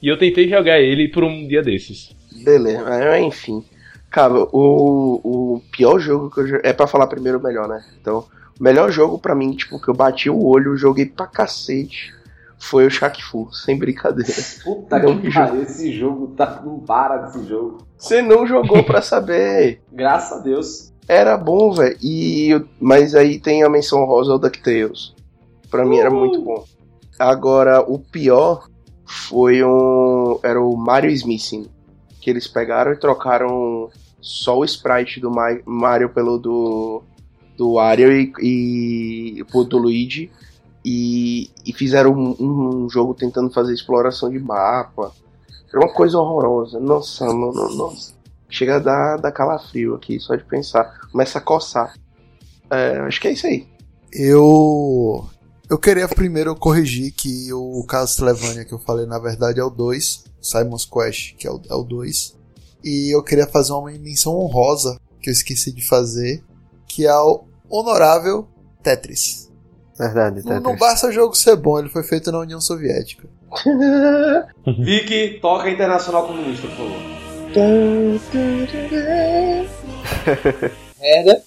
E eu tentei jogar ele por um dia desses. Beleza, mas enfim. Cara, o, o pior jogo que eu É pra falar primeiro o melhor, né? Então, melhor jogo pra mim, tipo, que eu bati o olho, joguei pra cacete, foi o Shaq Fu, sem brincadeira. Puta Não, que pariu, esse jogo tá. Não para desse jogo. Você não jogou pra saber. Graças a Deus. Era bom, velho. E mas aí tem a menção rosa ao DuckTales. Pra mim era muito bom. Agora, o pior foi um. Era o Mario Smithing. Que eles pegaram e trocaram só o sprite do Ma- Mario pelo do. Do Wario e, e do Luigi. E, e fizeram um, um jogo tentando fazer exploração de mapa. Era uma coisa horrorosa. Nossa, mano, nossa. Chega a dar, dar calafrio aqui, só de pensar. Começa a coçar. É, acho que é isso aí. Eu. Eu queria primeiro corrigir que o Castlevania que eu falei na verdade é o 2, Simon's Quest, que é o, é o 2. E eu queria fazer uma menção honrosa que eu esqueci de fazer, que é o honorável Tetris. Verdade, Não, não Tetris. basta o jogo ser bom, ele foi feito na União Soviética. Vicky, toca Internacional Comunista, por favor. Herda.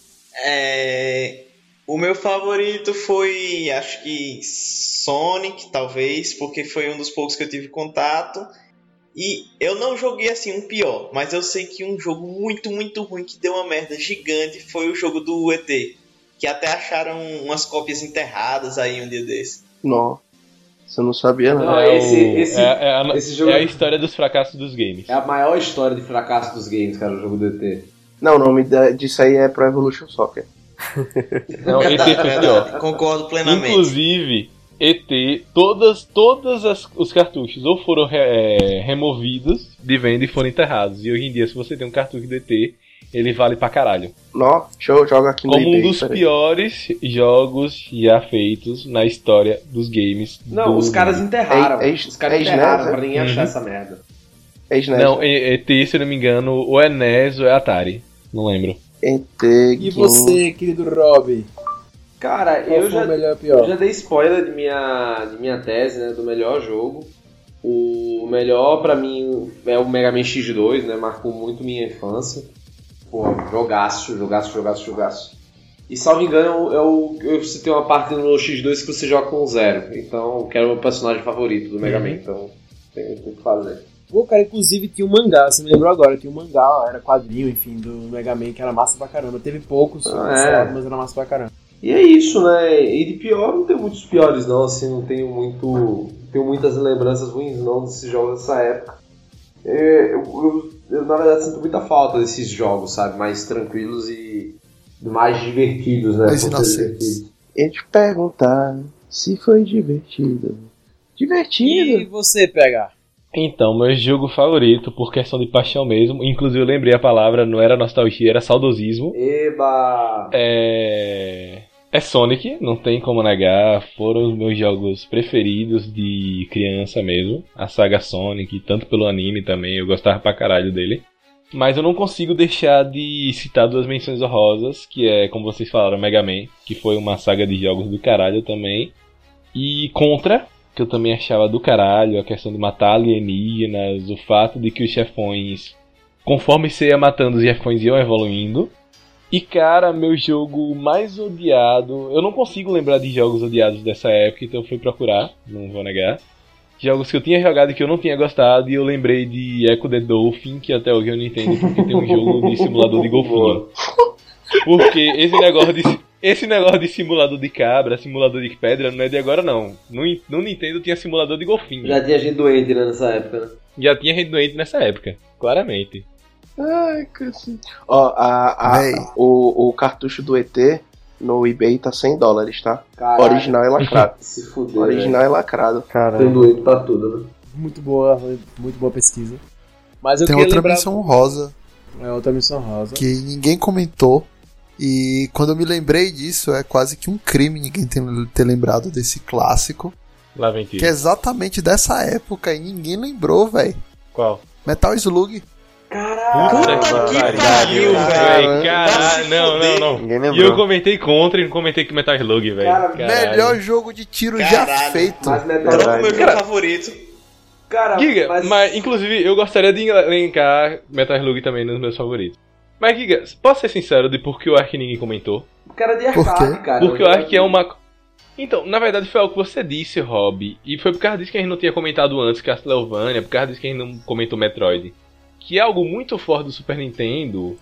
É, o meu favorito foi, acho que Sonic, talvez, porque foi um dos poucos que eu tive contato. E eu não joguei assim um pior, mas eu sei que um jogo muito, muito ruim que deu uma merda gigante foi o jogo do ET. Que até acharam umas cópias enterradas aí um dia desse. Não. Você não sabia, não. Não, É, esse- esse- é, é a, esse jogo é a é- história dos fracassos dos games. É a maior história de fracasso dos games, cara, o jogo do ET. Não, o nome disso aí é Pro Evolution Soccer. Não, ET foi pior. Verdade, concordo plenamente. Inclusive, ET, todas, todas as- os cartuchos ou foram re- é, removidos de venda e foram enterrados. E hoje em dia, se você tem um cartucho do ET, ele vale pra caralho. Nó, deixa eu jogar aqui no Como um dos peraí. piores jogos já feitos na história dos games. Não, do os caras enterraram. É- é- os caras é enterraram SNES, pra ninguém achar Uhum. essa merda. É SNES. Não, é- ET, se eu não me engano, ou é NES ou é Atari. Não lembro. ET, E você, querido Rob? Cara, eu já, melhor eu já dei spoiler de minha, de minha tese, né, do melhor jogo. O melhor pra mim é o Mega Man X2, né, marcou muito minha infância. Pô, jogaço, jogaço, jogaço, jogaço. E salvo engano, eu, eu, você tem uma parte no X2 que você joga com o Zero. Então, que era o meu personagem favorito do Mega Man, então tem, tem que fazer. Pô, cara, inclusive tinha um mangá, você me lembrou agora, tinha um mangá, era quadrinho, enfim, do Mega Man, que era massa pra caramba. Teve poucos, Ah, é. mas era massa pra caramba. E é isso, né? E de pior não tem muitos piores não, assim, não tenho muito. tenho muitas lembranças ruins não desses jogos dessa época. É, eu, eu- eu, na verdade sinto muita falta desses jogos, sabe? Mais tranquilos e mais divertidos, né? Mais inocentes. Eu te perguntar se foi divertido. Divertido? E você, PH? Então, meu jogo favorito, por questão de paixão mesmo, inclusive eu lembrei a palavra, não era nostalgia, era saudosismo. Eba! É. É Sonic, não tem como negar. Foram os meus jogos preferidos de criança mesmo. A saga Sonic, tanto pelo anime também, eu gostava pra caralho dele. Mas eu não consigo deixar de citar duas menções honrosas, que é, como vocês falaram, Mega Man, que foi uma saga de jogos do caralho também. E Contra, que eu também achava do caralho, a questão de matar alienígenas, o fato de que os chefões, conforme você ia matando, os chefões iam evoluindo. E cara, meu jogo mais odiado. Eu não consigo lembrar de jogos odiados dessa época, então eu fui procurar, não vou negar. Jogos que eu tinha jogado e que eu não tinha gostado, e eu lembrei de Echo the Dolphin, que até hoje eu não entendo porque tem um jogo de simulador de golfinho. Porque esse negócio de, esse negócio de simulador de cabra, simulador de pedra, não é de agora não. No, no Nintendo tinha simulador de golfinho. Já tinha gente doente né, nessa época, né? Já tinha gente doente nessa época, claramente. Ai, cacete. Ó, a, a, Véi. o, o cartucho do ET no eBay tá 100 dólares, tá? Caralho, Original e lacrado. Se fuder. Original e lacrado. Tem Caramba. doente pra tudo, né? Muito boa, muito boa pesquisa. Mas eu Tem outra lembrar... menção rosa É outra missão rosa. que ninguém comentou. E quando eu me lembrei disso, é quase que um crime ninguém ter, lembrado desse clássico. Lá vem tiro. Que é exatamente dessa época e ninguém lembrou, velho. Qual? Metal Slug. Caralho! Puta que pariu, cara. velho. Caralho, não, não, não. Ninguém E eu comentei contra e não comentei que Metal Slug, velho. Melhor jogo de tiro já Caralho. feito. Mas Metal Troca o Verdade. meu jogo favorito. Cara, Giga, mas... mas... inclusive eu gostaria de elencar Metal Slug também nos meus favoritos. Mas Giga, posso ser sincero de por que o Ark ninguém comentou? Cara de Por arcade, quê? cara. Porque o Ark é uma. Então, na verdade foi algo que você disse, Rob. E foi por causa disso que a gente não tinha comentado antes Castlevania, por causa disso que a gente não comentou Metroid. Que é algo muito forte do Super Nintendo.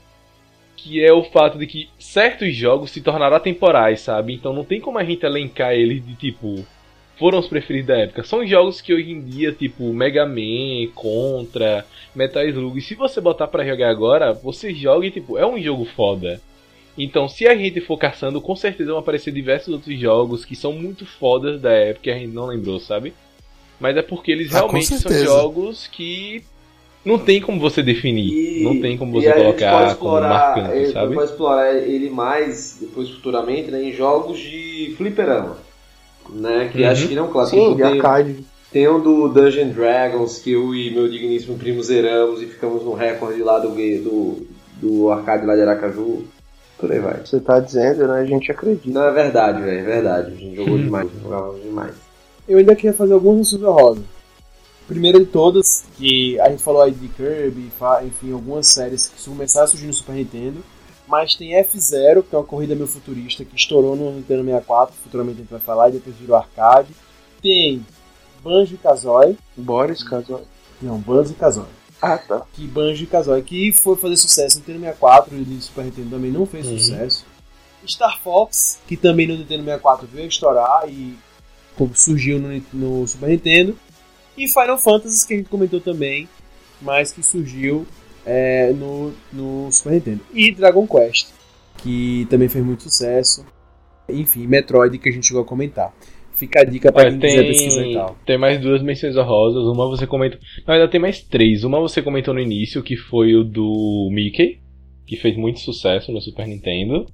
Que é o fato de que certos jogos se tornaram atemporais, sabe? Então não tem como a gente elencar eles de tipo. Foram os preferidos da época. São jogos que hoje em dia, tipo Mega Man, Contra, Metal Slug, se você botar pra jogar agora, você joga e tipo, é um jogo foda. Então, se a gente for caçando, com certeza vão aparecer diversos outros jogos que são muito fodas da época e a gente não lembrou, sabe? Mas é porque eles Ah, realmente são jogos que não tem como você definir. E- não tem como você a gente pode colocar como explorar, marcante, ele sabe? pode explorar ele mais depois futuramente né, em jogos de fliperama. Né, que Uhum. acho que não, claro, Sim, de tem, arcade. Tem um do Dungeon Dragons que eu e meu digníssimo primo zeramos e ficamos no recorde lá do, do, do arcade lá de Aracaju. Por aí vai. Você tá dizendo, né? A gente acredita. Não, é verdade, velho, é verdade. A gente jogou demais, jogava demais. Eu ainda queria fazer algumas menções honrosas. Primeira de todas, que a gente falou aí de Kirby, enfim, algumas séries que começaram a surgir no Super Nintendo. Mas tem F-Zero, que é uma corrida meio futurista, que estourou no Nintendo 64, futuramente a gente vai falar, e depois virou arcade. Tem Banjo e Kazooie. Boris casou. Não, Banjo e Kazooie. Ah, tá. que Banjo e Kazooie, que foi fazer sucesso no Nintendo 64 e no Super Nintendo também não fez Uhum. sucesso. Star Fox, que também no Nintendo 64 veio a estourar e como surgiu no, no Super Nintendo. E Final Fantasy, que a gente comentou também, mas que surgiu é, no, no Super Nintendo. E Dragon Quest, que também fez muito sucesso. Enfim, Metroid, que a gente chegou a comentar. Fica a dica para É, quem quiser pesquisar e tal. tem mais duas menções honrosas. Uma você comentou. Na verdade, tem mais três. Uma você comentou no início, que foi o do Mickey, que fez muito sucesso no Super Nintendo.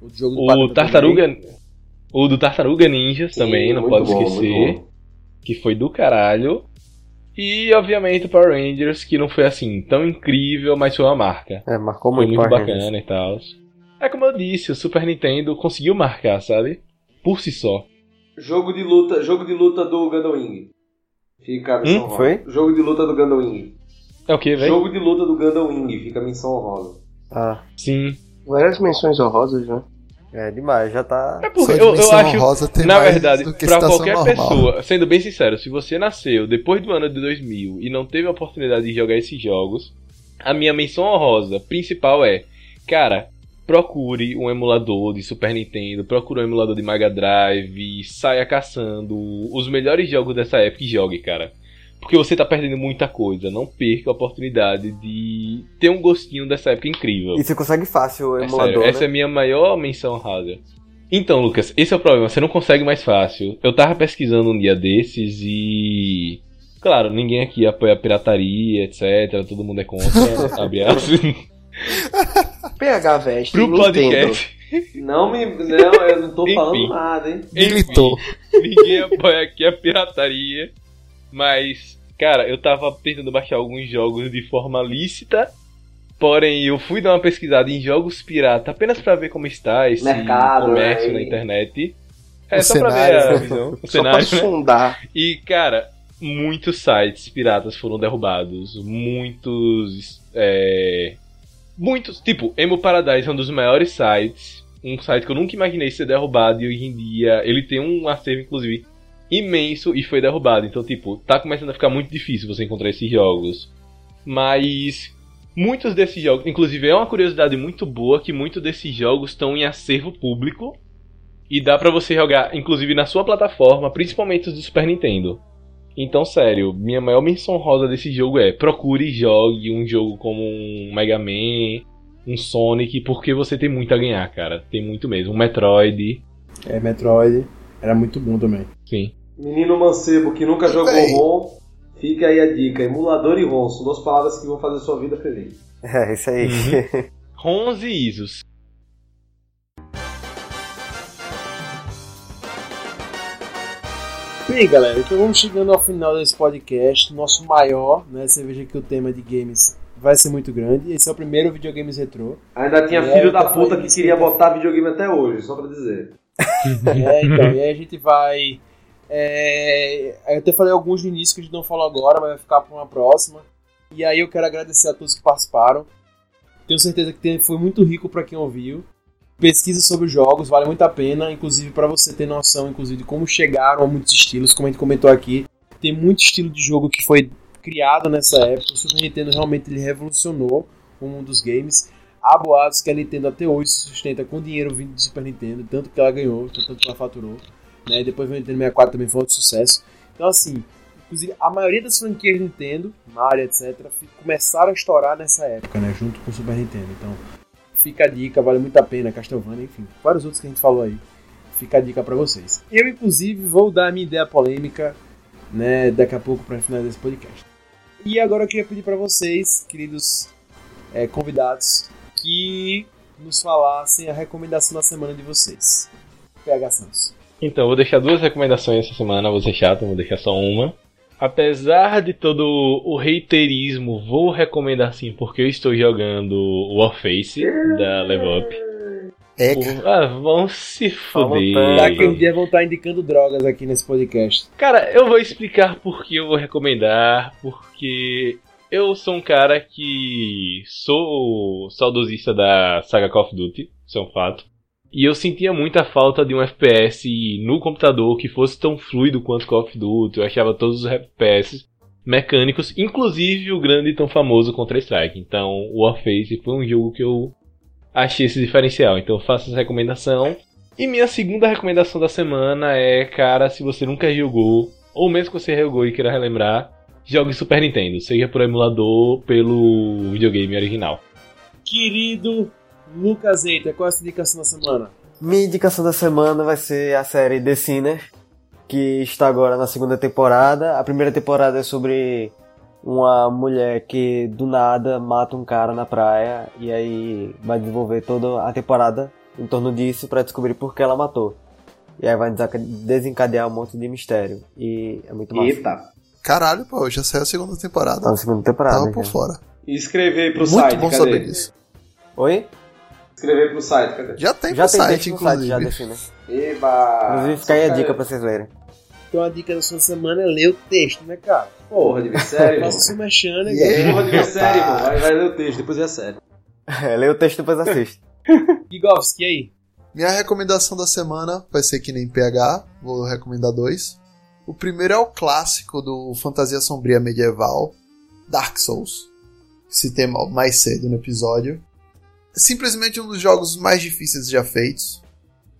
O, jogo do O Tartaruga. O do Tartaruga Ninjas também, não muito pode bom, esquecer. Muito. Que foi do caralho. E, obviamente, o Power Rangers, que não foi assim tão incrível, mas foi uma marca. É, marcou Foi muito, muito Power Rangers. bacana e tal. É como eu disse, o Super Nintendo conseguiu marcar, sabe? Por si só. Jogo de luta, jogo de luta do Gundam Wing. Fica a menção Hum, foi? Jogo de luta do Gundam Wing. É o que, velho? Jogo de luta do Gundam Wing, fica a menção honrosa. Ah, Sim. Várias menções honrosas, né? É demais, já tá. É porque eu, eu acho. honrosa tem na mais verdade, do que pra situação qualquer normal. pessoa, sendo bem sincero, se você nasceu depois do ano de 2000 e não teve a oportunidade de jogar esses jogos, a minha menção honrosa principal é, cara, procure um emulador de Super Nintendo, procure um emulador de Mega Drive, saia caçando os melhores jogos dessa época e jogue, cara. Porque você tá perdendo muita coisa, não perca a oportunidade de ter um gostinho dessa época incrível. E você consegue fácil o É emulador, sério, essa é né? a minha maior menção honrada. Então, Lucas, esse é o problema, você não consegue mais fácil. Eu tava pesquisando um dia desses e. Claro, ninguém aqui apoia a pirataria, etc. Todo mundo é contra, abre aspas. PH Veste, Pro podcast. Não me. Não, eu não tô Enfim. falando nada, hein? Gritou. Enfim, ninguém apoia aqui a pirataria. Mas, cara, eu tava tentando baixar alguns jogos de forma lícita. Porém, eu fui dar uma pesquisada em jogos pirata apenas pra ver como está esse Mercado, comércio né? na internet. É O só pra ver cenário. a visão. O Só pra cenário, né? sondar. E, cara, muitos sites piratas foram derrubados. Muitos. É... Muitos. Tipo, Emo Paradise é um dos maiores sites. Um site que eu nunca imaginei ser derrubado. E hoje em dia ele tem um acervo, inclusive, imenso e foi derrubado. Então, tipo, tá começando a ficar muito difícil você encontrar esses jogos. Mas. Muitos desses jogos, inclusive é uma curiosidade muito boa que muitos desses jogos estão em acervo público e dá pra você jogar, inclusive na sua plataforma, principalmente os do Super Nintendo. Então, sério, minha maior menção rosa desse jogo é procure e jogue um jogo como um Mega Man, um Sonic, porque você tem muito a ganhar, cara. Tem muito mesmo. Um Metroid, É, Metroid. Era muito bom também. sim. Menino mancebo que nunca jogou Véi. ROM, fica aí a dica. Emulador e ROM são duas palavras que vão fazer sua vida feliz. É, isso aí. Uhum. ROMs e ISOs. Bem, galera, então vamos chegando ao final desse podcast, nosso maior, né? Você veja que o tema de games vai ser muito grande. Esse é o primeiro videogames retrô. Ainda tinha É, filho da tá puta que queria botar videogame até hoje, só pra dizer. É, então, e aí a gente vai. É, eu até falei alguns no início que a gente não falou agora, mas vai ficar para uma próxima. E aí eu quero agradecer a todos que participaram. Tenho certeza que foi muito rico para quem ouviu. Pesquisa sobre os jogos, vale muito a pena, inclusive para você ter noção inclusive de como chegaram a muitos estilos, como a gente comentou aqui. Tem muito estilo de jogo que foi criado nessa época. O Super Nintendo realmente ele revolucionou o mundo dos games. Há boatos que a Nintendo até hoje sustenta com dinheiro vindo do Super Nintendo, tanto que ela ganhou, tanto que ela faturou. Né? Depois o Nintendo 64 também foi outro sucesso. Então, assim, inclusive a maioria das franquias Nintendo, Mario, etc., começaram a estourar nessa época, né? junto com o Super Nintendo. Então, fica a dica, vale muito a pena. Castlevania, enfim, vários outros que a gente falou aí. Fica a dica pra vocês. Eu, inclusive, vou dar a minha ideia polêmica né, daqui a pouco para finalizar esse podcast. E agora eu queria pedir para vocês, queridos é, convidados, que nos falassem a recomendação da semana de vocês. PH Santos. Então, eu vou deixar duas recomendações essa semana, vou ser chato, vou deixar só uma. apesar de todo o reiterismo, vou recomendar sim, porque eu estou jogando Warface da Level Up. É, Ah, vão se fuder. Daqui um dia vão estar indicando drogas aqui nesse podcast. Cara, eu vou explicar por que eu vou recomendar, porque eu sou um cara que sou saudosista da saga Call of Duty, isso é um fato. E eu sentia muita falta de um FPS no computador que fosse tão fluido quanto Call of Duty. Eu achava todos os FPS mecânicos, inclusive o grande e tão famoso Counter-Strike. Então, o Warface foi um jogo que eu achei esse diferencial. Então, faço essa recomendação. E minha segunda recomendação da semana é, cara, se você nunca jogou, ou mesmo que você jogou e queira relembrar, jogue Super Nintendo, seja por emulador, pelo videogame original. Querido Lucas Eita, qual é a sua indicação da semana? Minha indicação da semana vai ser a série The Sinner, que está agora na segunda temporada. A primeira temporada é sobre uma mulher que do nada mata um cara na praia e aí vai desenvolver toda a temporada em torno disso para descobrir por que ela matou. E aí vai desenca- desencadear um monte de mistério. E é muito massa. Eita. caralho, pô, já saiu a segunda temporada. Tá na segunda temporada. Tava por já. fora. E escrever pro Muito site, bom cadê? saber disso. Oi? Escrever pro site, cadê? Já tem Já pro tem site, no site inclusive. já Sinner. Eba! Inclusive fica aí a dica pra vocês lerem. Então a dica da sua semana é ler o texto, né, cara? Porra, de sério. Faça seu mexendo, né? Porra, de sério, irmão. Vai, vai ler o texto, depois é sério. É, lê o texto e depois assiste. Gigovski, e aí? Minha recomendação da semana vai ser que nem PH, vou recomendar dois. O primeiro é o clássico do fantasia sombria medieval, Dark Souls. Citei mais cedo no episódio. Simplesmente um dos jogos mais difíceis já feitos.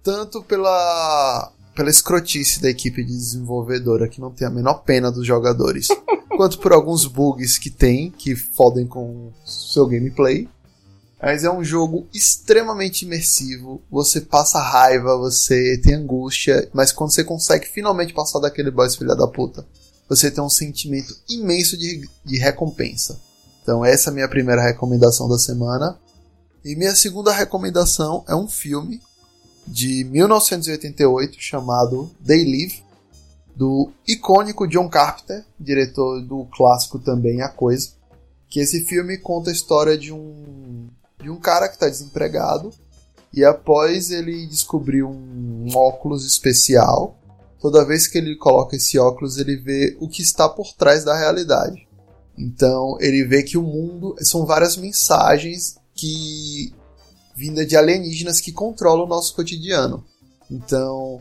Tanto pela, pela escrotice da equipe de desenvolvedora, que não tem a menor pena dos jogadores, quanto por alguns bugs que tem, que fodem com seu gameplay. Mas é um jogo extremamente imersivo. Você passa raiva, você tem angústia, mas quando você consegue finalmente passar daquele boss filha da puta, você tem um sentimento imenso de, de recompensa. Então essa é a minha primeira recomendação da semana. E minha segunda recomendação é um filme de 1988 chamado They Live, do icônico John Carpenter, diretor do clássico também A Coisa. Que esse filme conta a história de um de um cara que está desempregado e após ele descobrir um óculos especial, toda vez que ele coloca esse óculos ele vê o que está por trás da realidade. Então ele vê que o mundo são várias mensagens que vinda de alienígenas que controlam o nosso cotidiano. Então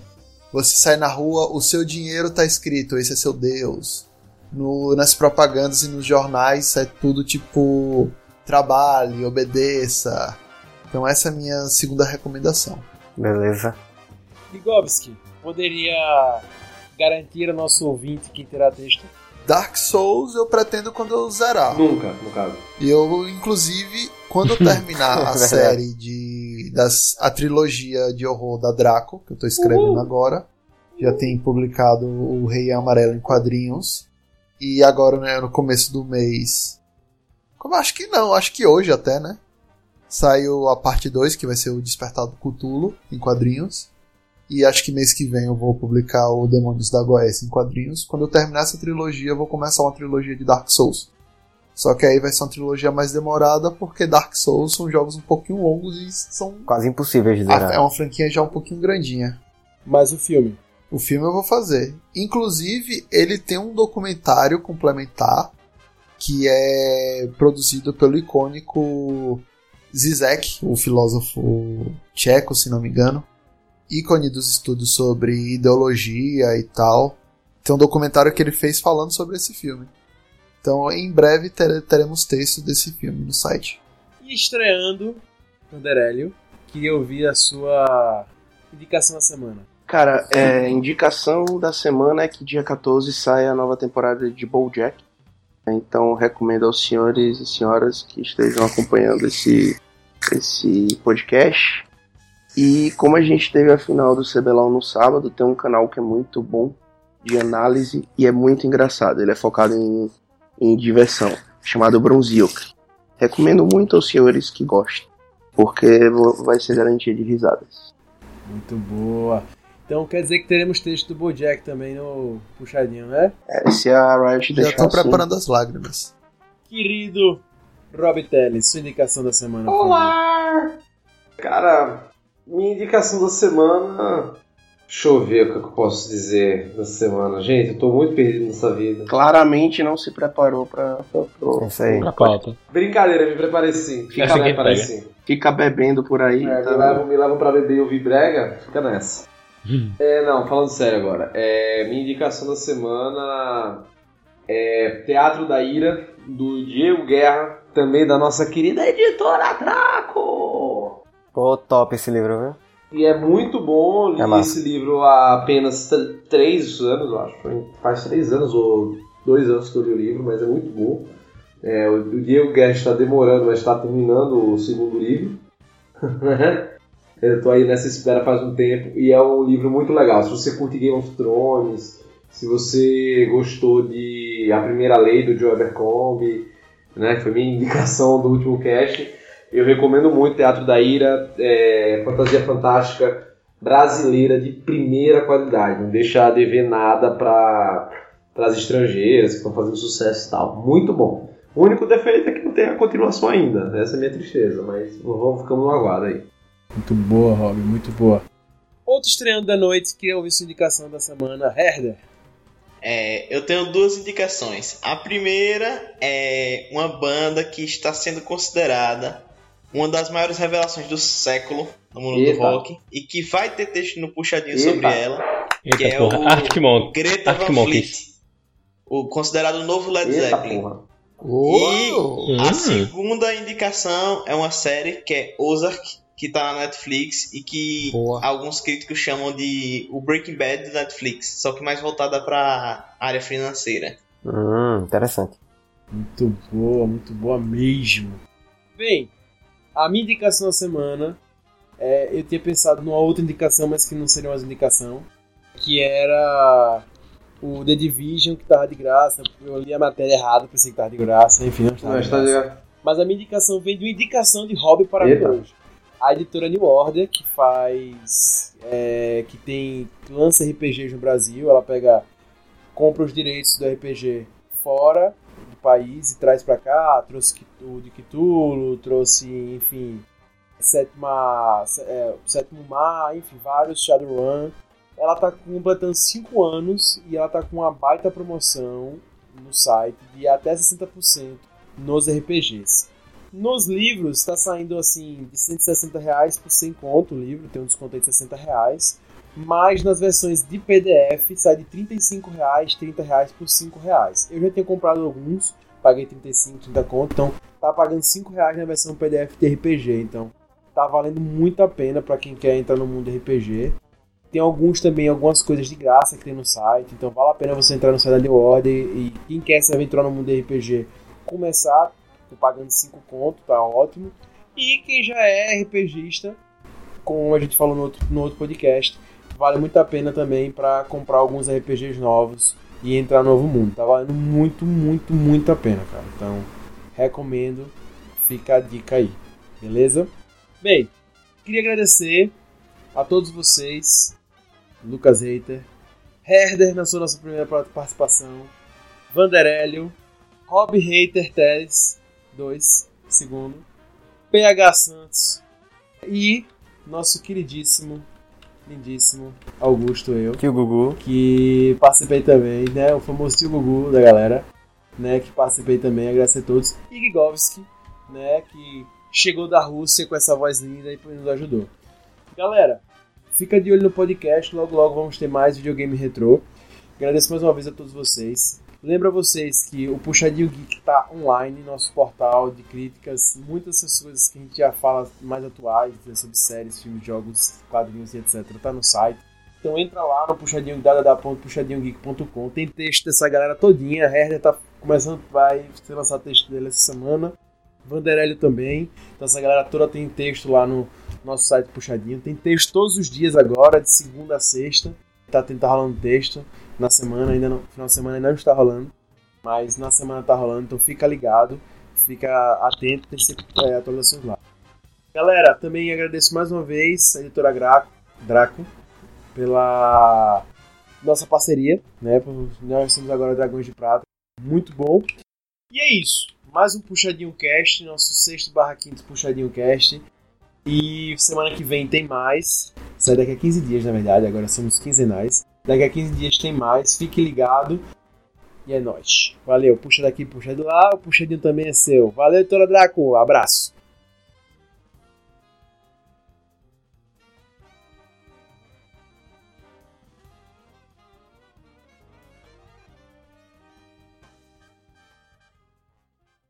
você sai na rua, o seu dinheiro está escrito, esse é seu Deus. No, nas propagandas e nos jornais é tudo tipo trabalhe, obedeça. Então essa é a minha segunda recomendação. Beleza. Gigovski, poderia garantir ao nosso ouvinte que terá texto? Dark Souls eu pretendo quando eu zerar. Nunca, no caso. Eu, inclusive, quando eu terminar a Verdade. série de. Das, a trilogia de horror da Draco, que eu tô escrevendo agora. Já tem publicado o Rei Amarelo em quadrinhos. E agora, né, no começo do mês. Como acho que não, acho que hoje até, né? Saiu a parte 2, que vai ser o Despertar do Cthulhu em quadrinhos. E acho que mês que vem eu vou publicar o Demônios da Goécia em quadrinhos. Quando eu terminar essa trilogia, eu vou começar uma trilogia de Dark Souls. Só que aí vai ser uma trilogia mais demorada, porque Dark Souls são jogos um pouquinho longos e são. Quase impossível de Ah, zerar. É uma franquia já um pouquinho grandinha. Mas o filme. O filme eu vou fazer. Inclusive, ele tem um documentário complementar que é produzido pelo icônico Zizek, o filósofo tcheco, se não me engano. Ícone dos estudos sobre ideologia e tal. Tem um documentário que ele fez falando sobre esse filme. Então, em breve tere- teremos texto desse filme no site. E estreando, Anderélio, queria ouvir a sua indicação da semana. Cara, é, indicação da semana é que dia 14 sai a nova temporada de BoJack. Então recomendo aos senhores e senhoras que estejam acompanhando esse, esse podcast. E como a gente teve a final do CBLOL no sábado, tem um canal que é muito bom de análise e é muito engraçado. Ele é focado em, em diversão, chamado Bronzioc. Recomendo muito aos senhores que gostem, porque vai ser garantia de risadas. Muito boa. Então quer dizer que teremos texto do Bojack também no puxadinho, né? É, se a Riot Já estão assim, preparando as lágrimas. Querido Rob Teles, sua indicação da semana. Olá! Cara, minha indicação da semana. Deixa eu ver o que eu posso dizer da semana. Gente, eu tô muito perdido nessa vida. claramente não se preparou pra, pra, pro- É isso aí. Pra pauta. Brincadeira, me preparei sim. Fica Essa me que preparei pega. sim. Fica bebendo por aí. É, tá? me, levam, me levam pra beber e ouvir brega, fica nessa. é, não, falando sério agora. É, minha indicação da semana é Teatro da Ira, do Diego Guerra, também da nossa querida editora Draco. Pô, top esse livro, viu? E é muito bom, li É esse livro há apenas três anos, eu acho. Faz três anos ou dois anos que eu li o livro, mas é muito bom. É, o, o Diego Guerra está demorando, mas está terminando o segundo livro. eu tô aí nessa espera faz um tempo. E é um livro muito legal. Se você curte Game of Thrones, se você gostou de A Primeira Lei do Joe Abercrombie, né, que foi minha indicação do último cast, eu recomendo muito Teatro da Ira, é, fantasia fantástica brasileira de primeira qualidade. Não deixa a dever nada para as estrangeiras que estão fazendo sucesso e tal. Muito bom. O único defeito é que não tem a continuação ainda. Essa é a minha tristeza, mas vamos ficando no aguardo aí. Muito boa, Rob, muito boa. Outro estreando da noite, que ouvir sua indicação da semana, Herder. É, eu tenho duas indicações. A primeira é uma banda que está sendo considerada uma das maiores revelações do século no mundo Eita. do rock e que vai ter texto no puxadinho Eita. sobre ela, Eita que é porra. o Arctic Monk. Greta Arctic Van Monkeys. Fleet, o considerado o novo Led Eita Zeppelin. porra. E Hum. a segunda indicação é uma série que é Ozark, que tá na Netflix e que Boa. alguns críticos chamam de o Breaking Bad do Netflix, só que mais voltada pra área financeira. Hum, interessante. Muito boa, muito boa mesmo. Bem, a minha indicação da semana, é, eu tinha pensado numa outra indicação, mas que não seria mais indicação, que era o The Division, que tava de graça. Eu li a matéria errada, pensei que tava de graça, enfim, não estava Não, de está graça. Mas a minha indicação vem de uma indicação de hobby para hoje. A editora New Order, que faz. é, que tem. lança RPGs no Brasil, ela pega. compra os direitos do RPG fora país e traz pra cá. Trouxe o de Cthulhu, trouxe, enfim. Sétima. É, Sétimo Mar, enfim, vários Shadowrun. Ela tá completando 5 anos e ela tá com uma baita promoção no site de até 60% nos RPGs. Nos livros está saindo assim de 160 reais por 100 conto o livro, tem um desconto aí de 60 reais. Mas nas versões de PDF sai de 35 reais, 30 reais por 5 reais. Eu já tenho comprado alguns, paguei 35, 30 conto, então tá pagando 5 reais na versão PDF de RPG. Então tá valendo muito a pena para quem quer entrar no mundo RPG. Tem alguns também, algumas coisas de graça que tem no site, então vale a pena você entrar no site da New Order e quem quer se aventurar no mundo RPG começar, tô pagando 5 conto, tá ótimo. E quem já é RPGista, como a gente falou no outro, no outro podcast, vale muito a pena também para comprar alguns RPGs novos e entrar no novo mundo. Tá valendo muito, muito, muito a pena, cara. Então, recomendo, fica a dica aí, beleza? Bem, queria agradecer a todos vocês, Lucas Reiter, Herder na sua nossa primeira participação, Vanderélio, Rob Reiter Teles, 2, segundo, PH Santos e nosso queridíssimo, lindíssimo Augusto eu, Tio Gugu. que participei também, né, o famoso tio Gugu da galera, né, que participei também, agradecer a todos, e Gigovski, né, que chegou da Rússia com essa voz linda e nos ajudou. Galera, fica de olho no podcast, logo logo vamos ter mais videogame retrô. Agradeço mais uma vez a todos vocês. Lembra vocês que o Puxadinho Geek está online, nosso portal de críticas, muitas dessas coisas que a gente já fala mais atuais, né, sobre séries, filmes, jogos, quadrinhos e etc, tá no site. Então entra lá no puxadinho www.puxadinhogeek.com. Tem texto dessa galera todinha. A Herder tá começando, vai ser lançado texto dele essa semana. Vanderélio também. Então essa galera toda tem texto lá no nosso site Puxadinho. Tem texto todos os dias agora, de segunda a sexta. Tá, tá rolando texto. Na semana, ainda no final de semana ainda não está rolando. Mas na semana tá rolando, então fica ligado. Fica atento, tem sempre é, atualizações lá. Galera, também agradeço mais uma vez a editora Graco, Draco pela nossa parceria, né? Nós somos agora Dragões de Prata. Muito bom. E é isso. Mais um Puxadinho Cast, nosso sexto barra quinto Puxadinho Cast. E semana que vem tem mais. Sai daqui a 15 dias, na verdade. Agora somos quinzenais. Daqui a 15 dias tem mais. Fique ligado. E é nóis. Valeu. Puxa daqui, puxa de lá. O puxadinho também é seu. Valeu, Tora Draco. Abraço.